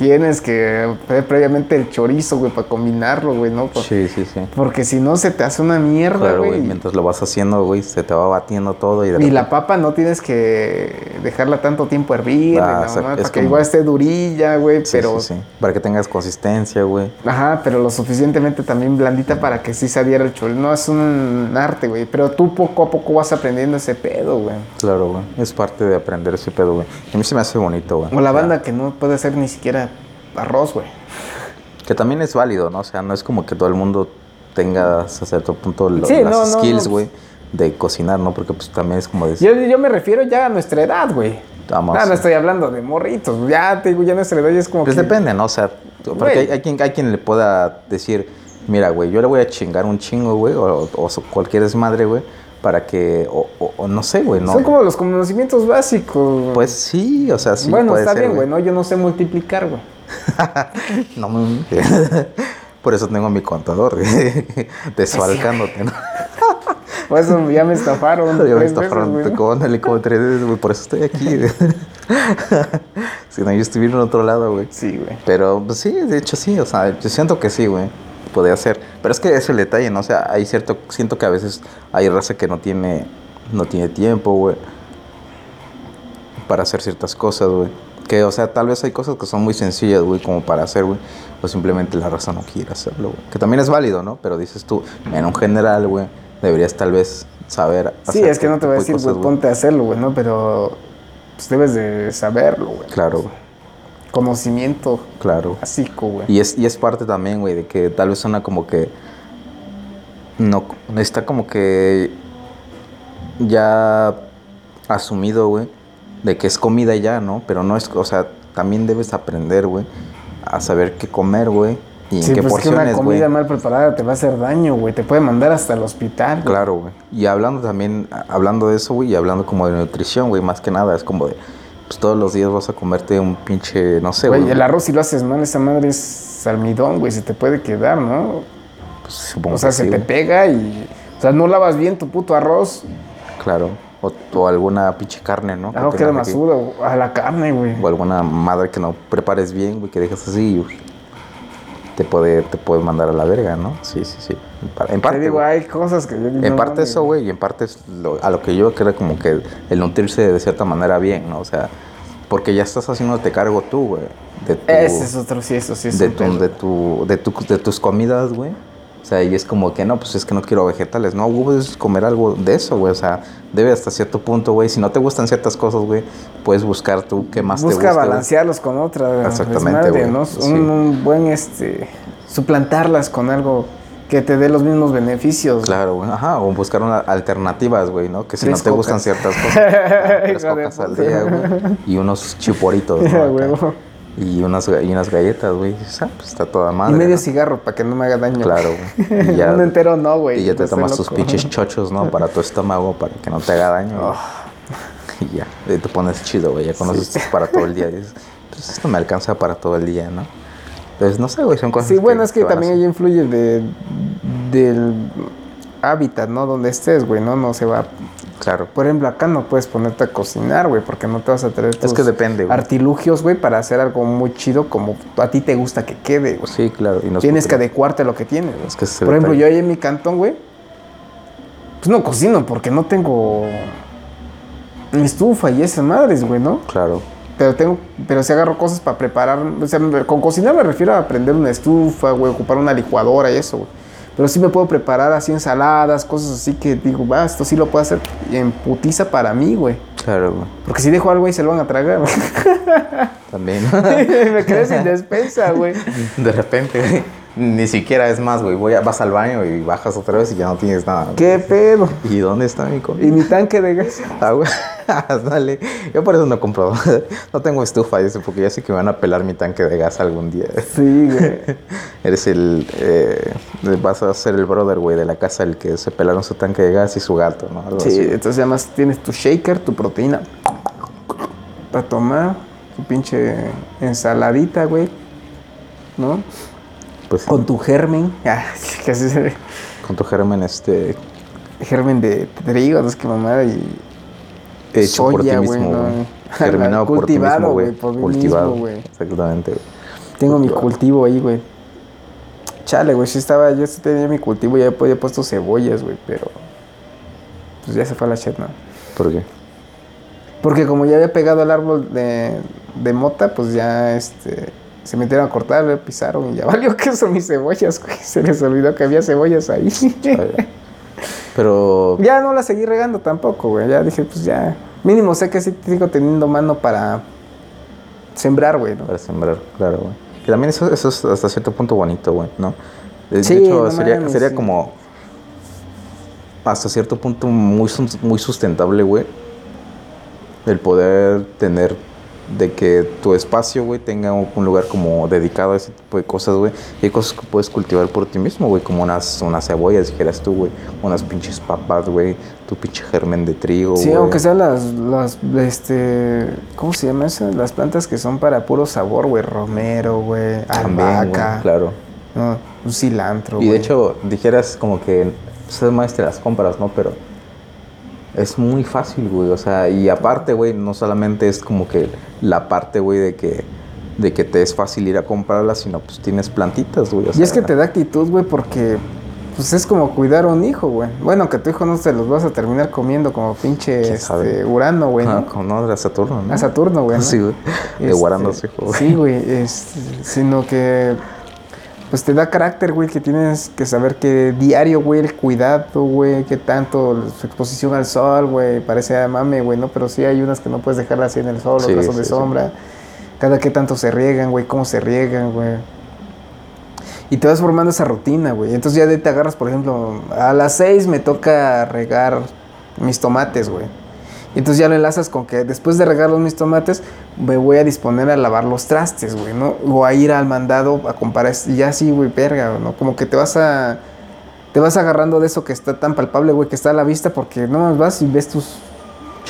Tienes que previamente el chorizo, güey, para combinarlo, güey, ¿no? Por-
Sí, sí, sí.
Porque si no se te hace una mierda,
Claro, güey.
güey.
Mientras lo vas haciendo, güey, se te va batiendo todo y de
y
repente-
la papa no tienes que dejarla tanto tiempo hervir,
Ah,
no, para que igual esté durilla, güey,
Sí,
pero...
sí, sí. Para que tengas consistencia, güey.
Ajá, pero lo suficientemente también blandita para que sí se adhiera el chorizo. No, es un arte, güey. Pero tú poco a poco vas aprendiendo ese pedo, güey.
Claro, güey. Es parte de aprender ese pedo, güey. A mí se me hace bonito, güey.
O la banda que no puede hacer ni siquiera arroz, güey.
Que también es válido, ¿no? O sea, no es como que todo el mundo tenga hasta cierto punto lo-
Sí,
las
no,
skills,
no.
güey, de cocinar, ¿no? Porque pues también es como decir,
Yo, yo me refiero ya a nuestra edad, güey.
Vamos.
No, no estoy hablando de morritos. Ya te digo, ya nuestra edad ya es como
pues
que...
depende, ¿no? O sea, porque hay, hay quien, hay quien le pueda decir, mira, güey, yo le voy a chingar un chingo, güey, o, o cualquier desmadre, güey, para que, o, o- o no sé, güey, ¿no?
Son como los conocimientos básicos.
Pues sí, o sea, sí
bueno,
puede
está
ser,
bien, güey, ¿no? Yo no sé multiplicar, güey.
No me... Por eso tengo a mi contador, desfalcándote, ¿no?
Por eso ya me estafaron.
Ya me estafaron,
veces,
como tres veces, güey, por eso estoy aquí. güey. si no, yo estuviera en otro lado, güey.
Sí, güey.
Pero, pues sí, de hecho sí, o sea, yo siento que sí, güey, podría ser. Pero es que es el detalle, ¿no? O sea, hay cierto, siento que a veces hay raza que no tiene, no tiene tiempo, güey, para hacer ciertas cosas, güey. Que, o sea, tal vez hay cosas que son muy sencillas, güey, como para hacer, güey. O simplemente la raza no quiere hacerlo, güey. Que también es válido, ¿no? Pero dices tú, en un general, güey, deberías tal vez saber
Sí, es que no te voy a decir, güey, ponte a hacerlo, güey, ¿no? Pero pues debes de saberlo, güey.
Claro, güey.
Conocimiento
Claro.
básico, güey.
Y es, y es parte también, güey, de que tal vez suena como que. No, está como que. Ya asumido, güey, de que es comida ya, ¿no? Pero no es. O sea, también debes aprender, güey, a saber qué comer, güey. Y
Sí,
en qué
pues es que una
porciones,
comida mal preparada te va a hacer daño, güey. Te puede mandar hasta el hospital.
Claro, güey. Y hablando también, hablando de eso, güey, y hablando como de nutrición, güey, más que nada, es como de. Pues todos los días vas a comerte un pinche, no sé, güey.
Güey, el arroz si lo haces mal, esa madre es almidón, güey. Se te puede quedar, ¿no?
Pues, supongo
O sea,
que
se
sí,
te pega y... O sea, no lavas bien tu puto arroz.
Claro. O, o alguna pinche carne, ¿no? Que
Algo queda
tengas aquí.
masuda a la carne, güey.
O alguna madre que no prepares bien, güey, que dejas así, güey, te puede, te puede mandar a la verga, ¿no? Sí, sí, sí. En par- En
Te
parte,
digo, hay cosas que yo
En
no
parte eso, güey, y en parte es lo- a lo que yo creo como que el nutrirse de cierta manera bien, ¿no? O sea, porque ya estás haciéndote cargo tú, güey,
Ese es otro, sí, eso sí es
de, tu, de, tu, de, tu- de tus comidas, güey. O sea, y es como que no, pues es que no quiero vegetales. No, güey, puedes comer algo de eso, güey. O sea, debe hasta cierto punto, güey. Si no te gustan ciertas cosas, güey, puedes buscar tú qué más te
Busca
gusta. güey.
balancearlos con otra.
Exactamente, güey.
¿no?
Sí.
Un, un buen, este... Suplantarlas con algo que te dé los mismos beneficios.
Claro, güey. Ajá, o buscar una- alternativas, güey, ¿no? Que si
Tres
no te gustan ciertas cosas, ah, tres cocas al día, güey. Y unos chuporitos, ¿no? Y unas, y unas galletas, güey. Ah, pues está toda madre.
y medio
¿no?
cigarro para que no me haga daño.
Claro, güey. Y
Uno entero no, güey.
y ya te
no
tomas tus pinches chochos, ¿no? Para tu estómago, para que no te haga daño.
Ah.
Y ya, y te pones chido, güey. Ya conoces para todo el día. Dices, pues esto me alcanza para todo el día, ¿no? Entonces, no sé, güey, son cosas
Sí, bueno, es que también ahí influye de, del hábitat, ¿no? Donde estés, güey, ¿no? No se va...
Claro.
Por ejemplo, acá no puedes ponerte a cocinar, güey, porque no te vas a traer tus
que depende, güey.
artilugios, güey, para hacer algo muy chido como a ti te gusta que quede, güey.
Sí, claro. Y no es
Tienes que adecuarte a lo que tienes.
Es que es
Por ejemplo, yo ahí en mi cantón, güey, pues no cocino porque no tengo estufa y esas madres, güey, ¿no?
Claro.
Pero tengo, pero si agarro cosas para preparar, o sea, con cocinar me refiero a prender una estufa, güey, ocupar una licuadora y eso, güey. Pero sí me puedo preparar así ensaladas, cosas así que digo, va, esto sí lo puedo hacer en putiza para mí, güey.
Claro, güey.
Porque si dejo algo ahí se lo van a tragar.
También.
me quedé sin despensa, güey.
De repente, güey, ni siquiera es más, güey. Voy a, vas al baño y bajas otra vez y ya no tienes nada. güey.
¿Qué pedo?
¿Y dónde está mi comida?
Y mi tanque de gas.
Ah, güey. Dale. Yo por eso no compro. No tengo estufa, dice, porque ya sé que me van a pelar mi tanque de gas algún día.
Sí, güey.
Eres el. eh, vas a ser el brother, güey, de la casa, el que se pelaron su tanque de gas y su gato, ¿no? Algo
Sí,
así.
entonces además tienes tu shaker, tu proteína para tomar, tu pinche ensaladita, güey. ¿No?
Pues
Con tu germen. Ah,
con tu germen, este.
Germen de trigo, no es que mamada y.
Hecho por ti
soya,
mismo,
güey,
güey.
no.
Germinado por ti
Cultivado,
mismo,
güey,
Cultivado.
güey.
Exactamente, güey.
Tengo mi cultivo ahí, güey. Chale, güey, sí estaba, yo sí tenía mi cultivo, ya podía puesto cebollas, güey, pero pues ya se fue a la chat, ¿no?
¿Por qué?
Porque como ya había pegado al árbol de, de mota, pues ya este se metieron a cortar, le pisaron y ya valió que son mis cebollas, güey. Se les olvidó que había cebollas ahí.
Pero
ya no las seguí regando tampoco, güey. Ya dije, pues ya. Mínimo sé que sí sigo teniendo mano para sembrar, güey, ¿no?
para sembrar, claro, güey. Que también eso, eso es hasta cierto punto bonito, güey, ¿no? De, de
Sí,
hecho,
no
sería,
mames,
sería
sí.
como hasta cierto punto muy, muy sustentable, güey. El poder tener de que tu espacio, güey, tenga un, lugar como dedicado a ese tipo de cosas, güey. Y hay cosas que puedes cultivar por ti mismo, güey, como unas, unas cebollas, dijeras tú, güey. Unas pinches papas, güey. Tu pinche germen de trigo,
Sí,
güey.
aunque sean las, las, este, ¿cómo se llama eso? Las plantas que son para puro sabor, güey. Romero, güey.
Güey,
Albahaca.
claro.
no, un cilantro,
Y de
güey.
hecho, dijeras como que pues, más te las compras, ¿no? Pero es muy fácil, güey. O sea, y aparte, güey, no solamente es como que la parte, güey, de que, de que te es fácil ir a comprarlas, sino pues tienes plantitas, güey. o
Y es que te da actitud, güey, porque pues es como cuidar a un hijo, güey. Bueno, que tu hijo no se los vas a terminar comiendo como pinche este, Urano, güey,
Ah,
¿no?
como no, de Saturno, ¿no?
A Saturno, güey. ¿no?
Sí, güey. De
Este,
guarándose, güey.
Sí, güey. sino que pues te da carácter, güey, que tienes que saber que diario, güey, el cuidado, güey, que tanto su exposición al sol, güey, parece a mame, güey, ¿no? Pero sí hay unas que no puedes dejarlas así en el sol,
Sí,
otras son
sí,
de
sí.
sombra. Cada que tanto se riegan, güey, cómo se riegan, güey. Y te vas formando esa rutina, güey. Entonces ya de te agarras, por ejemplo, a las 6 me toca regar mis tomates, güey. Y entonces ya lo enlazas con que después de regar los mis tomates, me voy a disponer a lavar los trastes, güey, ¿no? O a ir al mandado a comprar. esto. Y ya sí, güey, verga, ¿no? Como que te vas a. Te vas agarrando de eso que está tan palpable, güey, que está a la vista, porque no vas y ves tus,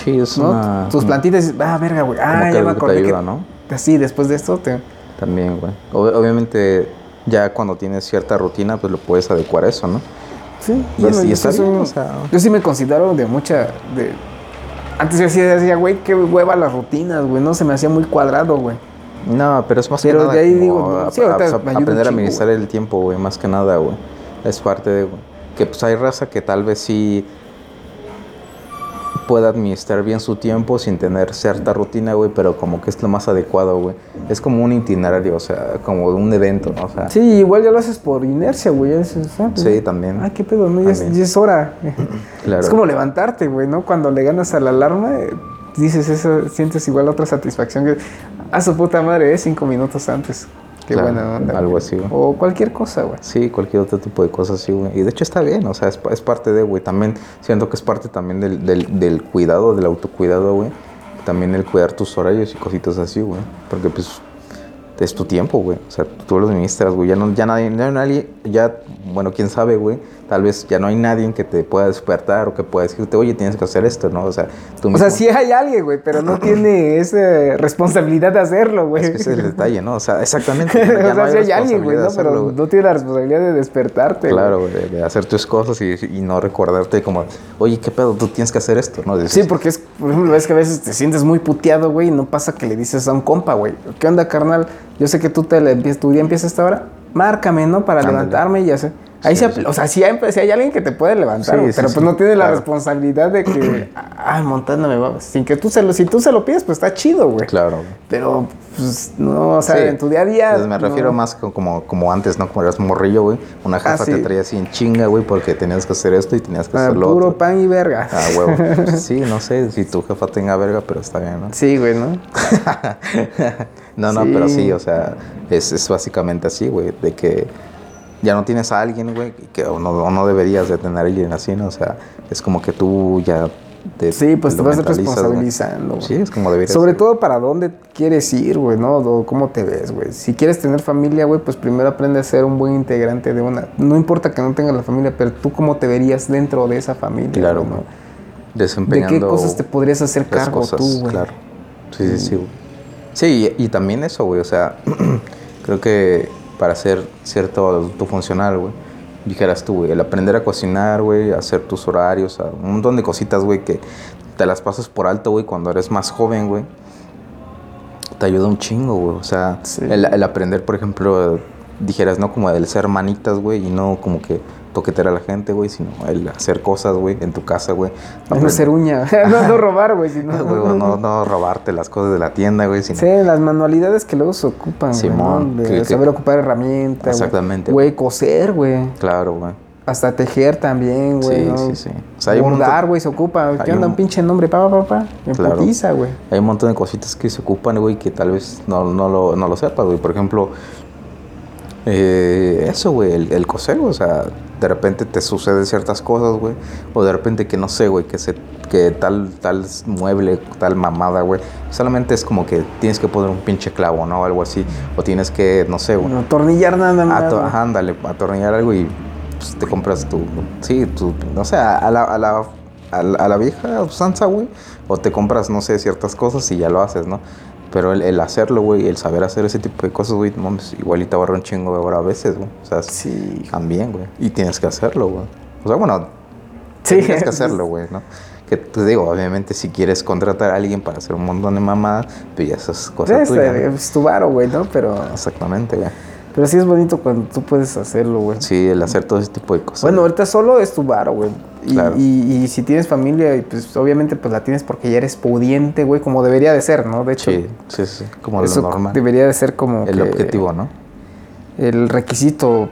Sí, es
¿no?
una...
tus plantitas y dices, ah, verga, güey. Ah, ya me
algo que
acordé
te
que.
ayuda, ¿no?
Así, después de esto, te.
También, güey. Ob- obviamente, ya cuando tienes cierta rutina, pues lo puedes adecuar a eso, ¿no?
Sí,
Y es- está bien,
un-
o sea-
Yo sí me considero de mucha. De... Antes yo sí decía, güey, qué hueva las rutinas, güey. No se me hacía muy cuadrado, güey.
No, pero es más
Pero
que nada
de ahí digo,
a-
sí,
a- aprender a administrar el tiempo, güey, más que nada, güey. Es parte de, güey. Que pues hay raza que tal vez sí pueda administrar bien su tiempo sin tener cierta rutina, güey, pero como que es lo más adecuado, güey. Es como un itinerario, o sea, como un evento, ¿no? O sea,
Sí, igual ya lo haces por inercia, güey. ah,
Sí, también.
Ay, qué pedo, ¿no? Ya es, ya es hora.
claro.
Es como levantarte, güey, ¿no? Cuando le ganas a la alarma, eh, dices eso, sientes igual otra satisfacción que. A su puta madre, ¿eh? Cinco minutos antes. Qué
Claro,
buena onda.
algo así, güey.
O cualquier cosa, güey.
Sí, cualquier otro tipo de cosas así, güey. Y de hecho está bien, o sea, es, es parte de, güey. También siento que es parte también del, del, del cuidado, del autocuidado, güey. También el cuidar tus horarios y cositas así, güey. Porque pues es tu tiempo, güey. O sea, tú lo administras, güey. Ya no, ya nadie, ya nadie, ya, bueno, quién sabe, güey. Tal vez ya no hay nadie que te pueda despertar o que pueda decirte, oye, tienes que hacer esto, ¿no? O sea, tú
O
mismo.
sea, sí hay alguien, güey, pero no tiene esa responsabilidad de hacerlo, güey.
Es que ese es el detalle, ¿no? O sea, exactamente.
o
ya no
sea, sí hay alguien, güey, ¿no?
hacerlo,
Pero no tiene la responsabilidad de despertarte.
Claro, güey, de, hacer tus cosas y, y no recordarte como, oye, ¿qué pedo? Tú tienes que hacer esto, ¿no? Dices,
Sí, porque es, por ejemplo, ves que a veces te sientes muy puteado, güey, y no pasa que le dices a un compa, güey, ¿qué onda, carnal? Yo sé que tú te le tu día empieza a esta hora, márcame, ¿no? Para
Ándale.
levantarme y ya sé. Ahí
Sí,
se,
sí.
o sea, si hay, si hay alguien que te puede levantar,
Sí,
pero pues no tiene la responsabilidad de que, ay, Montana me va, sin que tú se lo, si tú se lo pides, pues está chido, güey.
Claro.
Pero, pues, no, o sea, en tu día a día.
Pues me
no.
refiero más co- como, como antes, ¿no? Como eras morrillo, güey. Una jefa
Ah, sí.
te traía así en chinga, güey, porque tenías que hacer esto y tenías que
Ah,
hacer lo
puro
otro.
pan y verga.
Ah, huevo. Sí, no sé si tu jefa tenga verga, pero está bien, ¿no?
Sí, güey, ¿no?
no, no, pero sí, o sea, es, es básicamente así, güey, de que ya no tienes a alguien, güey, que o no, o no deberías de tener a alguien así, ¿no? O sea, es como que tú ya te
Sí, pues te vas responsabilizando. güey.
Sí, es como debería
Sobre
ser.
todo para dónde quieres ir, güey, ¿no? Cómo te ves, güey. Si quieres tener familia, güey, pues primero aprende a ser un buen integrante de una. No importa que no tengas la familia, pero tú cómo te verías dentro de esa familia.
Claro,
güey, ¿no?
güey.
¿De
Desempeñando
qué cosas te podrías hacer cargo
cosas,
tú, güey?
Claro. Sí, sí, sí, güey. Sí, y, y también eso, güey, o sea, creo que para ser cierto adulto funcional, güey, dijeras tú, güey, el aprender a cocinar, güey, hacer tus horarios, a un montón de cositas, güey, que te las pasas por alto, güey, cuando eres más joven, güey. te ayuda un chingo, güey. O sea,
Sí.
el, el aprender, por ejemplo, dijeras, ¿no? Como el ser manitas, güey, y no como que toquetear a la gente, güey, sino el hacer cosas, güey, en tu casa, güey.
No ser uña. no, no robar, güey. Sino,
no, no robarte las cosas de la tienda, güey, sino...
Sí, las manualidades que luego se ocupan, güey,
Simón,
¿no? De
que- que-
saber ocupar herramientas.
Exactamente.
Güey, coser, güey.
Claro, güey.
Hasta tejer también, güey.
Sí,
¿no?
sí, sí. O sea, hay
Bordar,
montón-
güey, se ocupa. ¿Qué
hay
onda?
un-
Un pinche nombre, pa, pa, pa. En
Claro.
güey.
Hay un montón de cositas que se ocupan, güey, que tal vez no, no, lo, no lo sepas, güey. Por ejemplo, eh, eso, güey, el, el coser, güey, o sea, de repente te suceden ciertas cosas, güey. O de repente que no sé, güey, que se que tal tal mueble, tal mamada, güey. Solamente es como que tienes que poner un pinche clavo, ¿no? Algo así. O tienes que, no sé, güey.
No, tornillar nada más.
Ajá, ándale, atornillar algo y pues, te compras tu. Sí, tu. No sé, a la, a la, a la, a la vieja usanza, güey. O te compras, no sé, ciertas cosas y ya lo haces, ¿no? Pero el, el hacerlo, güey, el saber hacer ese tipo de cosas, güey, igual y te un chingo de hora a veces, güey. O sea,
Sí.
también, güey. Y tienes que hacerlo, güey. O sea, bueno,
Sí.
tienes que hacerlo, güey, ¿no? Que te digo, obviamente, si quieres contratar a alguien para hacer un montón de mamadas, pues ya eso es cosa
Es, es tu varo, güey, ¿no? Pero,
Exactamente, güey.
pero sí es bonito cuando tú puedes hacerlo, güey.
Sí, el hacer todo ese tipo de cosas.
Bueno, ahorita solo es tu varo, güey. Y,
Claro.
y, y si tienes familia, pues obviamente pues la tienes porque ya eres pudiente, güey, como debería de ser, ¿no? De hecho,
Sí, sí, sí, como
eso
lo normal.
debería de ser como
El
que
objetivo, ¿no?
el requisito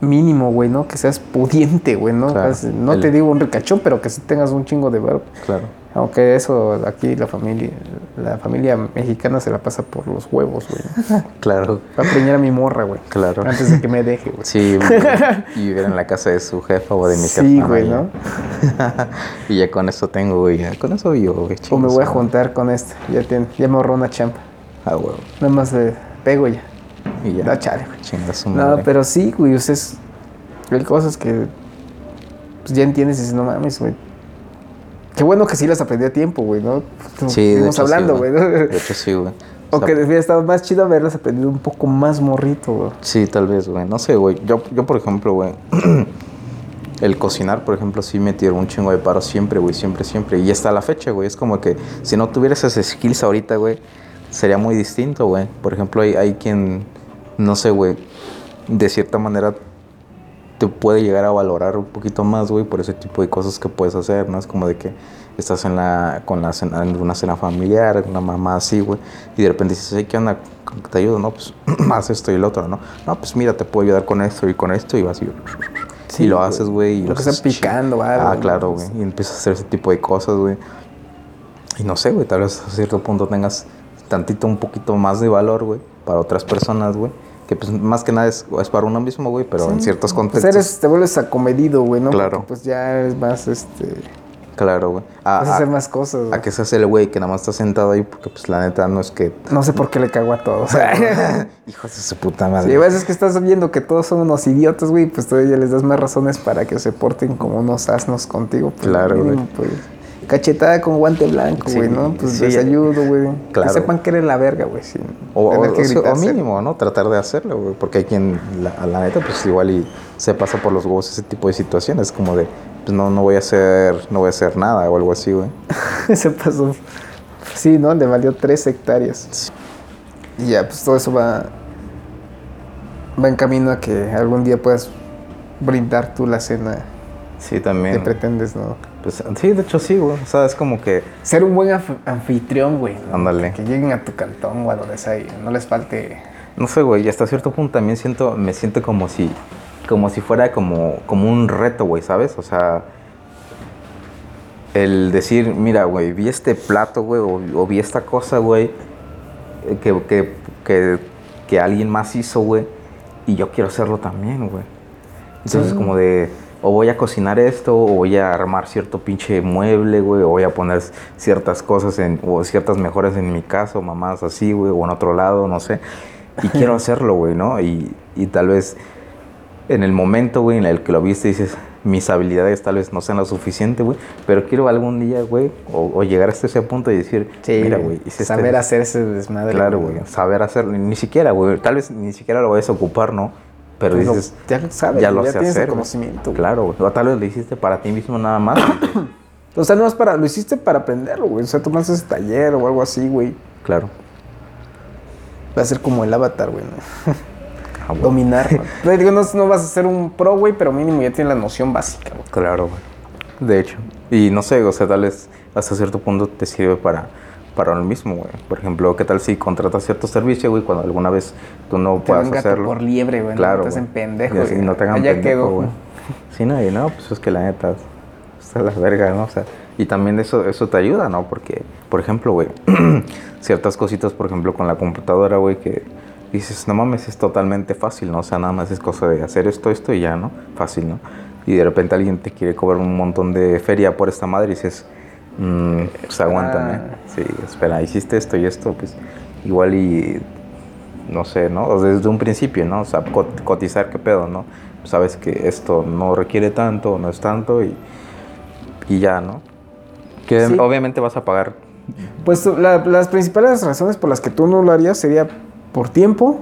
mínimo, güey, ¿no? Que seas pudiente, güey, ¿no?
Claro.
No
El-
te digo un ricachón, pero que sí tengas un chingo de varo.
Claro.
Aunque eso aquí la familia, la familia mexicana se la pasa por los huevos, güey.
Claro,
Va a preñar a mi morra, güey.
claro.
Antes de que me deje, güey.
Sí, y vivir en la casa de su jefa o de mi jefa.
Sí, güey. ¿no?
y ya con eso tengo, güey. Con eso vivo, güey.
O me voy a juntar con este. Ya, tiene, ya me ahorró una champa.
Ah, huevo.
Nada más le pego ya.
Y ya.
No, chale, güey.
Chinga su
No, pero sí, güey. Ustedes. Hay cosas que. Pues ya entiendes y dices, no mames, güey. Qué bueno que sí las aprendí a tiempo, güey, ¿no? Como
Sí, hecho,
hablando, güey.
De hecho, sí, güey. O
O
sea,
que hubiera estado más chido haberlas aprendido un poco más morrito, güey.
Sí, tal vez, güey. No sé, güey. Yo, yo, por ejemplo, güey. El cocinar, por ejemplo, sí me tiró un chingo de paro siempre, güey. Siempre, siempre. Y hasta la fecha, güey. Es como que si no tuviera esas skills ahorita, güey, sería muy distinto, güey. Por ejemplo, hay, hay quien, no sé, güey, de cierta manera te puede llegar a valorar un poquito más, güey, por ese tipo de cosas que puedes hacer, ¿no? Es como de que estás en la, con la cena, en una cena familiar, una mamá así, güey, y de repente dices, "Ay, ¿qué onda? ¿Con qué te ayudo? No, pues haz esto y el otro, ¿no? No, pues mira, te puedo ayudar con esto y con esto, y vas y,
Sí,
y lo
güey.
haces, güey. y
Lo que
chido.
picando,
Ah,
¿no?
claro, güey. Y empiezas a hacer ese tipo de cosas, güey. Y no sé, güey, tal vez a cierto punto tengas tantito, un poquito más de valor, güey, para otras personas, güey. Que pues más que nada es, es para uno mismo, güey, pero en ciertos
Pues
contextos.
eres, te vuelves acomedido, güey, ¿no?
Claro.
Porque, pues ya es más, este...
Claro, güey. A,
Vas a
a-
hacer más cosas,
a
güey.
que seas el güey que nada más está sentado ahí porque pues la neta no es que...
No sé por qué le cago a todos.
Hijos de su puta madre.
Sí, a veces que estás viendo que todos son unos idiotas, güey, pues todavía les das más razones para que se porten como unos asnos contigo. Pues,
Claro,
mínimo, pues, cachetada con guante blanco,
Sí,
güey, ¿no? Pues
sí.
les ayudo, güey.
Claro.
Que sepan que eres la verga, güey,
O, o-
que
o o mínimo, ¿no? Tratar de hacerlo, güey. Porque hay quien, la, a la neta, pues igual y se pasa por los huevos ese tipo de situaciones. Como de, pues no, no voy a hacer, no voy a hacer nada o algo así, güey.
se pasó. Sí, ¿no? Le valió tres hectáreas. Y ya, pues todo eso va, va en camino a que algún día puedas brindar tú la cena
Sí,
que
también.
pretendes, ¿no?
Pues, sí, de hecho sí, güey. O sea, es como que...
Ser un buen anf- anfitrión, güey.
Ándale.
Que lleguen a tu cantón o a donde sea y no les falte...
No sé, güey, y hasta cierto punto también siento, me siento como si, como si fuera como, como un reto, güey, ¿sabes? O sea, el decir, mira, güey, vi este plato, güey, o, o vi esta cosa, güey, eh, que, que, que, que alguien más hizo, güey, y yo quiero hacerlo también, güey. Entonces,
Sí.
como de, o voy a cocinar esto, o voy a armar cierto pinche mueble, güey, o voy a poner ciertas cosas en, o ciertas mejoras en mi casa, o mamás así, güey, o en otro lado, no sé. Y quiero hacerlo, güey, ¿no? Y, y tal vez en el momento, güey, en el que lo viste, dices, mis habilidades tal vez no sean lo suficiente, güey, pero quiero algún día, güey, o, o llegar hasta ese punto y decir, mira, güey, este-
saber hacer ese desmadre.
Claro, güey, saber hacerlo, ni siquiera, güey, tal vez ni siquiera lo vayas a ocupar, ¿no? Pero
Pues
dices,
ya sabes,
ya
güey,
lo
ya
sé
tienes
hacer. güey.
conocimiento, güey.
Claro, güey. O tal vez lo hiciste para ti mismo nada más.
O sea, no es para... Lo hiciste para aprenderlo, güey. O sea, tomaste ese taller o algo así, güey.
claro.
Va a ser como el avatar, güey. ¿no?
Ah, bueno.
Dominar. ¿no? Digo, no, no vas a ser un pro, güey, pero mínimo ya tienes la noción básica, güey.
Claro, güey. De hecho. Y no sé, o sea, tal vez hasta cierto punto te sirve para, para lo mismo, güey. Por ejemplo, ¿qué tal si contratas cierto servicio, güey, cuando alguna vez tú no
Te
puedas hacerlo?
por liebre, güey.
Claro,
No hacen
güey.
pendejo,
Y
güey.
no te hagan
Allá
pendejo, güey. Sí, no, y no, pues es que la neta está la verga, ¿no? O sea, y también eso, eso te ayuda, ¿no? Porque, por ejemplo, güey, ciertas cositas, por ejemplo, con la computadora, güey, que dices, no mames, es totalmente fácil, ¿no? O sea, nada más es cosa de hacer esto, esto y ya, ¿no? Fácil, ¿no? Y de repente alguien te quiere cobrar un montón de feria por esta madre y dices, mm, pues aguántame. Sí, espera, hiciste esto y esto, pues igual y no sé, ¿no? O desde un principio, ¿no? O sea, cot- cotizar qué pedo, ¿no? Sabes que esto no requiere tanto, no es tanto y, y ya, ¿no? Que
Sí.
obviamente vas a pagar,
Pues la- las principales razones por las que tú no lo harías sería por tiempo,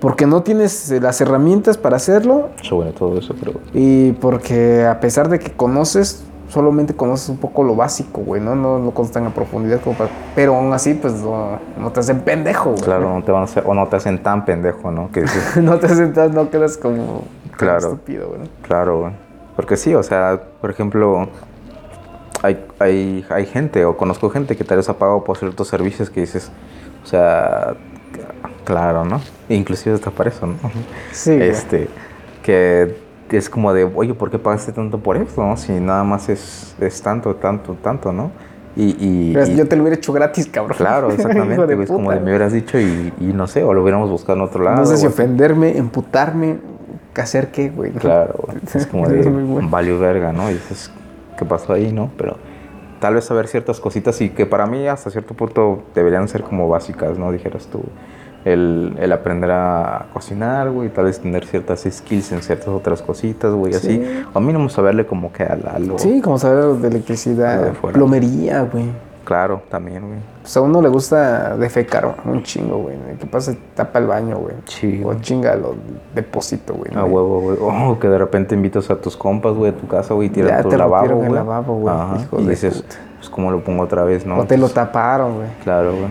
porque no tienes eh, las herramientas para hacerlo
sobre todo eso, pero
y porque a pesar de que conoces, solamente conoces un poco lo básico, güey, ¿no? No lo conoces tan a profundidad como para... Pero aún así, pues no, no te hacen pendejo, güey.
claro, no te van a hacer, o no te hacen tan pendejo, ¿no? Que dices,
no te sientas, no quedas como, como
Claro.
estúpido, güey.
Claro, güey. Porque sí, o sea, por ejemplo, hay, hay, hay gente, o conozco gente que tal vez ha pagado por ciertos servicios que dices, o sea, claro, ¿no? Inclusive hasta para eso, ¿no?
Sí, güey.
Este, que es como de, oye, ¿por qué pagaste tanto por esto, no? Si nada más es, es tanto, tanto, tanto, ¿no? Y, y,
Pero
y-
yo te lo hubiera hecho gratis, cabrón.
claro, exactamente, es como
puta,
de me hubieras dicho y, y no sé, o lo hubiéramos buscado en otro lado.
No sé si ofenderme, emputarme, hacer qué, güey.
Claro. Es como de
bueno.
valió verga, ¿no? Y dices, ¿qué pasó ahí, no? Pero tal vez saber ciertas cositas y que para mí hasta cierto punto deberían ser como básicas, ¿no? Dijeras tú. El, el aprender a cocinar, güey, tal vez tener ciertas skills en ciertas otras cositas, güey,
Sí.
así. O mínimo saberle como que a, a lo...
Sí, como saber de electricidad,
de fuera.
plomería, güey.
Claro, también, güey.
Pues a uno le gusta defecar un chingo, güey. Que pasa, tapa el baño, güey.
Sí,
O chinga lo depósito, güey.
A
¿no?
huevo, güey. O que de repente invitas a tus compas, güey, a tu casa, güey, y tiran tu
te
lavabo,
el
güey.
lavabo, güey, hijo
Y
de
dices,
puta.
pues, ¿cómo lo pongo otra vez, no?
O te lo
Entonces,
taparon, güey.
Claro, güey.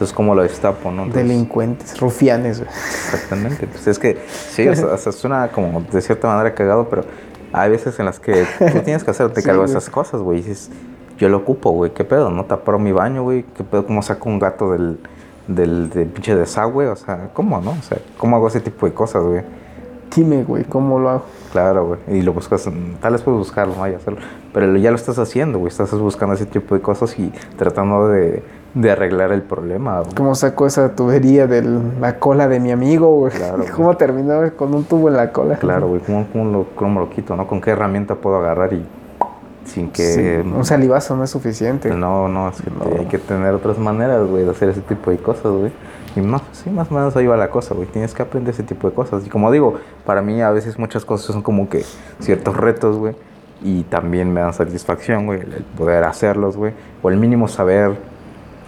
Entonces, ¿cómo lo destapo, no? Entonces,
Delincuentes, rufianes, güey.
Exactamente. Pues es que, sí, o sea, suena como de cierta manera cagado, pero hay veces en las que tú tienes que hacerte cargo de esas cosas, güey. Y dices, yo lo ocupo, güey. ¿Qué pedo? ¿No taparon mi baño, güey? ¿Qué pedo? ¿Cómo saco un gato del, del, del pinche desagüe? O sea, ¿cómo, no? O sea, ¿cómo hago ese tipo de cosas, güey?
Dime, güey, ¿cómo lo hago?
Claro, güey. Y lo buscas, tal vez puedes buscarlo, no hay hacerlo. Pero ya lo estás haciendo, güey. Estás buscando ese tipo de cosas y tratando de, de arreglar el problema, güey.
¿Cómo saco esa tubería de la cola de mi amigo, güey?
Claro, güey.
¿Cómo terminó con un tubo en la cola?
Claro, güey, ¿cómo, cómo lo, cómo lo quito, no? ¿Con qué herramienta puedo agarrar y sin que...
Sí, Un salivazo no es suficiente.
No, no, es que
No.
hay que tener otras maneras, güey, de hacer ese tipo de cosas, güey. Y más, sí, más o menos ahí va la cosa, güey. Tienes que aprender ese tipo de cosas. Y como digo, para mí a veces muchas cosas son como que ciertos retos, güey. Y también me dan satisfacción, güey, el poder hacerlos, güey. O el mínimo saber,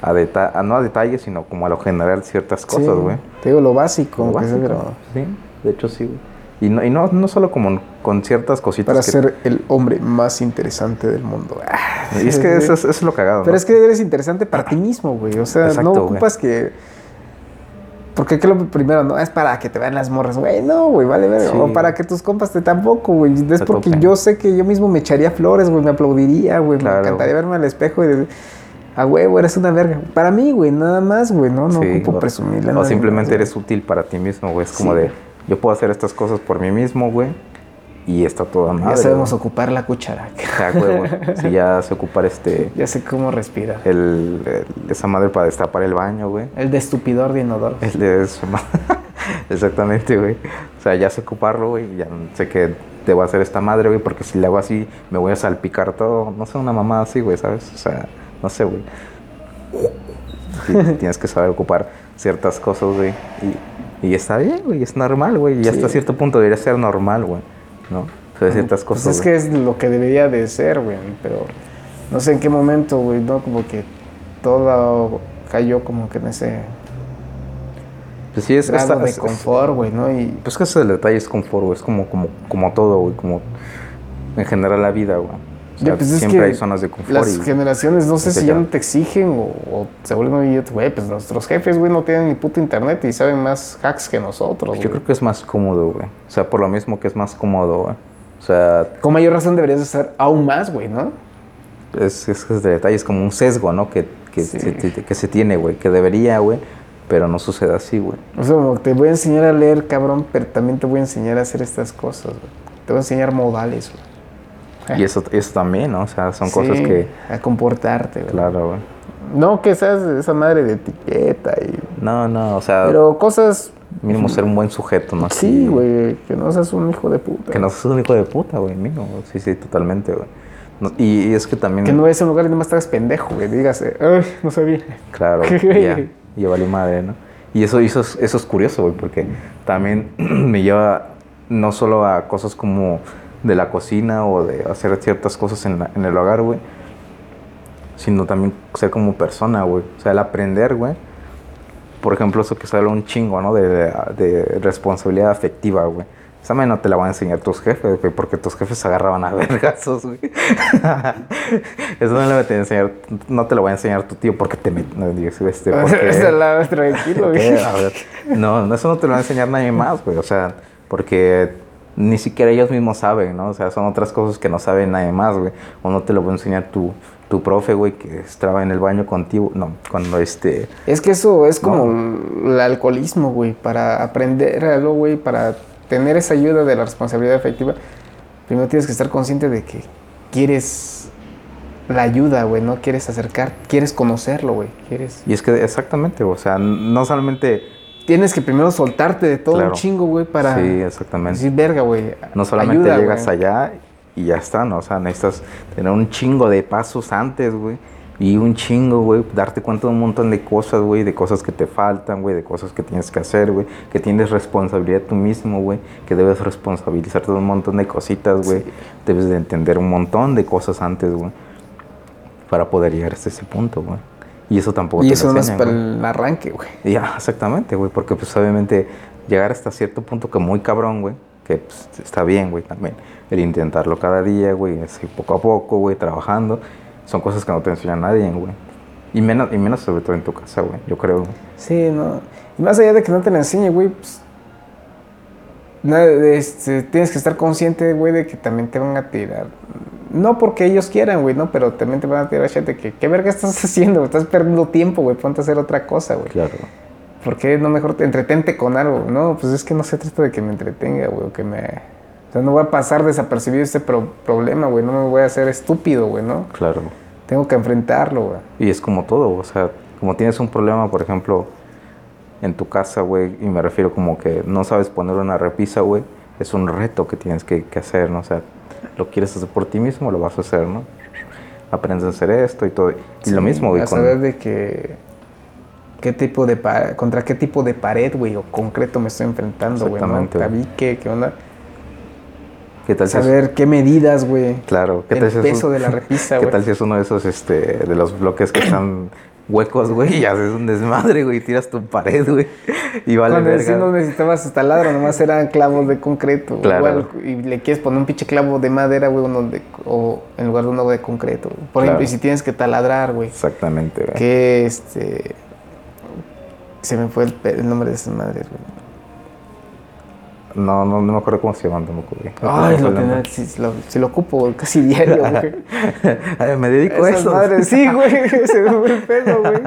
a deta no a detalle, sino como a lo general ciertas
Sí,
cosas, güey.
Te digo lo básico,
Lo básico.
pero
Sí, de hecho sí, güey. Y no, y no, no solo como con ciertas cositas
para
que-
ser el hombre más interesante del mundo. Ah,
Y es que eso es, eso es lo cagado,
Pero
¿no?
es que eres interesante para ti mismo, güey. O sea,
Exacto,
no
güey.
ocupas que. Porque que lo primero, no es para que te vean las morras, güey. No, güey, vale ver.
Sí.
O para que tus compas te tampoco, güey. Es porque yo sé que yo mismo me echaría flores, güey. Me aplaudiría, güey.
Claro,
me encantaría
güey.
verme al espejo y decir, a huevo, eres una verga. Para mí, güey, nada más, güey. No, no
Sí,
ocupo
o-
presumirle. a
O simplemente
más,
eres útil para ti mismo, güey. Es como
Sí.
de, yo puedo hacer estas cosas por mí mismo, güey. Y está toda madre.
Ya sabemos
güey.
ocupar la cuchara.
Ya, güey. Si ya sé ocupar este,
ya sé cómo respirar.
el, el- esa madre para destapar el baño, güey.
El de estupidor de inodoro.
El de ma- Exactamente, güey. O sea, ya sé ocuparlo, güey. Ya sé que debo hacer esta madre, güey. Porque si le hago así, me voy a salpicar todo. No sé, una mamá así, güey, ¿sabes? O sea, no sé, güey. Tienes que saber ocupar ciertas cosas, güey. Y, y está bien, güey. Es normal, güey. Y
Sí.
hasta cierto punto debería ser normal, güey. ¿no? O sea, ciertas
Pues
cosas.
es
güey.
que es lo que debería de ser, güey. Pero no sé en qué momento, güey, ¿no? Como que todo cayó como que en ese
Pues sí, es,
grado
esta-
de
es-
confort, güey, ¿no? Y
Pues que ese detalle es confort, güey. Es como, como, como todo, güey. Como en general la vida, güey. O sea,
pues es
siempre
que
hay zonas de confort.
Las
y-
generaciones, no sé si
ya.
no te exigen o, o se vuelven. Güey, pues nuestros jefes, güey, no tienen ni puto internet y saben más hacks que nosotros,
Yo
güey.
creo que es más cómodo, güey. O sea, por lo mismo que es más cómodo, güey. O sea,
Con mayor razón deberías de estar aún más, güey, ¿no?
es, es, es de detalle, es como un sesgo, ¿no? Que, que,
Sí.
se, que se tiene, güey. Que debería, güey. Pero no sucede así, güey.
O sea, como te voy a enseñar a leer, cabrón, pero también te voy a enseñar a hacer estas cosas, güey. Te voy a enseñar modales, güey.
Y eso, eso también, ¿no? O sea, son cosas
Sí,
que...
A comportarte, güey.
Claro, güey.
No que seas esa madre de etiqueta y...
No, no, o sea,
Pero cosas...
mínimo ser un buen sujeto, ¿no?
Sí, güey, que no seas un hijo de puta.
Que no seas un hijo de puta, güey, mínimo. Sí, sí, totalmente, güey. No- y, y es que también...
Que no vayas a un lugar y nada más te hagas pendejo, güey. Digas, eh, ay, no sabía.
Claro, ya, ya valió madre, ¿no? Y eso, eso, es, eso es curioso, güey, porque también me lleva no solo a cosas como de la cocina o de hacer ciertas cosas en, la- en el hogar, güey, sino también ser como persona, güey. O sea, el aprender, güey. Por ejemplo, eso que se habla un chingo, ¿no? De, de- de responsabilidad afectiva, güey. Esa no te la van a enseñar tus jefes, güey, porque tus jefes se agarraban a vergazos, güey. Eso no, a enseñar, no te lo va a enseñar tu tío porque te met- no, este, porque-
Esa es la tranquilo, güey.
No, eso no te lo va a enseñar nadie más, güey. O sea, porque ni siquiera ellos mismos saben, ¿no? O sea, son otras cosas que no sabe nadie más, güey. O no te lo va a enseñar tu, tu profe, güey, que estaba en el baño contigo. No, cuando este...
Es que eso es como el alcoholismo, güey. Para aprender algo, güey, para tener esa ayuda de la responsabilidad efectiva, primero tienes que estar consciente de que quieres la ayuda, güey. No quieres acercar, quieres conocerlo, güey. Quieres...
Y es que exactamente, o sea, no solamente...
Tienes que primero soltarte de todo
Claro.
un chingo, güey, para
Sí, exactamente.
decir, verga, güey.
No solamente
ayuda,
llegas
güey".
allá y ya está, ¿no? O sea, necesitas tener un chingo de pasos antes, güey. Y un chingo, güey, darte cuenta de un montón de cosas, güey, de cosas que te faltan, güey, de cosas que tienes que hacer, güey, que tienes responsabilidad tú mismo, güey, que debes responsabilizarte de un montón de cositas, güey.
Sí.
Debes de entender un montón de cosas antes, güey, para poder llegar hasta ese punto, güey. Y eso tampoco
Y
te
eso
lo
no es para el arranque, güey.
Ya, exactamente, güey, porque pues obviamente llegar hasta cierto punto que muy cabrón, güey, que pues, está bien, güey, también. El intentarlo cada día, güey, así poco a poco, güey, trabajando, son cosas que no te enseña nadie, güey. Y menos, y menos sobre todo en tu casa, güey, yo creo. güey.
Sí, no. Y más allá de que no te la enseñe, güey, pues. este, tienes que estar consciente, güey, de que también te van a tirar. No porque ellos quieran, güey, no, pero también te van a tirar shit de que, ¿qué verga estás haciendo? Estás perdiendo tiempo, güey, ponte a hacer otra cosa, güey.
Claro.
¿Por qué no mejor te entretente con algo? No, pues es que no se trata de que me entretenga, güey, o que me. O sea, no voy a pasar desapercibido este pro- problema, güey, no me voy a hacer estúpido, güey, ¿no?
Claro.
Tengo que enfrentarlo, güey.
Y es como todo, o sea, como tienes un problema, por ejemplo, en tu casa, güey, y me refiero como que no sabes poner una repisa, güey, es un reto que tienes que, que hacer, ¿no? O sea, lo quieres hacer por ti mismo, lo vas a hacer, ¿no? Aprendes a hacer esto y todo. Y lo mismo, güey,
A
con...
saber de que. ¿Qué tipo de pa- ¿Contra qué tipo de pared, güey, o concreto me estoy enfrentando, güey? ¿no? Tabique, ¿qué onda?
¿Qué tal si es-
Saber qué medidas, güey.
Claro, ¿qué
el
tal si es
peso
un-
de la repisa,
¿Qué
güey.
tal si es uno de esos, este, de los bloques que están huecos, güey, y haces un desmadre, güey, y tiras tu pared, güey, y vale
Cuando
verga.
no necesitabas taladro, nomás eran clavos de concreto.
Claro.
Igual, y le quieres poner un pinche clavo de madera, güey, uno de, o en lugar de uno de concreto. Por
Claro.
ejemplo, y si tienes que taladrar, güey.
Exactamente, güey.
Que este. Se me fue el, el nombre de esas madres, güey.
No, no, no me acuerdo cómo se.
Ay,
No me acuerdo
si, si lo, si lo ocupo güey, casi diario, güey.
Ay, me dedico a
Esas
eso.
madres, sí, güey, se me fue el pedo, güey.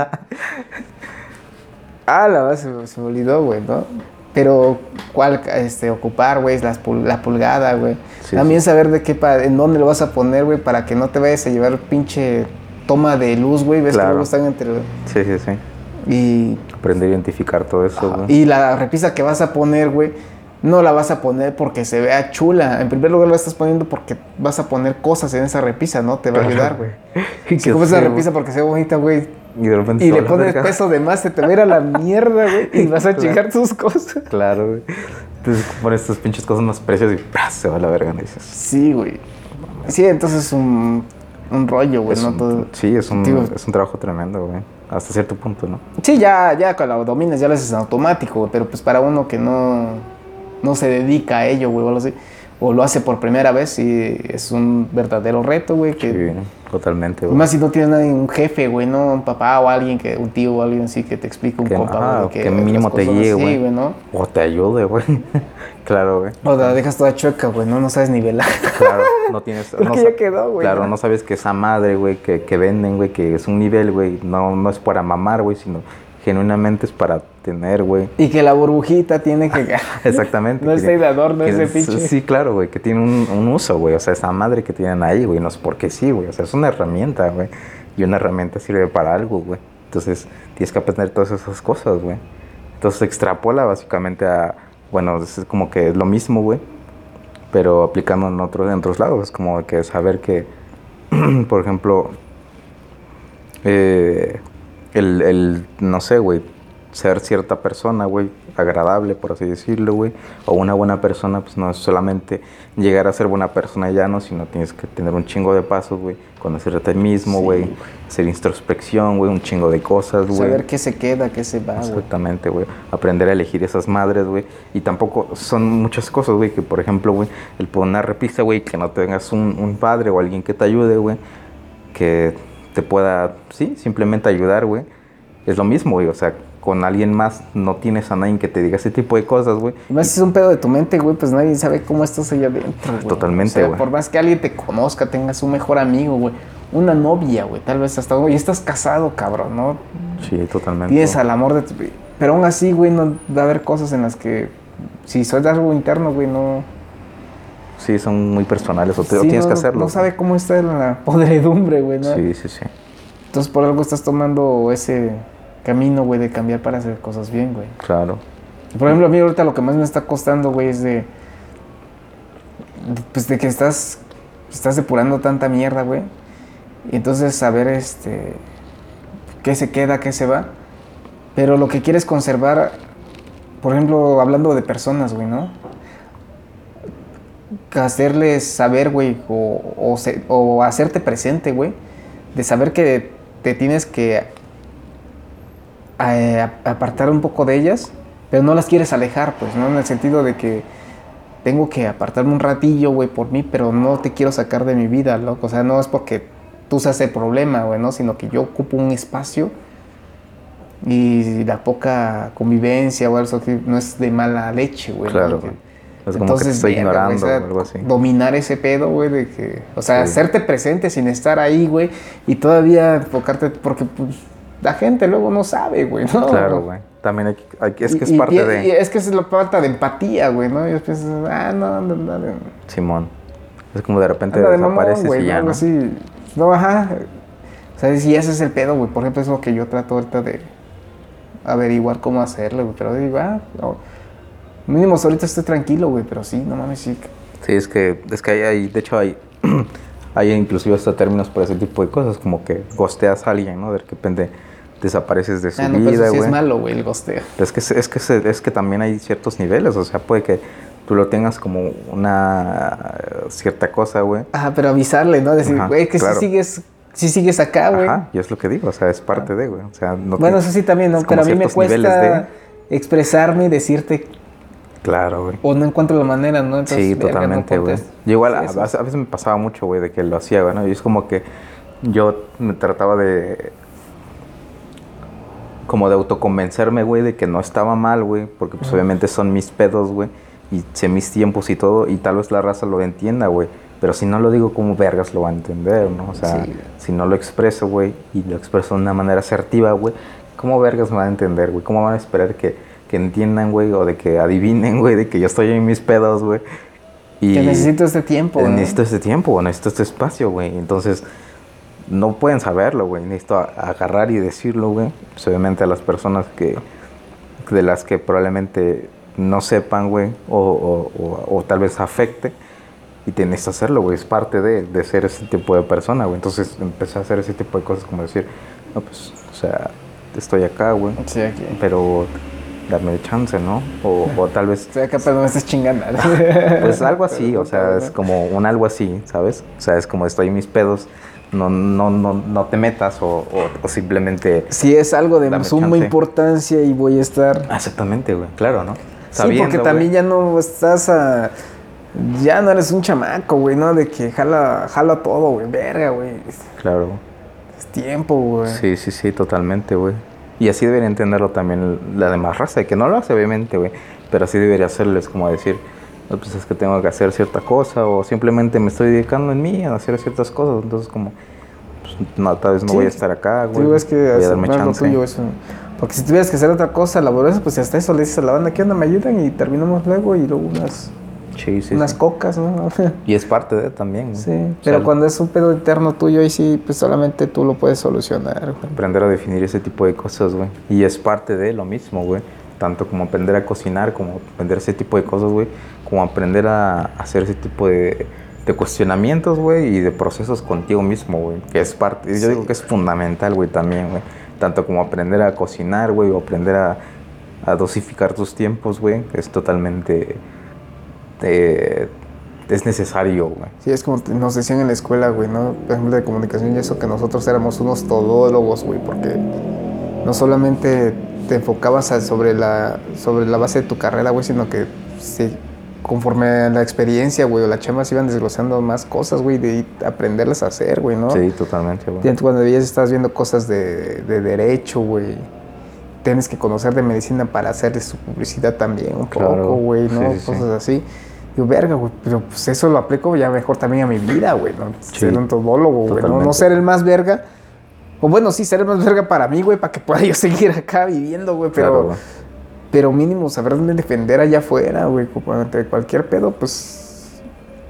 Ah, la verdad, se, me- se me olvidó, güey, ¿no? Pero, ¿cuál este, ocupar, güey? Las pul- La pulgada, güey.
Sí,
También
sí.
saber de qué, pa- en dónde lo vas a poner, güey, para que no te vayas a llevar pinche toma de luz, güey. Ves
Claro.
que luego están entre...
Sí, sí, sí.
Y,
Aprender a identificar todo eso, güey.
y la repisa que vas a poner, güey, no la vas a poner porque se vea chula. En primer lugar, la estás poniendo porque vas a poner cosas en esa repisa, ¿no? Te va a ayudar, güey. Si compras esa repisa porque se ve bonita, güey,
Y de repente
y le pones
verga.
peso de más, se te va a ir a la mierda, güey, y vas a
Claro.
chingar tus cosas.
Claro, güey. Entonces pones estas pinches cosas más precias y ¡pras! se va a la verga, ¿no? dices.
Sí, güey. Sí, entonces es un, un rollo, güey,
Es
no
un-
todo.
Sí, es un, es un trabajo tremendo, güey. Hasta cierto punto, ¿no?
Sí, ya, ya cuando lo dominas ya lo haces en automático, güey, pero pues para uno que no, no se dedica a ello, güey, o algo así, o lo hace por primera vez y es un verdadero reto, güey. Que,
Sí, totalmente, güey.
más si no tienes nadie, un jefe, güey, ¿no? Un papá o alguien, que, un tío o alguien así que te explique un
Que-
compa,
ajá,
güey,
que mínimo te
así,
güey.
güey, ¿no?
O te ayude, güey. claro, güey.
O la dejas toda chueca, güey, ¿no? No sabes nivelar.
Claro, no tienes... No
que
sa-
ya quedó, güey,
Claro,
¿no?
no sabes que esa madre, güey, que, que venden, güey, que es un nivel, güey, no, no es para mamar, güey, sino genuinamente es para tener, güey.
Y que la burbujita tiene que...
Exactamente.
No
tiene-
de adorno ese
es-
pinche.
Sí, claro, güey, que tiene un, un uso, güey. O sea, esa madre que tienen ahí, güey, no es porque sí, güey. O sea, es una herramienta, güey. Y una herramienta sirve para algo, güey. Entonces, tienes que aprender todas esas cosas, güey. Entonces, extrapola básicamente a, bueno, es como que es lo mismo, güey. Pero aplicando en, otros en otros lados. Es como que saber que, por ejemplo, eh, el, el, no sé, güey, ser cierta persona, güey, agradable, por así decirlo, güey, o una buena persona, pues no es solamente llegar a ser buena persona ya, no, sino tienes que tener un chingo de pasos, güey, conocerte a ti mismo, güey, hacer introspección, güey, un chingo de cosas, güey.
Saber qué se queda, qué se va.
Exactamente, güey. Aprender a elegir esas madres, güey. Y tampoco son muchas cosas, güey, que por ejemplo, güey, el poner repisa, güey, que no tengas un, un padre o alguien que te ayude, güey, que te pueda, sí, simplemente ayudar, güey. Es lo mismo, güey, o sea, con alguien más no tienes a nadie que te diga ese tipo de cosas, güey.
Y más si es un pedo de tu mente, güey, pues nadie sabe cómo estás allá adentro, güey.
Totalmente,
O sea,
güey.
por más que alguien te conozca, tengas un mejor amigo, güey. Una novia, güey. Tal vez hasta, güey, estás casado, cabrón, ¿no?
Sí, totalmente.
Tienes al amor de tu... Pero aún así, güey, no va a haber cosas en las que... Si soy algo interno, güey, no...
Sí, son muy personales, o, te- o
sí,
tienes
no-
que hacerlo.
No sabe cómo está la podredumbre, güey, ¿no?
Sí, sí, sí.
Entonces por algo estás tomando ese camino, güey, de cambiar para hacer cosas bien, güey.
Claro.
Por ejemplo, a mí ahorita lo que más me está costando, güey, es de. Pues de que estás. Estás depurando tanta mierda, güey. Y entonces saber este. qué se queda, qué se va. Pero lo que quieres conservar. Por ejemplo, hablando de personas, güey, ¿no? Hacerles saber, güey, o, o, se- o hacerte presente, güey. De saber que te tienes que eh, apartar un poco de ellas, pero no las quieres alejar, pues, ¿no? En el sentido de que tengo que apartarme un ratillo, güey, por mí, pero no te quiero sacar de mi vida, loco. O sea, no es porque tú seas el problema, güey, ¿no? Sino que yo ocupo un espacio y la poca convivencia o que no es de mala leche, güey.
Claro, güey. Es como que te estoy ignorando
o
algo así.
Dominar ese pedo, güey, de que. O sea,
Sí.
hacerte presente sin estar ahí, güey, y todavía enfocarte, porque pues, la gente luego no sabe, güey, ¿no?
Claro, güey. También hay que, hay es que es
Y- y
parte de...
y es que es la falta de empatía, güey, ¿no? Y después, ah, no, no, no, no.
Simón. Es como de repente
Anda de mamón,
desapareces y
¿no?
ya,
Algo
¿no?
así. No, ajá. O sea, si ese es el pedo, güey. Por ejemplo, es lo que yo trato ahorita de averiguar cómo hacerlo, güey. Pero digo, ah, no. mínimo ahorita estoy tranquilo, güey. Pero sí, no mames, sí.
Sí, es que, es que hay, hay- de hecho hay, hay inclusive hasta términos para ese tipo de cosas, como que gosteas a alguien, ¿no? De repente desapareces de su
Ah, no, pero
vida,
sí
güey.
es malo, güey, el gosteo.
Es que, es, que, es que también hay ciertos niveles, o sea, puede que tú lo tengas como una eh, cierta cosa, güey.
Ajá, pero avisarle, ¿no? Decir, güey, que
claro.
si sigues, si sigues acá, güey.
Ajá, y es lo que digo, o sea, es parte de, güey. O sea, no
Bueno, eso sí también, ¿no? Pero a mí me cuesta expresarme y decirte,
Claro, güey.
o no encuentro la manera, ¿no? Entonces,
Sí, totalmente, güey. Yo igual, a, a veces me pasaba mucho, güey, de que lo hacía, güey, ¿no? Y es como que yo me trataba de... Como de autoconvencerme, güey, de que no estaba mal, güey. Porque, pues, obviamente son mis pedos, güey. Y sé mis tiempos y todo. Y tal vez la raza lo entienda, güey. Pero si no lo digo, ¿cómo vergas lo va a entender, no? O sea,
Sí.
si no lo expreso, güey, y lo expreso de una manera asertiva, güey, ¿cómo vergas me van a entender, güey? ¿Cómo van a esperar que, que entiendan, güey, o de que adivinen, güey, de que yo estoy en mis pedos, güey? Y
Que necesito este tiempo, ¿no?
necesito este tiempo, necesito este espacio, güey. Entonces, no pueden saberlo, güey. Necesito agarrar y decirlo, güey. Pues, obviamente a las personas que, de las que probablemente no sepan, güey, o, o- o- o tal vez afecte. Y tienes que hacerlo, güey. Es parte de, de ser ese tipo de persona, güey. Entonces empecé a hacer ese tipo de cosas como decir, no, pues, o sea, estoy acá, güey.
Sí, aquí.
Pero darme el chance, ¿no? O, o tal vez
Estoy acá, pero me estás chingando.
pues algo así, o sea, es como un algo así, ¿sabes? O sea, es como estoy en mis pedos, no, no, no, no te metas o, o- o simplemente...
Si es algo de suma
chance.
importancia y voy a estar...
Exactamente, güey, claro, ¿no?
sí, porque
Sabiendo,
también
güey.
ya no estás a... Ya no eres un chamaco, güey, ¿no? De que jala, jala todo, güey. Verga, güey.
Claro.
Es tiempo, güey.
Sí, sí, sí, totalmente, güey. Y así debería entenderlo también la demás raza, que no lo hace, obviamente, güey. Pero así debería hacerles como decir, pues es que tengo que hacer cierta cosa, o simplemente me estoy dedicando en mí a hacer ciertas cosas. Entonces, como, pues, no, tal vez no
Sí.
voy a estar acá, güey.
Digo, es que
voy a darme chance.
tuyo eso. Porque si tuvieras que hacer otra cosa laboriosa, pues hasta eso le dices a la banda, ¿qué onda? ¿Me ayudan? Y terminamos luego y luego unas,
Sí, sí,
unas
sí.
cocas, ¿no?
Y es parte de también, güey.
sí.
O
Pero
sea,
cuando es un pedo interno tuyo, ahí sí, pues solamente tú lo puedes solucionar, güey.
aprender a definir ese tipo de cosas, güey. Y es parte de lo mismo, güey. Tanto como aprender a cocinar, como aprender ese tipo de cosas, güey. Como aprender a hacer ese tipo de, de cuestionamientos, güey. Y de procesos contigo mismo, güey. Que es parte, yo
Sí.
digo que es fundamental, güey, también, güey. Tanto como aprender a cocinar, güey. O aprender a, a dosificar tus tiempos, güey. Es totalmente... eh, es necesario, güey.
Sí, es como nos decían en la escuela, güey, ¿no? Por ejemplo, de comunicación y eso, que nosotros éramos unos todólogos, güey, porque no solamente te enfocabas a- sobre, la, sobre la base de tu carrera, güey, sino que sí, conforme a la experiencia, güey, o la chamba se iban desglosando más cosas, güey, de aprenderlas a hacer, güey, ¿no?
Sí, totalmente, güey.
Cuando veías, estás viendo cosas de, de derecho, güey. Tienes que conocer de medicina para hacer su publicidad también un
Claro.
poco, güey, ¿no?
Sí, sí, sí.
cosas así. Digo, verga, güey, pero pues eso lo aplico ya mejor también a mi vida, güey, ¿no?
Sí,
ser un todólogo, güey. No ser el más verga. O bueno, sí, ser el más verga para mí, güey, para que pueda yo seguir acá viviendo, güey, pero...
Claro.
Pero mínimo saber dónde defender allá afuera, güey, ante cualquier pedo, pues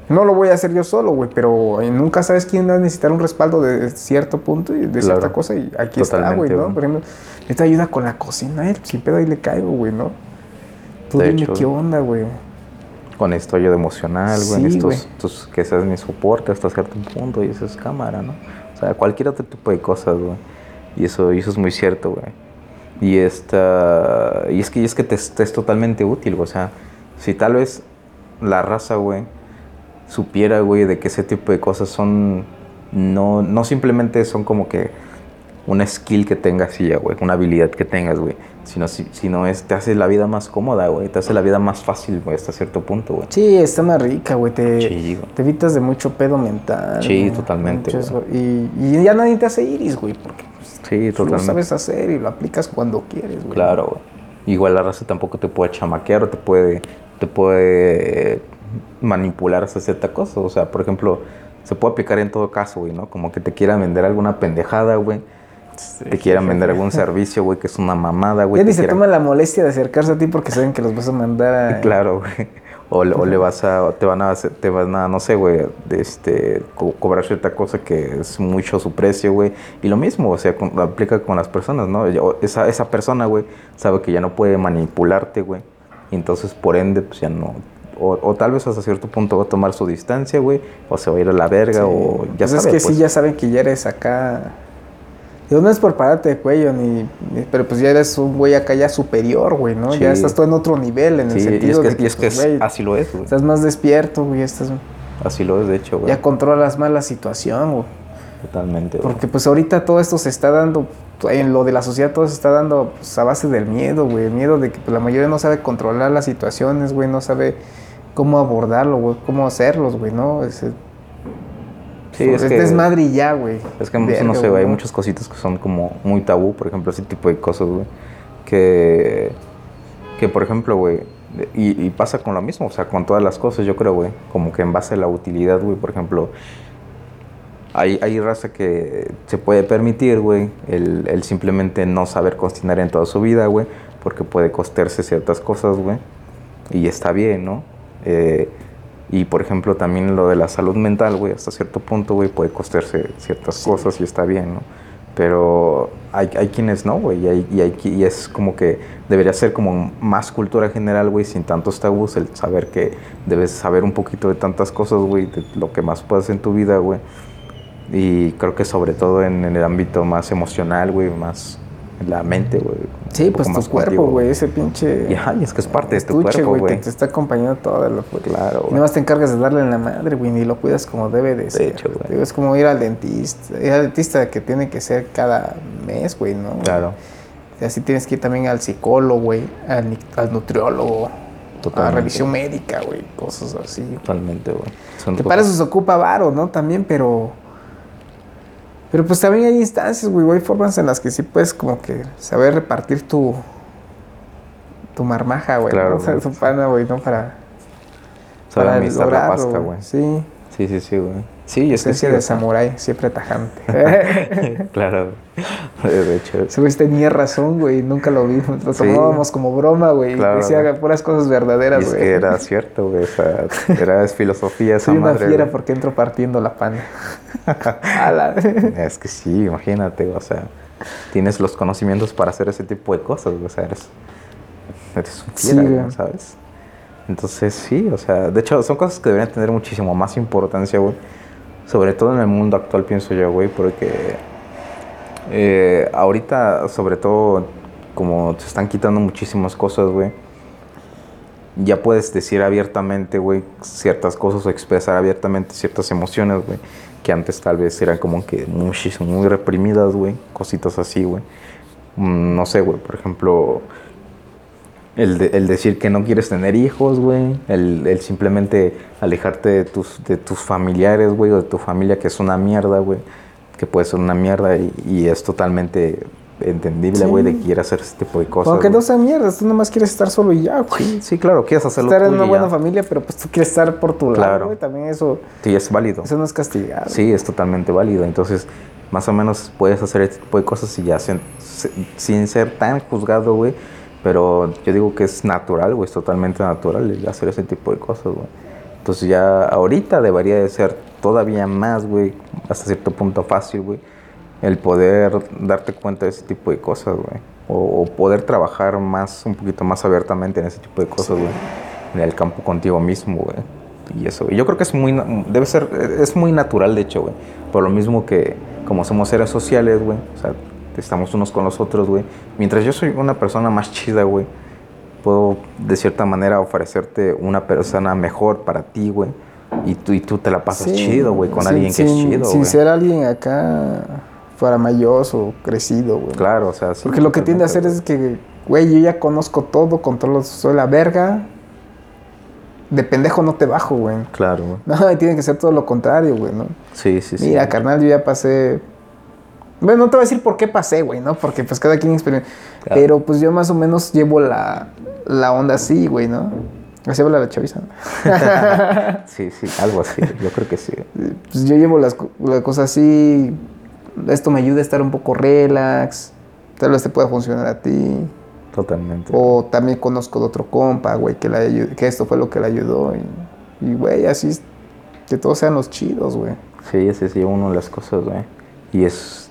no lo voy a hacer yo solo, güey, pero eh, nunca sabes quién va a necesitar un respaldo de cierto punto y de cierta
Claro.
cosa y aquí está, güey, ¿no?
güey.
Por ejemplo, esta ayuda con la cocina, eh, sin pedo ahí le caigo, güey, ¿no? Tú
De
dime
hecho,
qué onda, güey.
con esto ayuda emocional, güey,
Sí,
estos, estos- que seas mi soporte hasta cierto punto y eso es cámara, ¿no? O sea, cualquier otro tipo de cosas, güey. Y eso, y eso es muy cierto, güey. Y esta, y es que, y es que te, te es totalmente útil, güey. o sea, si tal vez la raza, güey, supiera, güey, de que ese tipo de cosas son, no, no simplemente son como que una skill que tengas ya, güey, una habilidad que tengas, güey, sino, si- sino es, te hace la vida más cómoda, güey, te hace la vida más fácil, güey, hasta cierto punto, güey.
Sí, está más rica, güey, te,
Sí,
te evitas de mucho pedo mental.
Sí,
güey,
totalmente, güey.
Y, y ya nadie te hace iris, güey, porque pues,
Sí,
tú lo sabes hacer y lo aplicas cuando quieres, güey.
Claro, güey. Igual la raza tampoco te puede chamaquear o te puede, te puede manipular hasta cierta cosa. O sea, por ejemplo, se puede aplicar en todo caso, güey, ¿no? Como que te quieran vender alguna pendejada, güey. Te quieran vender algún servicio, güey, que es una mamada, güey.
Ya ni se
quieran-
toman la molestia de acercarse a ti porque saben que los vas a mandar a...
Claro, güey. O, le- o le vas a, te van a, hacer- te van a, no sé, güey, este, co- cobrar cierta cosa que es mucho su precio, güey. Y lo mismo, o sea, con- aplica con las personas, ¿no? Esa, esa persona, güey, sabe que ya no puede manipularte, güey. Y entonces, por ende, pues ya no. O, o tal vez hasta cierto punto va a tomar su distancia, güey. O se va a ir a la verga,
Sí.
o ya
Pues
sabe,
es que
pues.
sí, ya saben que ya eres acá... Digo, no es por pararte de cuello, ni, ni- pero pues ya eres un güey acá ya superior, güey, ¿no?
Sí.
Ya estás tú en otro nivel, en el
Sí, y
sentido
es que,
de
y es, que
pues,
es-
güey,
así lo es, güey.
estás más despierto, güey, estás,
Así lo es, de hecho, güey.
ya controlas más la situación, güey.
Totalmente, güey.
Porque pues ahorita todo esto se está dando, en lo de la sociedad todo se está dando pues, a base del miedo, güey. El miedo de que pues, la mayoría no sabe controlar las situaciones, güey, no sabe cómo abordarlo, güey, cómo hacerlos, güey, ¿no?
Sí, es
es
que-
desmadre y ya, güey.
Es que no sé, güey, hay muchas cositas que son como muy tabú, por ejemplo, ese tipo de cosas, güey. Que, que por ejemplo, güey, y, y pasa con lo mismo, o sea, con todas las cosas, yo creo, güey, como que en base a la utilidad, güey, por ejemplo, hay, hay raza que se puede permitir, güey, el, el simplemente no saber cocinar en toda su vida, güey, porque puede costearse ciertas cosas, güey, y está bien, ¿no? Eh, y por ejemplo, también lo de la salud mental, güey, hasta cierto punto, güey, puede costearse ciertas cosas y está bien, ¿no? Pero hay, hay quienes no, güey, y, hay, y, hay y es como que debería ser como más cultura general, güey, sin tantos tabús, el saber que debes saber un poquito de tantas cosas, güey, de lo que más puedas en tu vida, güey. Y creo que sobre todo en, en el ámbito más emocional, güey, más la mente, güey.
Sí, pues tu cuerpo, güey, ese pinche...
Y, y es que es parte de tu cuerpo, güey.
te está acompañando toda la...
Claro,
Y
güey.
nada más te encargas de darle en la madre, güey, ni lo cuidas como debe de ser.
hecho, güey.
Es como ir al dentista. Ir al dentista que tiene que ser cada mes, güey, ¿no?
Claro.
Y así tienes que ir también al psicólogo, güey, al, nutriólogo. a
Totalmente.
revisión médica, güey, cosas así.
Totalmente, güey.
Que para eso se ocupa varo, ¿no? También, pero. Pero pues también hay instancias, güey, hay formas en las que sí puedes como que saber repartir tu. tu marmaja, güey.
Claro,
¿no? O sea, tu pana, güey, ¿no? Para.
Sabe
para
administrar la
lograrlo,
pasta, güey.
Sí.
Sí, sí, sí, güey. Sí, es que sí,
Esencia
o
de samurái, siempre tajante.
claro. De hecho,
Ese güey tenía razón, güey. Nunca lo vimos. Lo
Sí.
tomábamos como broma, güey.
Claro,
Decía
güey.
puras cosas
y
verdaderas,
es
güey.
que era cierto, güey. O sea, era es filosofía esa
Soy una
madre.
fiera
güey.
porque entro partiendo la pana.
Es que sí, imagínate, o sea, tienes los conocimientos para hacer ese tipo de cosas, o sea, eres, eres un
Sí,
fiera,
güey.
güey, ¿sabes? Entonces, sí, o sea, de hecho, son cosas que deberían tener muchísimo más importancia, güey. Sobre todo en el mundo actual, pienso yo, güey, porque eh, ahorita, sobre todo, como se están quitando muchísimas cosas, güey, ya puedes decir abiertamente, güey, ciertas cosas o expresar abiertamente ciertas emociones, güey, que antes tal vez eran como que muchísimo, muy reprimidas, güey, cositas así, güey. Mm, No sé, güey, por ejemplo, el, de- el decir que no quieres tener hijos, güey, el, el simplemente alejarte de tus, de tus familiares, güey, o de tu familia, que es una mierda, güey, que puede ser una mierda y, y es totalmente entendible,
Sí.
güey, de que quieras hacer ese tipo de cosas.
Aunque no sea mierda, tú nomás quieres estar solo y ya, güey.
Sí, sí, claro, quieres hacerlo
estar en una buena
ya.
familia, pero pues tú quieres estar por tu lado, güey. También eso,
Sí, es válido.
eso no es castigado.
Sí, es totalmente válido. Entonces, más o menos puedes hacer este tipo de cosas y ya sin, sin ser tan juzgado, güey. Pero yo digo que es natural, güey, es totalmente natural hacer ese tipo de cosas, güey. Entonces ya ahorita debería de ser todavía más, güey, hasta cierto punto fácil, güey, el poder darte cuenta de ese tipo de cosas, güey. O, o poder trabajar más, un poquito más abiertamente en ese tipo de cosas, güey. En el campo contigo mismo, güey. Y eso, yo creo que es muy, debe ser, es muy natural, de hecho, güey. Por lo mismo que, como somos seres sociales, güey, o sea, estamos unos con los otros, güey. Mientras yo soy una persona más chida, güey, puedo de cierta manera ofrecerte una persona mejor para ti, güey. Y tú, y tú te la pasas
Sí,
chido, güey, con
sin-
alguien que es chido,
Sin ser alguien acá faramayoso, crecido, güey.
Claro, o sea, sí.
Porque lo que tiende a hacer es que, güey, yo ya conozco todo, controlo, soy la verga. De pendejo no te bajo, güey.
Claro, güey.
No, tiene que ser todo lo contrario, güey, ¿no?
Sí, sí, sí.
Mira, carnal, yo ya pasé. Bueno, no te voy a decir por qué pasé, güey, ¿no? Porque pues cada quien experimenta.
Claro.
Pero pues yo más o menos llevo la, la onda así, güey, ¿no? Así habla la chaviza.
Sí, sí, algo así. Yo creo que sí.
pues yo llevo las, la cosa así. Esto me ayuda a estar un poco relax. Tal vez te pueda funcionar a ti.
Totalmente.
O también conozco de otro compa, güey, que, ayu- que esto fue lo que le ayudó. Y, y, güey, así es- que todos sean los chidos, güey.
Sí, ese sí, uno de las cosas, güey. Y es.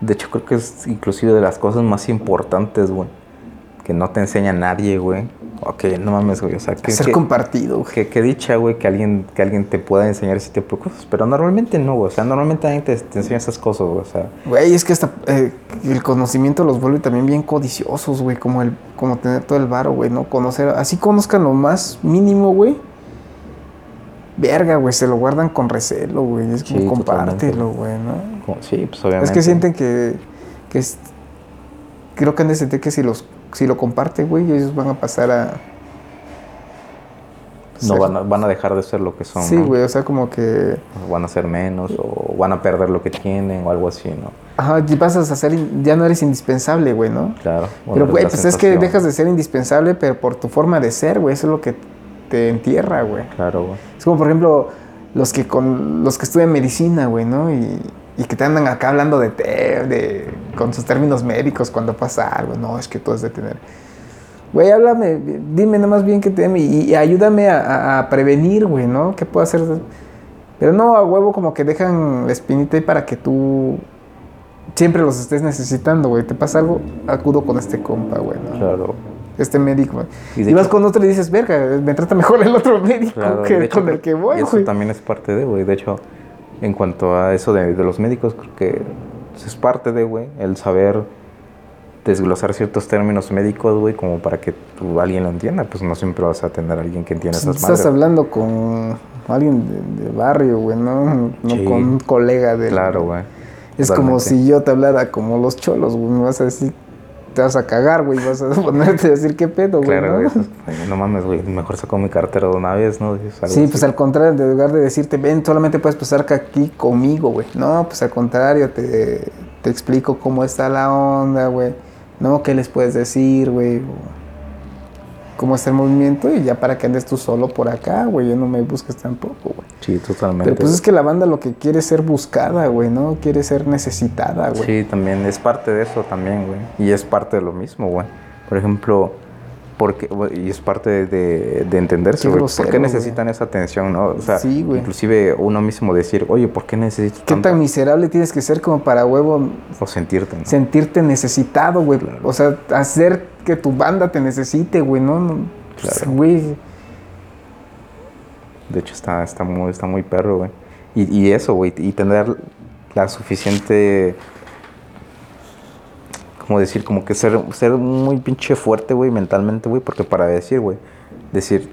De hecho, creo que es inclusive de las cosas más importantes, güey. Que no te enseña nadie, güey. Ok, no mames, güey. O sea, que.
Ser
que-
compartido, güey.
que, que dicha, güey, que alguien, que alguien te pueda enseñar ese tipo de cosas. Pero normalmente no, güey. O sea, normalmente alguien te, te enseña esas cosas, güey. O sea,
Güey, es que hasta eh, el conocimiento los vuelve también bien codiciosos, güey. Como el, como tener todo el varo, güey, ¿no? Conocer, así conozcan lo más mínimo, güey. Verga, güey, se lo guardan con recelo, güey. Es como
Sí,
compártelo, güey, ¿no?
Sí, pues obviamente.
Es que sienten que, que es- creo que han de sentir que si los, si lo comparte, güey, ellos van a pasar a.
No van a, van a dejar de ser lo que son.
Sí,
¿no?
güey, o sea, como que.
O Van a ser menos o van a perder lo que tienen o algo así, ¿no?
Ajá, y pasas a ser. in- Ya no eres indispensable, güey, ¿no?
Claro.
Pero, güey, pues es que dejas de ser indispensable, pero por tu forma de ser, güey. Eso es lo que te entierra, güey.
Claro, güey.
Es como, por ejemplo, los que con los que estudian medicina, güey, ¿no? Y, y que te andan acá hablando de, te- de con sus términos médicos cuando pasa algo. No, es que tú has de tener. Güey, háblame, dime nada más bien que te y, y ayúdame a, a- a prevenir, güey, ¿no? ¿Qué puedo hacer? Pero no, a huevo como que dejan la espinita ahí para que tú siempre los estés necesitando, güey. ¿Te pasa algo? Acudo con este compa, güey, ¿no?
Claro.
Este médico.
Y
vas
hecho-
con otro y dices, verga, me trata mejor el otro médico
Claro,
que
hecho,
con el que voy,
y Eso
güey.
también es parte de, güey. De hecho, en cuanto a eso de, de los médicos, creo que es parte de, güey, el saber desglosar ciertos términos médicos, güey, como para que tú, alguien lo entienda. Pues no siempre vas a tener a alguien que entienda esas
Estás
madres.
hablando con alguien de, de barrio, güey, ¿no? No
Sí.
con un colega de...
Claro, güey.
Es como si yo te hablara como los cholos, güey. Me vas a decir, te vas a cagar, güey, vas a ponerte a decir qué pedo, güey.
Claro,
¿no?
güey. No mames, güey. Mejor saco mi cartera de una vez, ¿no?
Sí,
así.
pues al contrario, en lugar de decirte, ven, solamente puedes pasar aquí conmigo, güey. No, pues al contrario, te, te explico cómo está la onda, güey. No, qué les puedes decir, güey. Cómo está el movimiento y ya para que andes tú solo por acá, güey. Ya no me busques tampoco, güey.
Sí, totalmente.
Pero pues es que la banda lo que quiere es ser buscada, güey, ¿no? Quiere ser necesitada, güey.
Sí, también es parte de eso también, güey. Y es parte de lo mismo, güey. Por ejemplo, porque, y es parte de, de, de entenderse, güey. ¿Por qué necesitan esa atención, no? O sea,
Sí,
inclusive uno mismo decir, oye, ¿por qué necesito
¿Qué tan miserable tienes que ser como para huevo
O sentirte, ¿no?
sentirte necesitado, güey? O sea, hacer que tu banda te necesite, güey, ¿no? pues,
Claro.
Güey,
De hecho, está, está, muy, está muy perro, güey. Y, y eso, güey, y tener la suficiente... ¿Cómo decir? Como que ser, ser muy pinche fuerte, güey, mentalmente, güey, porque para decir, güey, decir,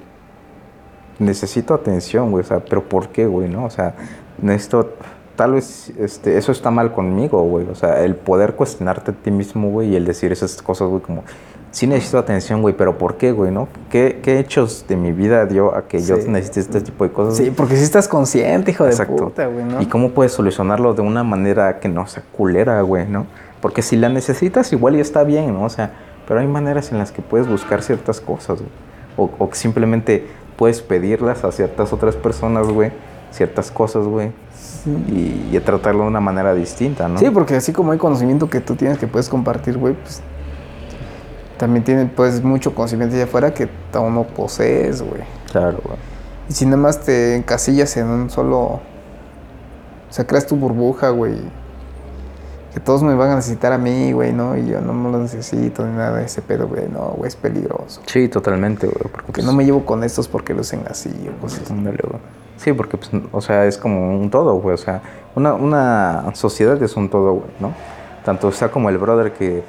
necesito atención, güey, o sea, pero ¿por qué, güey, no? O sea, necesito, tal vez, este, eso está mal conmigo, güey, o sea, el poder cuestionarte a ti mismo, güey, y el decir esas cosas, güey, como, sí necesito atención, güey, pero ¿por qué, güey, no? ¿Qué, qué hechos de mi vida dio a que yo necesite este tipo de cosas?
sí, porque si estás consciente, hijo de puta, güey, ¿no?
¿Y cómo puedes solucionarlo de una manera que no sea culera, güey, no? Porque si la necesitas, igual ya está bien, ¿no? O sea, pero hay maneras en las que puedes buscar ciertas cosas, güey. O, o que simplemente puedes pedirlas a ciertas otras personas, güey, ciertas cosas, güey, y, y tratarlo de una manera distinta, ¿no?
Sí, porque así como hay conocimiento que tú tienes que puedes compartir, güey, pues también tiene pues mucho conocimiento allá afuera que aún no posees, güey.
Claro, güey.
Y si nada más te encasillas en un solo. O sea, creas tu burbuja, güey. Que todos me van a necesitar a mí, güey, ¿no? Y yo no me lo necesito ni nada de ese pedo, güey. No, güey, es peligroso.
Sí, totalmente, güey. Porque
Que
pues,
no me llevo con estos porque lucen así o cosas así.
Ándale, güey. Sí, porque, pues, o sea, es como un todo, güey. O sea, una, una sociedad es un todo, güey, ¿no? Tanto está como el brother que,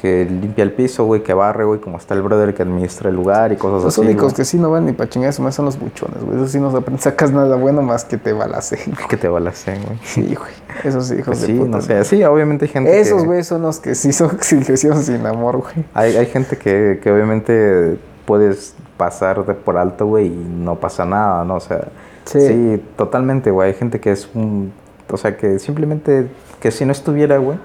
que limpia el piso, güey, que barre, güey, como está el brother que administra el lugar y cosas
Los
así.
únicos
güey.
que sí no van ni para chingar madre son los buchones, güey. Eso sí no aprendes- sacas nada bueno más que te balacen.
Que te balacen, güey.
Sí, güey. Esos hijos
Pues
de
sí,
puta.
no sé. Sí, obviamente hay gente
Esos,
que...
güey, son los que sí son crecieron sin amor, güey.
Hay, hay gente que, que obviamente puedes pasar de por alto, güey, y no pasa nada, ¿no? O sea,
Sí.
sí, totalmente, güey. Hay gente que es un... O sea, que simplemente... Que si no estuviera, güey...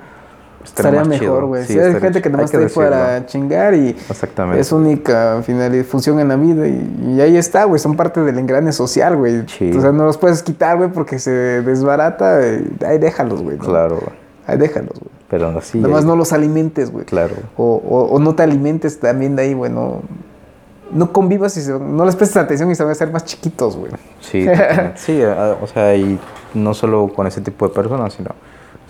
Estaría
más
mejor, güey.
Sí,
Sí, hay gente que nomás
Hay
está ahí para chingar y
Exactamente.
es única final, función en la vida y, y ahí está, güey. Son parte del engrane social, güey.
Sí.
O sea, no los puedes quitar, güey, porque se desbarata. ahí déjalos, güey. ¿no?
Claro, güey.
Ahí déjalos, güey.
Pero así.
Nada más
eh,
no los alimentes, güey.
Claro.
O, o- o no te alimentes también de ahí, güey. No, no convivas y se- no les prestes atención y se van a hacer más chiquitos, güey.
Sí, sí, eh, o sea, y no solo con ese tipo de personas, sino.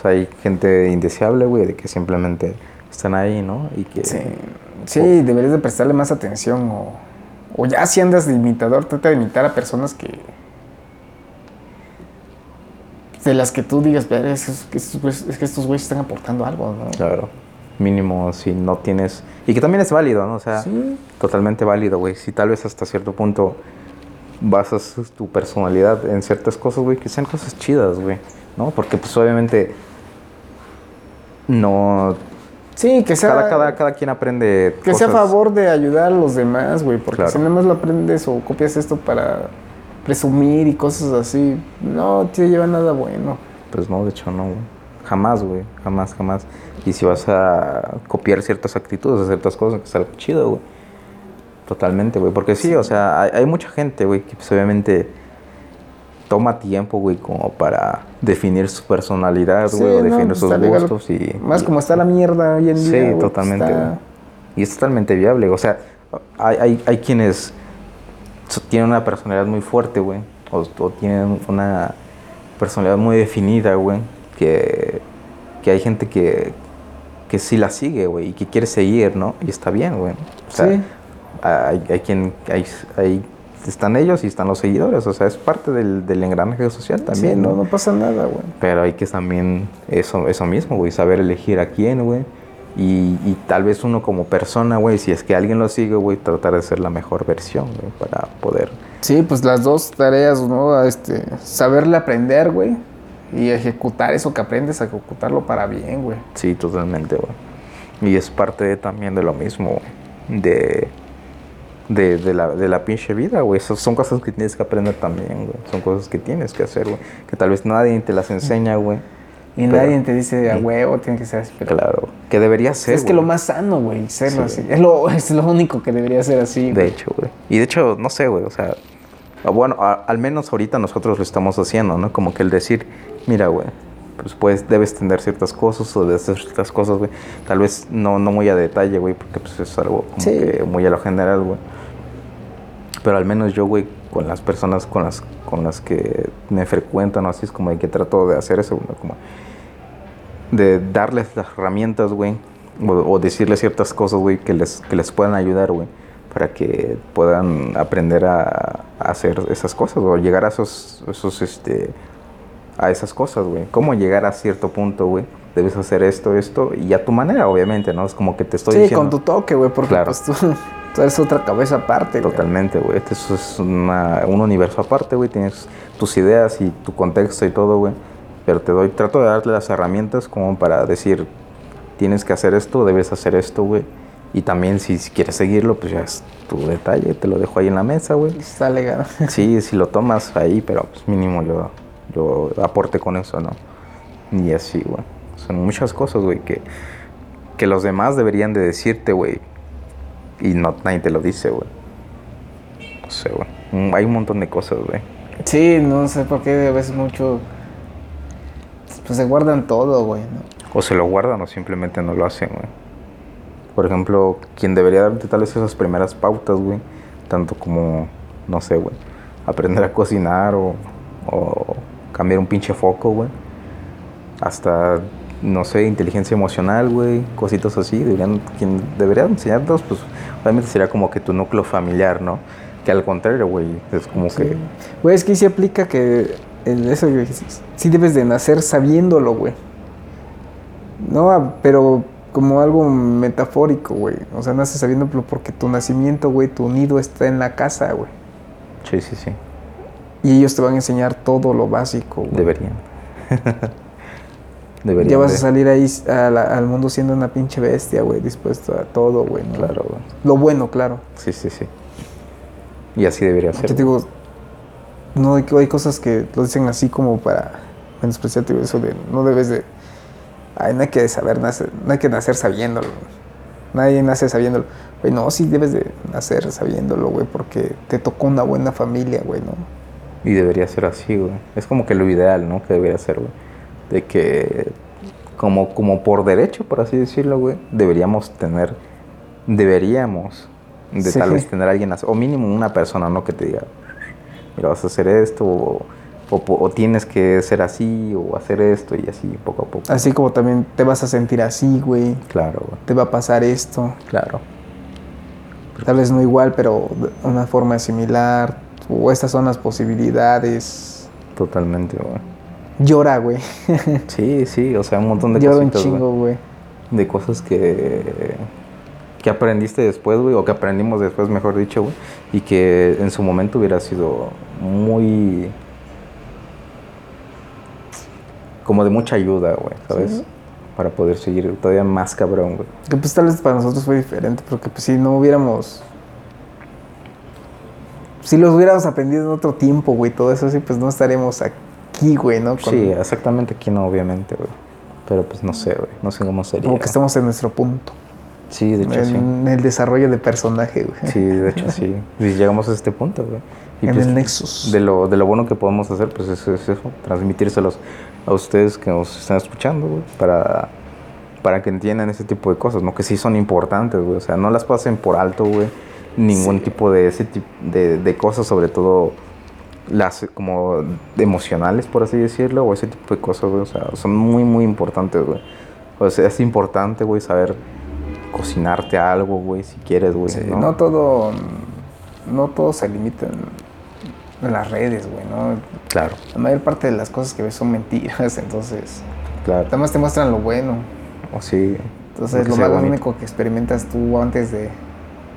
Sea, hay gente indeseable, güey, de que simplemente están ahí, ¿no? Y que.
Sí, sí deberías de prestarle más atención o, o ya si andas de imitador, trata de imitar a personas que de las que tú digas, "Ver, es, que estos güeyes, es que estos güeyes están aportando algo, ¿no?
Claro. Mínimo si no tienes. Y que también es válido, ¿no? O sea,
Sí.
totalmente válido, güey. Si tal vez hasta cierto punto basas tu personalidad en ciertas cosas, güey, que sean cosas chidas, güey. ¿No? Porque, pues, obviamente. No.
Sí, que sea,
Cada, cada, cada quien aprende.
que sea a favor de ayudar a los demás, güey, porque
Claro.
si nada más lo aprendes o copias esto para presumir y cosas así, no te lleva nada bueno.
Pues no, de hecho no, güey. Jamás, güey. Jamás, jamás. Y si vas a copiar ciertas actitudes, ciertas cosas, que es algo chido, güey. Totalmente, güey. Porque sí, o sea, hay, hay mucha gente, güey, que pues obviamente toma tiempo, güey, como para definir su personalidad,
Sí,
güey, o definir
pues,
sus
legal.
gustos y...
Más
y-
como está la mierda hoy en día.
Sí,
pues,
totalmente,
está-
güey. Y es totalmente viable. O sea, hay, hay, hay quienes tienen una personalidad muy fuerte, güey. O, o tienen una personalidad muy definida, güey. Que, que hay gente que, que sí la sigue, güey. Y que quiere seguir, ¿no? Y está bien, güey. O sea,
Sí.
hay, hay quien... Hay, hay- están ellos y están los seguidores. O sea, es parte del, del engranaje social también,
Sí,
¿no?
no, no pasa nada, güey.
Pero hay que también eso, eso mismo, güey, saber elegir a quién, güey. Y, y tal vez uno como persona, güey, si es que alguien lo sigue, güey, tratar de ser la mejor versión, güey, para poder...
Sí, pues las dos tareas, ¿no? Este, saberle aprender, güey. Y ejecutar eso que aprendes, ejecutarlo para bien, güey.
Sí, totalmente, güey. Y es parte también de lo mismo, de, de, de, la, de la pinche vida, güey. Son cosas que tienes que aprender también, güey. Son cosas que tienes que hacer, güey. Que tal vez nadie te las enseña, güey.
Y nadie te dice a huevo, tiene que ser así.
Claro, que debería ser.
Es que lo más sano, güey, serlo así. Es lo, es lo único que debería ser así.
De hecho, güey. Y de hecho, no sé, güey, o sea, bueno, al menos ahorita nosotros lo estamos haciendo, ¿no? Como que el decir, mira, güey, pues, pues debes tener ciertas cosas o debes hacer ciertas cosas, güey. Tal vez no, no muy a detalle, güey, porque pues es algo como que muy a lo general, güey. Pero al menos yo, güey, con las personas con las, con las que me frecuentan, así es como de que trato de hacer eso, güey, como de darles las herramientas, güey, o, decirles ciertas cosas, güey, que les, que les puedan ayudar, güey, para que puedan aprender a, hacer esas cosas, o llegar a esos, esos, este, a esas cosas, güey. Cómo llegar a cierto punto, güey. Debes hacer esto, esto, y a tu manera, obviamente, ¿no? Es como que te estoy diciendo.
Sí, con tu toque, güey, porque claro. pues, tú, tú, eres otra cabeza aparte,
Totalmente, güey. Esto es una, un universo aparte, güey. Tienes tus ideas y tu contexto y todo, güey pero te doy, trato de darte las herramientas como para decir, tienes que hacer esto, debes hacer esto, güey. Y también si, quieres seguirlo, pues ya es tu detalle, te lo dejo ahí en la mesa, güey.
Está legal.
Sí, si lo tomas ahí, pero pues mínimo yo, yo aporte con eso, ¿no? Y así, güey. Son muchas cosas, güey, que, que los demás deberían de decirte, güey. Y no, nadie te lo dice, güey. No sé, güey. Hay un montón de cosas, güey.
Sí, no sé por qué a veces mucho pues se guardan todo, güey,
O se lo guardan o simplemente no lo hacen, güey. Por ejemplo, quien debería darte tal vez esas primeras pautas, güey. Tanto como, no sé, güey. Aprender a cocinar o, o cambiar un pinche foco, güey. Hasta, no sé, inteligencia emocional, güey. Cositas así. Deberían, quien debería enseñarnos, pues obviamente sería como que tu núcleo familiar, ¿no? Que al contrario, güey. Es como que...
Güey, es que sí aplica que eso sí debes de nacer sabiéndolo, güey. No, pero como algo metafórico, güey. O sea, naces sabiéndolo porque tu nacimiento, güey, tu nido está en la casa, güey.
Sí, sí, sí.
Y ellos te van a enseñar todo lo básico, güey.
Deberían.
Deberían. Ya vas a salir ahí al mundo siendo una pinche bestia, güey, dispuesto a todo, güey.
Claro, güey.
Lo bueno, claro.
Sí, sí, sí. Y así debería ser.
Yo te digo, no hay cosas que lo dicen así como para menospreciarte eso de no debes de ay, no hay que saber nacer, no hay que nacer sabiéndolo nadie nace sabiéndolo güey no sí debes de nacer sabiéndolo güey porque te tocó una buena familia güey no
y debería ser así güey es como que lo ideal no que debería ser güey de que como como por derecho por así decirlo güey deberíamos tener deberíamos de tal vez tener a alguien o mínimo una persona no que te diga mira, vas a hacer esto, o, tienes que ser así, o hacer esto, y así poco a poco.
Así como también te vas a sentir así, güey.
Claro,
Te va a pasar esto.
Claro.
Tal vez no igual, pero una forma similar, o estas son las posibilidades.
Totalmente, güey.
Llora, güey.
sí, sí, o sea, un montón de
cosas. Llora un chingo, güey.
De cosas que que aprendiste después, güey, o que aprendimos después, mejor dicho, güey, y que en su momento hubiera sido muy... como de mucha ayuda, güey, ¿sabes? Para poder seguir todavía más cabrón, güey.
Que pues tal vez para nosotros fue diferente, porque pues si no hubiéramos... Si los hubiéramos aprendido en otro tiempo, güey, todo eso, sí, pues no estaríamos aquí, güey, ¿no?
Sí, exactamente aquí no, obviamente, güey. Pero pues no sé, güey, no sé cómo sería.
Como que estamos en nuestro punto.
Sí, de hecho,
en el desarrollo de personaje, güey.
Sí, de hecho, sí. Y llegamos a este punto, güey.
Y en
pues,
el Nexus.
De lo, de lo bueno que podemos hacer, pues es, eso, transmitírselos a ustedes que nos están escuchando, güey, para, para que entiendan ese tipo de cosas, ¿no? Que sí son importantes, güey. O sea, no las pasen por alto, güey. Ningún tipo de ese tipo de, de cosas, sobre todo las como emocionales, por así decirlo, o ese tipo de cosas, güey. O sea, son muy, muy importantes, güey. O sea, es importante, güey, saber cocinarte algo, güey, si quieres, güey.
¿no? ¿no? todo no todo se limita en, las redes, güey, ¿no?
Claro.
La mayor parte de las cosas que ves son mentiras, entonces.
Claro.
Además te muestran lo bueno.
O sí.
Entonces lo, más único que experimentas tú antes de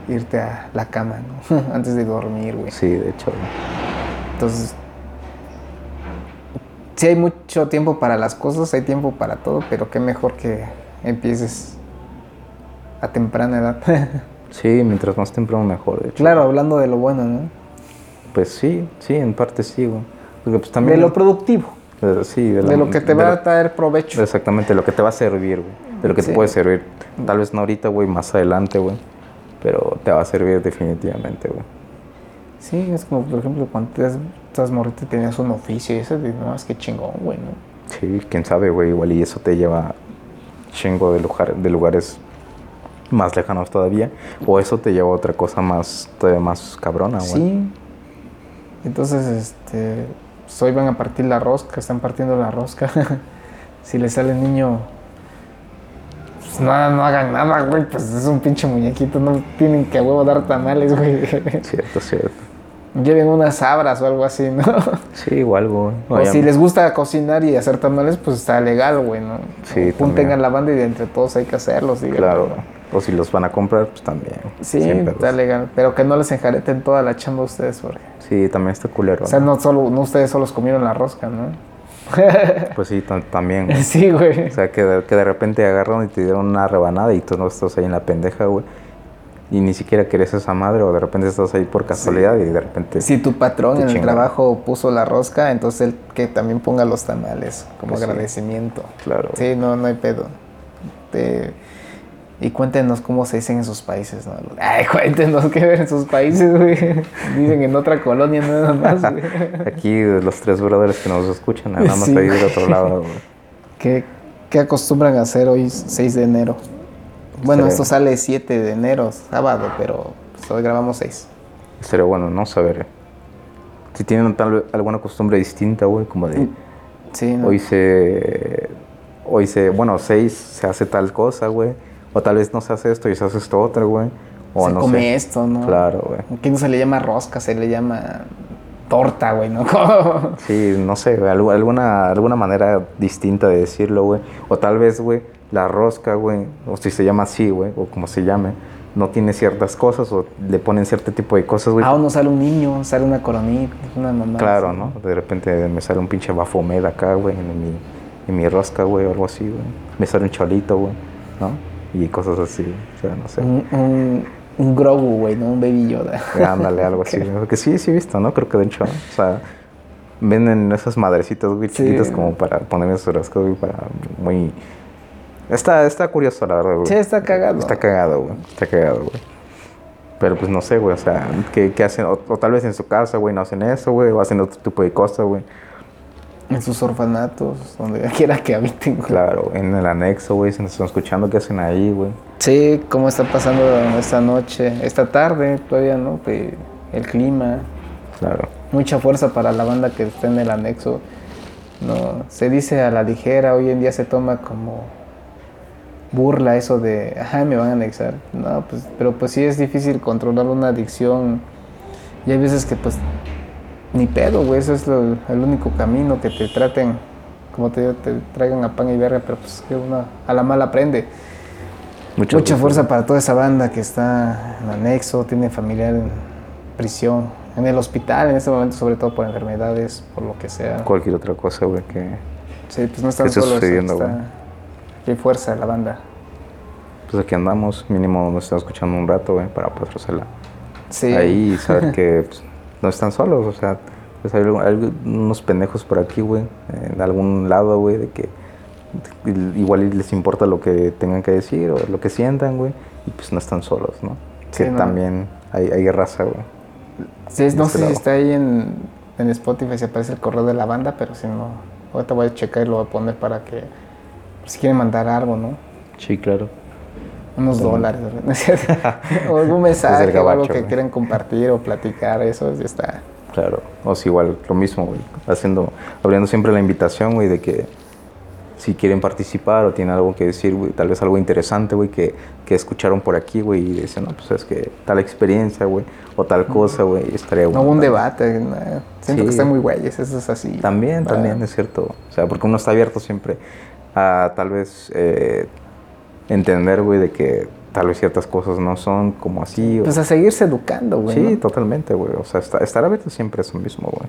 irte a la cama, ¿no? antes de dormir, güey.
Sí, de hecho.
Entonces, sí hay mucho tiempo para las cosas, hay tiempo para todo, pero qué mejor que empieces a temprana edad.
Sí, mientras más temprano mejor, de hecho.
claro, hablando de lo bueno, ¿no?
Pues sí, sí, en parte sí, güey. Porque pues también...
De lo productivo,
eh, sí, de, la-
de lo que te
de
va a traer provecho.
Exactamente, lo que te va a servir, güey. De lo que
Sí.
te puede servir. Tal vez no ahorita, güey, más adelante, güey. Pero te va a servir definitivamente, güey.
Sí, es como, por ejemplo, cuando te das- estás morrito y tenías un oficio y eso, no, es que chingón, güey, ¿no?
Sí, quién sabe, güey. Igual y eso te lleva chingo de, lugar, de lugares más lejanos todavía. O eso te lleva a otra cosa más, todavía más cabrona, güey.
Sí. Entonces, este, pues hoy van a partir la rosca, están partiendo la rosca. si le sale el niño, pues no, no hagan nada, güey, pues es un pinche muñequito, no tienen que a huevo dar tamales, güey.
Cierto, cierto.
Lleven unas sabras o algo así, ¿no?
Sí, igual, güey.
O si les gusta cocinar y hacer tamales, pues está legal, güey, ¿no?
Sí,
Junten a la banda y de entre todos hay que hacerlos, díganlo,
Claro.
¿no?
O si los van a comprar, pues también.
Sí, está legal. Pero que no les enjareten toda la chamba a ustedes, porque.
Sí, también está culero.
O sea,
¿no?
no solo, no ustedes solos comieron la rosca, ¿no?
Pues sí, tam- también. güey.
sí, güey.
O sea, que de, que de repente agarran y te dieron una rebanada y tú no estás ahí en la pendeja, güey. Y ni siquiera querés esa madre o de repente estás ahí por casualidad y de repente...
Si tu patrón en el trabajo puso la rosca, entonces él que también ponga los tamales como
Pues sí.
agradecimiento.
Claro.
Sí, no, no hay pedo. Te- Y cuéntenos cómo se dicen en sus países, ¿no? Ay, cuéntenos qué ven en sus países, güey. Viven en otra colonia nada más, güey.
Aquí los tres brothers que nos escuchan, nada más
Sí,
ahí del otro lado, güey.
¿Qué, qué acostumbran a hacer hoy 6 de enero? Bueno,
Estaría-
esto sale 7 de enero, sábado, pero pues, hoy grabamos 6.
Sería bueno, ¿no? Saber si tienen tal alguna costumbre distinta, güey, como de
Sí, ¿no?
hoy se... Hoy se... Bueno, seis se hace tal cosa, güey. O tal vez no se hace esto y se hace esto otro, güey. O
se
no
come
sé.
esto, ¿no?
Claro, güey.
Aquí no se le llama rosca, se le llama torta, güey, ¿no?
Sí, no sé, güey, algu- alguna, alguna manera distinta de decirlo, güey. O tal vez, güey, la rosca, güey, o si se llama así, güey, o como se llame, no tiene ciertas cosas o le ponen cierto tipo de cosas, güey.
Ah, uno sale un niño, sale una coronita, una mamá.
claro, ¿no? De repente me sale un pinche bafomed acá, güey, en mi, en mi rosca, güey, o algo así, güey. Me sale un cholito, güey, ¿no? Y cosas así, o sea, no sé.
Un, un, un Grogu, güey, ¿no? Un Baby Yoda.
Ándale, algo así. güey. Porque sí, sí he visto, ¿no? Creo que de hecho, o sea, venden esas madrecitas, güey,
Sí.
chiquitas como para poner en su rasco, güey, para muy... Está, está curioso, la verdad, güey.
Sí, está cagado.
Está cagado, güey. Está cagado, güey. Pero pues no sé, güey, o sea, ¿qué, qué hacen? O, o tal vez en su casa, güey, no hacen eso, güey, o hacen otro tipo de cosas, güey.
En sus orfanatos, donde quiera que habiten, güey.
Claro, en el anexo, güey, se nos están escuchando, ¿qué hacen ahí, güey?
Sí, cómo está pasando esta noche, esta tarde, todavía, ¿no? Que el clima,
Claro.
mucha fuerza para la banda que está en el anexo. No, se dice a la ligera, hoy en día se toma como burla eso de, ajá, me van a anexar. No, pues, pero pues sí es difícil controlar una adicción. Y hay veces que pues ni pedo, güey, eso es lo- el único camino que te traten, como te digo, te traigan a pan y verga, pero pues que uno a la mala aprende.
Muchas
Mucha fuerza para toda esa banda que está en anexo, tiene familiar en prisión, en el hospital en este momento, sobre todo por enfermedades, por lo que sea.
Cualquier otra cosa, güey, que...
Sí, pues no están
¿Qué
solos.
sucediendo, güey?
Hay fuerza la banda.
Pues aquí andamos, mínimo nos están escuchando un rato, güey, para pasársela
Sí.
ahí y saber que pues, no están solos, o sea, pues hay, hay unos pendejos por aquí, güey, en algún lado, güey, de que igual les importa lo que tengan que decir o lo que sientan, güey, y pues no están solos, ¿no?
Sí,
que
no.
también hay, hay raza, güey.
Sí, no
este
sé si está ahí en, en Spotify, si aparece el correo de la banda, pero si no, ahorita voy a checar y lo voy a poner para que, si quieren mandar algo, ¿no?
Sí, claro.
Unos dólares, ¿no es cierto? o algún mensaje o algo que
güey.
quieran compartir o platicar, eso ya está.
Claro, o si igual, lo mismo, güey, haciendo, abriendo siempre la invitación, güey, de que si quieren participar o tienen algo que decir, güey, tal vez algo interesante, güey, que, que escucharon por aquí, güey, y dicen, no, pues es que tal experiencia, güey, o tal cosa, güey, estaría
No
bueno.
hubo un debate, ¿no? siento
Sí.
que están muy güeyes, eso es así.
También,
Va.
también, es cierto. O sea, porque uno está abierto siempre a tal vez eh, entender, güey, de que tal vez ciertas cosas no son como así. o-
Pues a seguirse educando, güey.
sí,
¿no?
totalmente, güey. O sea, estar abierto siempre es lo mismo, güey.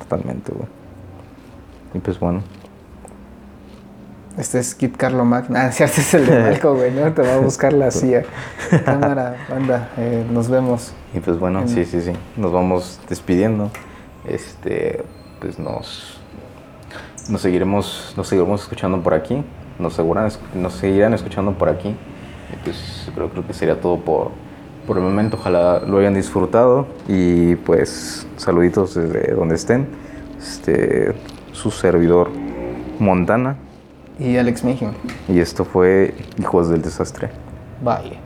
Totalmente, güey. Y pues bueno.
Este es Kit Carlo Mac. Ah, cierto, es el de Malco, güey, ¿no? Te va a buscar la CIA. Cámara, banda, eh, nos vemos.
Y pues bueno, sí, sí, sí. Nos vamos despidiendo. Este, pues nos, nos seguiremos, nos seguiremos escuchando por aquí. Nos, seguirán, nos seguirán escuchando por aquí. Y pues creo, creo que sería todo por, por el momento. Ojalá lo hayan disfrutado. Y pues saluditos desde donde estén. Este, su servidor Montana.
Y Alex Mejín.
Y esto fue Hijos del Desastre.
Bye.